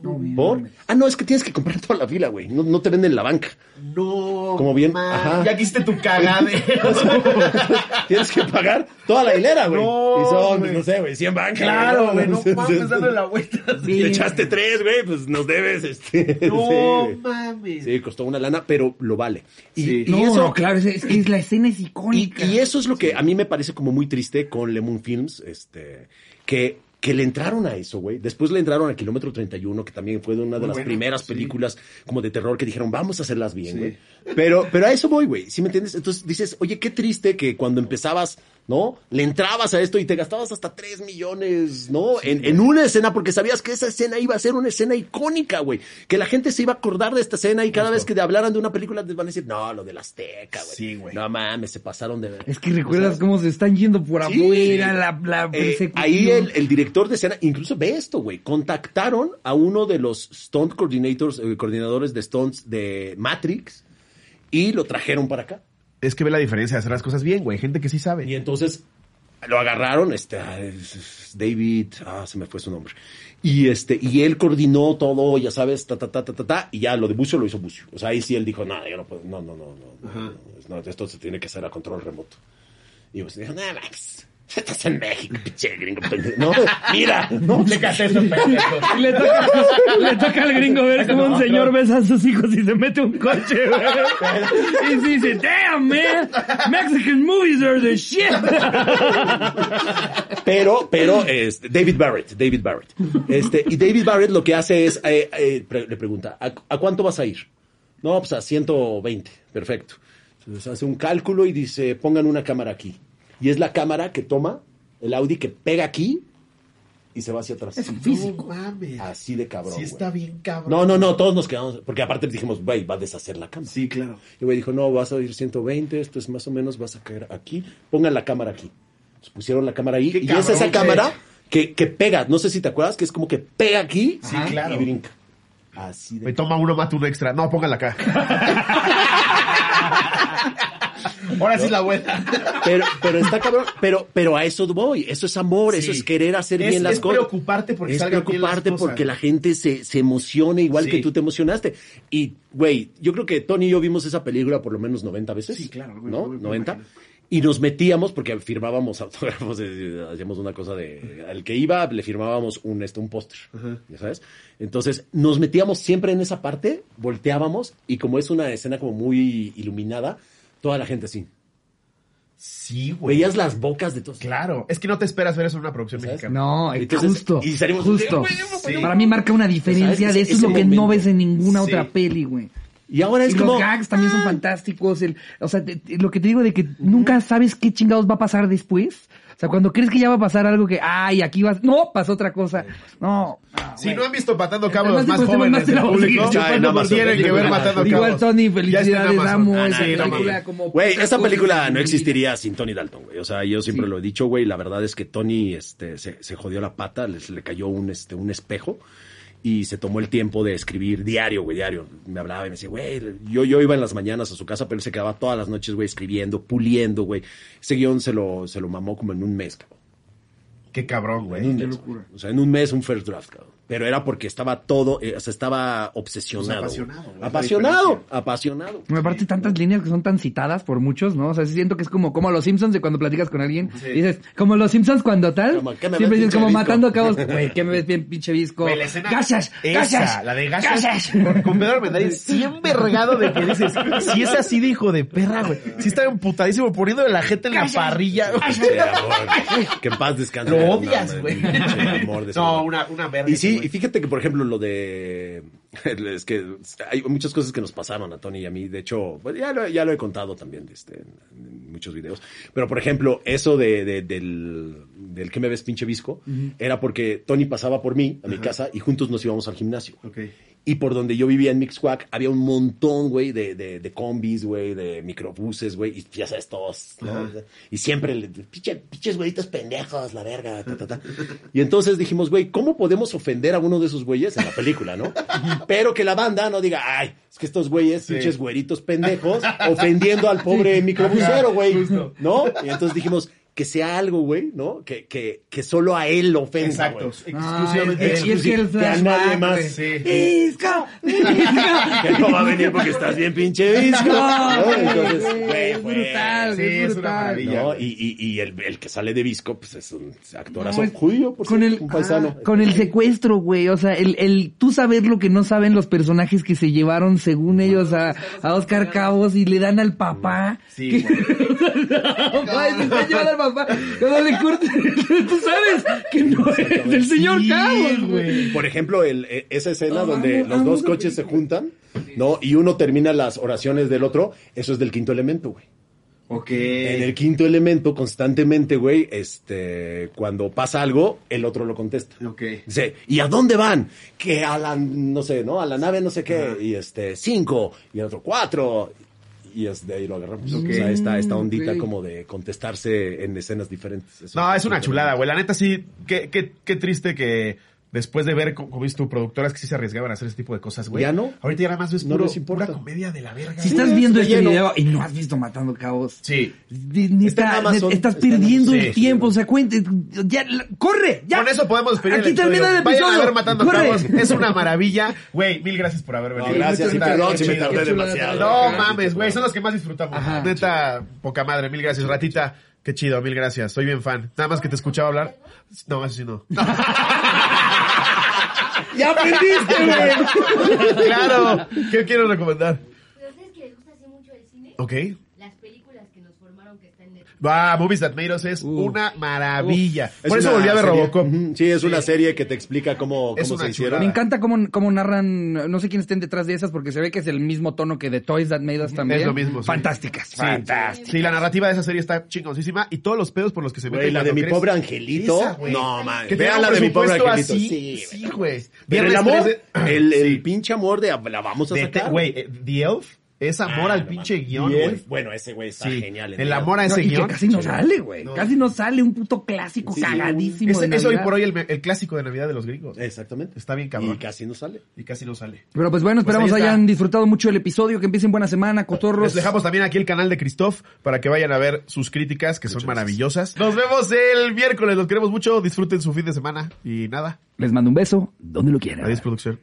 No, bien, ¿Por? Ah, no, es que tienes que comprar toda la fila, güey. No, no te venden la banca. No. Como bien, man. ajá. Ya quisiste tu cagadero. tienes que pagar toda la hilera, güey. No, y son, güey. no sé, güey, 100 bancas. claro, güey. No mames, dándole la vuelta. Si le echaste tres, güey, pues nos debes, este. sí, No güey. mames. Sí, costó una lana, pero lo vale. Y, Sí. y No, eso, no, claro, es, es que es la escena es y, icónica. y eso es lo que a mí me parece como muy triste con Lemon Films, este, que, que le entraron a eso, güey. Después le entraron a Kilómetro 31, que también fue de una de Muy las primeras sí. películas como de terror que dijeron, vamos a hacerlas bien, Sí. güey. Pero, pero a eso voy, güey. ¿Sí me entiendes? Entonces dices, oye, qué triste que cuando empezabas, ¿no? Le entrabas a esto y te gastabas hasta 3 millones, ¿no? en, en una escena, porque sabías que esa escena iba a ser una escena icónica, güey. Que la gente se iba a acordar de esta escena y cada vez que te hablaran de una película te van a decir, no, lo de la Azteca, güey. Sí, güey. No mames, se pasaron de ver. Es que recuerdas cómo se están yendo por Sí. afuera, la, la Eh, ahí el, el director de escena, incluso ve esto, güey. Contactaron a uno de los stunt coordinators, eh, coordinadores de stunts de Matrix y lo trajeron para acá. Es que ve la diferencia de hacer las cosas bien, güey. Gente que sí sabe. Y entonces lo agarraron, este, ah, David, ah, se me fue su nombre. Y este, y él coordinó todo, ya sabes, ta, ta, ta, ta, ta, ta, y ya lo de Bucio lo hizo Bucio. O sea, ahí sí él dijo, no, yo no puedo, no, no, no, no, no, no, esto se tiene que hacer a control remoto. Y pues dijo, no, Max, estás en México, pinche gringo, pendejo". No, mira, no, Le casé eso, pendejo. Y le toca, le toca al gringo ver cómo un señor besa a sus hijos y se mete un coche, güey. Y se dice, damn, man, Mexican movies are the shit. Pero, pero, este, David Barrett, David Barrett. Este, y David Barrett lo que hace es, eh, eh, pre- le pregunta, ¿a, a cuánto vas a ir? No, pues a 120, perfecto. Entonces hace un cálculo y dice, pongan una cámara aquí. Y es la cámara que toma el Audi que pega aquí y se va hacia atrás. No mames. Así de cabrón. Sí güey. está bien cabrón. No, no, no, todos nos quedamos, porque aparte dijimos, güey, va a deshacer la cámara. Sí, claro. Y güey dijo, no, vas a ir 120, esto es más o menos, vas a caer aquí, pongan la cámara aquí. Entonces pusieron la cámara ahí, Qué y cabrón, es esa cámara que, que pega, no sé si te acuerdas, que es como que pega aquí Sí, claro. y brinca. Así de... Me toma uno, mata uno extra. No, póngala acá. Ahora sí la vuelta. Pero, pero está cabrón, pero, pero a eso voy, eso es amor, eso es querer hacer Es- bien las es cosas. preocuparte porque es salgan bien las preocuparte cosas. porque la gente se, se emocione igual Sí. que tú te emocionaste. Y, güey, yo creo que Tony y yo vimos esa película por lo menos 90 veces. Sí, claro, güey, ¿No? güey, me 90. imagino. Y nos metíamos, porque firmábamos autógrafos, hacíamos una cosa de... Al que iba, le firmábamos un, este, un póster, ¿ya sabes? Entonces, nos metíamos siempre en esa parte, volteábamos, y como es una escena como muy iluminada, toda la gente así. Sí, güey. Veías las bocas de todos. Claro. Es que no te esperas ver eso en una producción ¿Sabes? mexicana. No, Entonces, justo. y salimos- justo. Sí. Para mí marca una diferencia ¿Sabes? de eso es lo que no ves en ninguna Sí. otra peli, güey. Y ahora es y como... los gags también son fantásticos. El, o sea, te- te- lo que te digo de que nunca sabes qué chingados va a pasar después. O sea, cuando crees que ya va a pasar algo que, ay, aquí vas, no, pasó otra cosa. No. ah, Si no han visto Matando Cabos Además, los más pues, jóvenes más del público, tienen que ver. Matando Igual, Cabos. Tony, Ya está en felicidades, amo Ah, esa no película como... Güey, esa película no existiría sin Tony Dalton, güey. O sea, yo siempre lo he dicho, güey. La verdad es que Tony este, se, se jodió la pata, les, le cayó un, este, un espejo y se tomó el tiempo de escribir diario, güey, diario. Me hablaba y me decía, güey, yo, yo iba en las mañanas a su casa, pero él se quedaba todas las noches, güey, escribiendo, puliendo, güey. Ese guion se lo, se lo mamó como en un mes, cabrón. Qué cabrón, En güey. un mes. O sea, en un mes un first draft, cabrón. Pero era porque estaba todo, eh, o sea, estaba obsesionado. Pues apasionado, güey, Apasionado, apasionado. Me aparte tantas líneas que son tan citadas por muchos, ¿no? O sea, siento que es como, como los Simpsons de cuando platicas con alguien. Dices, como los Simpsons cuando tal. Como, ¿qué me siempre ves, dices, como visco? matando a cabos. Güey, ¿qué me ves bien, pinche visco? Güey, la escena- ¡Gachas! Esa, ¡Gachas! la de. ¡Gachas! Con, Pedro Armendáriz, siempre regado de que dices, si es así de hijo de perra, güey. Si está emputadísimo poniéndole la gente en la parrilla. güey. Sí, amor. que en paz descanse. Lo odias, güey. pinche amor de No, una, una verga. Y sí. Y fíjate que, por ejemplo, lo de... Es que hay muchas cosas que nos pasaron a Tony y a mí. De hecho, pues, ya, lo, ya lo he contado también este, en, muchos videos. Pero, por ejemplo, eso de, de- del, del que me ves pinche visco, era porque Tony pasaba por mí, a mi casa, y juntos nos íbamos al gimnasio. Ok. Y por donde yo vivía en Mixquack, había un montón, güey, de, de, de combis, güey, de microbuses, güey, y ya sabes, todos, ¿no? Y siempre, pinches güeyitos pendejos, la verga, ta, ta, ta. Y entonces dijimos, güey, ¿cómo podemos ofender a uno de esos güeyes en la película, no? Pero que la banda no diga, ay, es que estos güeyes, pinches güeritos pendejos, ofendiendo al pobre microbusero, güey, ¿no? Y entonces dijimos, que sea algo, güey, ¿no? Que, que, que solo a él lo ofenda, Exacto. güey. Exclusivamente. Y es que el Que a nadie flashback, más. güey. Sí. ¡Visco! que no va a venir porque estás bien pinche visco. No. Entonces, güey, güey, brutal, sí, es es una brutal. maravilla. ¿no? Y, y, y el, el que sale de visco, pues es un actorazo No, judío, por con el, un paisano. ah, con el secuestro, güey. O sea, el, el tú saber lo que no saben los personajes que se llevaron, según ellos, a, a Oscar Cabos y le dan al papá. Sí, Ay, se está llevando al papá. Cuando le tú sabes que no es del señor Sí, Cabos, güey. Por ejemplo, el, e- esa escena No, donde los dos coches se juntan, ¿no? Y uno termina las oraciones del otro, eso es del quinto elemento, güey. Ok. En el quinto elemento, constantemente, güey, este, cuando pasa algo, el otro lo contesta. Ok. Dice, ¿y a dónde van? Que a la, no sé, ¿no? A la nave no sé qué. Y este, cinco. Y el otro, cuatro. Y es de ahí lo agarramos. O sea, esta, esta ondita ok. como de contestarse en escenas diferentes. Eso No, es una chulada, güey. La neta sí, qué, qué, qué triste que después de ver, co- como dices tú, productoras que sí se arriesgaban a hacer ese tipo de cosas, güey. Ya no. Ahorita ya nada más ves No puro, les importa. pura comedia de la verga. Si estás viendo este lleno. video y no has visto Matando Cabos, Sí. neta, Está en Amazon, estás está en perdiendo Amazon. el Sí, tiempo, o sea, cuente, ya, la- corre, ya. Con eso podemos despedir Aquí el episodio. termina el Vayan a episodio. ver Matando Corre. Cabos. Es una maravilla. Güey, mil gracias por haber venido. No, gracias, perdón si me chido. tardé demasiado. No mames, güey, son los que más disfrutamos. Ajá. Neta, poca madre, mil gracias. Ratita, qué chido, mil gracias. Soy bien fan. Nada más que te escuchaba hablar. No, eso sí no. Ya aprendiste, güey. claro. ¿Qué quiero recomendar? Pero ¿sabes que les gusta así mucho el cine? Ok. Las películas que nos formaron Va, Movies That Made Us es una maravilla. Por eso volví a ver serie- Robocop. Sí, es una serie que te explica cómo, cómo se hicieron. Me encanta cómo, cómo narran, no sé quién estén detrás de esas, porque se ve que es el mismo tono que de Toys That Made Us también. Es lo mismo, sí. Fantásticas. Sí, Fantásticas. sí, la narrativa de esa serie está chingoncísima y todos los pedos por los que se meten. Güey, la de mi crees- pobre angelito. Esa, no, man. Que Vean la de mi pobre angelito. así. sí, Sí, güey. Pero el amor, 13 el, el Sí. pinche amor de la vamos a De- sacar. Güey, eh, The Elf es amor Ah, al no pinche guion, güey. Bueno, ese güey está Sí. genial. en El amor a No, ese y que guion. casi no sale, güey. No. Casi no sale un puto clásico Sí, cagadísimo Es, de es hoy por hoy el, el clásico de Navidad de los gringos. Exactamente. Está bien cabrón. Y casi no sale. Y casi no sale. Pero pues bueno, esperamos Pues está. hayan disfrutado mucho el episodio, que empiecen buena semana, cotorros. Les dejamos también aquí el canal de Christoph para que vayan a ver sus críticas, que son maravillosas. Nos vemos el miércoles, los queremos mucho, disfruten su fin de semana y nada. Les mando un beso, donde lo quieran. Adiós, producción.